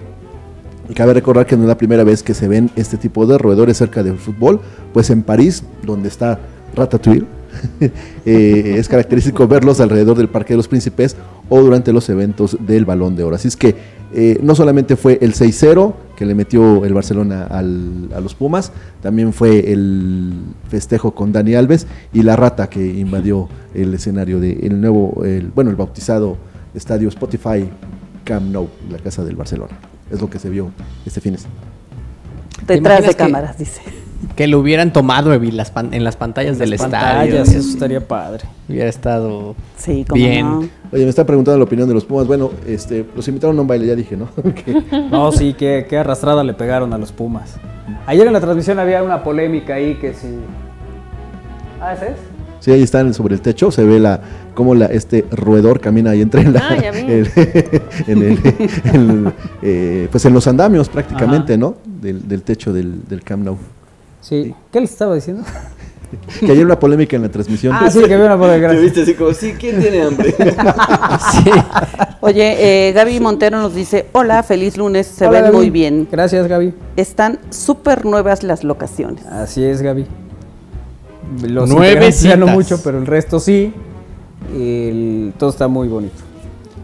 Cabe recordar que no es la primera vez que se ven este tipo de roedores cerca del fútbol, pues en París, donde está Ratatouille, eh, es característico verlos alrededor del Parque de los Príncipes o durante los eventos del Balón de Oro. Así es que eh, no solamente fue el 6-0 que le metió el Barcelona a los Pumas, también fue el festejo con Dani Alves y la rata que invadió el escenario del nuevo, bueno, el bautizado estadio Spotify Camp Nou, la casa del Barcelona. Es lo que se vio este fin de semana. Detrás de cámaras, dice. Que lo hubieran tomado en las, pantallas del estadio. Eso estaría padre. Hubiera estado sí, bien. Oye, me está preguntando la opinión de los Pumas. Bueno, este, los invitaron a un baile, ya dije, ¿no? no, sí, qué, qué arrastrada le pegaron a los Pumas. Ayer en la transmisión había una polémica ahí que si... Ah, ¿ese es? Sí, ahí están sobre el techo, se ve la cómo la, este roedor camina ahí entre la, ah, en, el, eh, pues en los andamios prácticamente, ¿no? Del, del, techo del, del Camp Nou. Sí. ¿Qué le estaba diciendo? Que ayer una polémica en la transmisión. Ah, sí, que había una polémica. Te viste así como, sí, ¿quién tiene hambre? sí. Oye, eh, Gaby Montero nos dice, hola, feliz lunes, se ven muy bien. Gracias, Gaby. Están súper nuevas las locaciones. Así es, Gaby. Los Nueve ya no mucho, pero el resto sí. todo está muy bonito.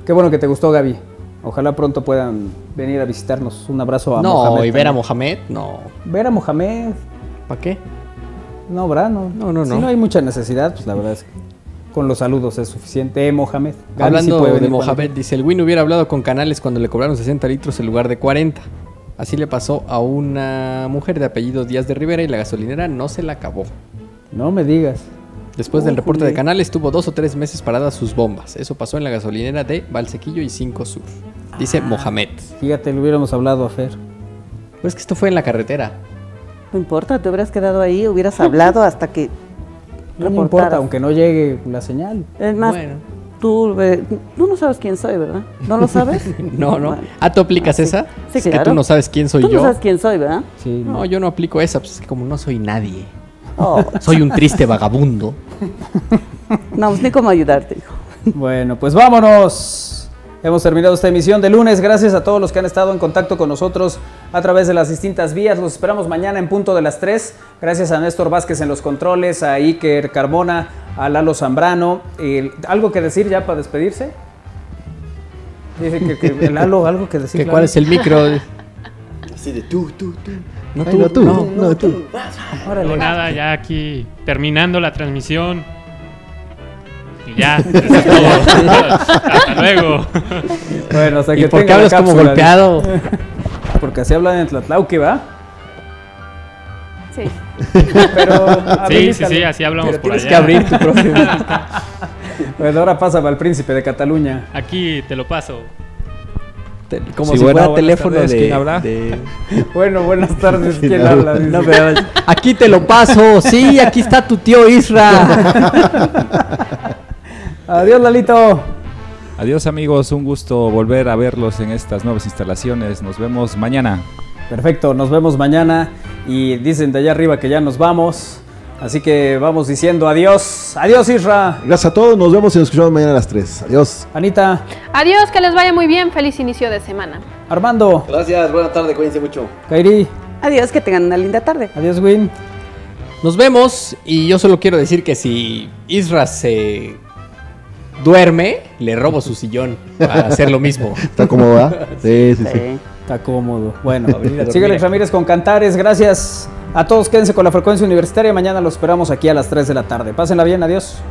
Qué bueno que te gustó, Gaby. Ojalá pronto puedan venir a visitarnos. Un abrazo a Mohamed. No, y ver a Mohamed, no. Ver a Mohamed. ¿Para qué? No, ¿verdad? No, no, no. Si no. hay mucha necesidad, pues la verdad es que con los saludos es suficiente. Eh, Mohamed. Hablando de Mohamed, dice, el Win hubiera hablado con Canales cuando le cobraron 60 litros en lugar de 40. Así le pasó a una mujer de apellido Díaz de Rivera y la gasolinera no se la acabó. No me digas. Después del reporte de Canales, tuvo dos o tres meses paradas sus bombas. Eso pasó en la gasolinera de Valsequillo y 5 Sur. Dice ah, Mohamed. Fíjate, le hubiéramos hablado a Fer. Pero es que esto fue en la carretera. No importa, te hubieras quedado ahí, hubieras hablado hasta que. No, importa, aunque no llegue la señal. Es más, tú, tú no sabes quién soy, ¿verdad? ¿No lo sabes? no, no. ¿Ah, tú aplicas ah, esa? Sí, es que tú no sabes quién soy yo. Tú no sabes quién soy, ¿verdad? Sí. No, yo no aplico esa, pues es que como no soy nadie. Oh. Soy un triste vagabundo. No, pues ni cómo ayudarte, hijo. Bueno, pues vámonos. Hemos terminado esta emisión de lunes. Gracias a todos los que han estado en contacto con nosotros a través de las distintas vías. Los esperamos mañana en punto de las 3. Gracias a Néstor Vázquez en los controles, a Iker Carmona, a Lalo Zambrano. ¿Algo que decir ya para despedirse? Dice que, Lalo, algo que decir. ¿Cuál es el micro? Así de tú, tú, tú. No, tú, no, tú, no, no, tú. No, nada, ya aquí terminando la transmisión ya, Hasta luego. Bueno, o sea que ¿Y por qué hablas como golpeado? Porque así hablan en Tlatlauqui, ¿va? Sí. Pero sí, sí, sí, así hablamos por tienes que abrir tu propio. bueno, ahora pasa al príncipe de Cataluña. Aquí te lo paso. como si, fuera teléfono de, de, Bueno, buenas tardes. ¿Quién habla? No, pero, aquí te lo paso. Sí, aquí está tu tío Isra. Adiós, Lalito. Adiós, amigos. Un gusto volver a verlos en estas nuevas instalaciones. Nos vemos mañana. Perfecto, nos vemos mañana. Y dicen de allá arriba que ya nos vamos. Así que vamos diciendo adiós. Adiós, Isra. Gracias a todos. Nos vemos y nos escuchamos mañana a las 3. Adiós. Anita. Adiós, que les vaya muy bien. Feliz inicio de semana. Armando. Gracias, buena tarde, cuídense mucho. Kairi. Adiós, que tengan una linda tarde. Adiós, Win. Nos vemos y yo solo quiero decir que si Isra se duerme, le robo su sillón para hacer lo mismo. ¿Está cómodo, Sí, sí, sí, Está cómodo. Bueno, síguele Ramírez con Cantares. Gracias a todos. Quédense con la frecuencia universitaria. Mañana los esperamos aquí a las 3 de la tarde. Pásenla bien. Adiós.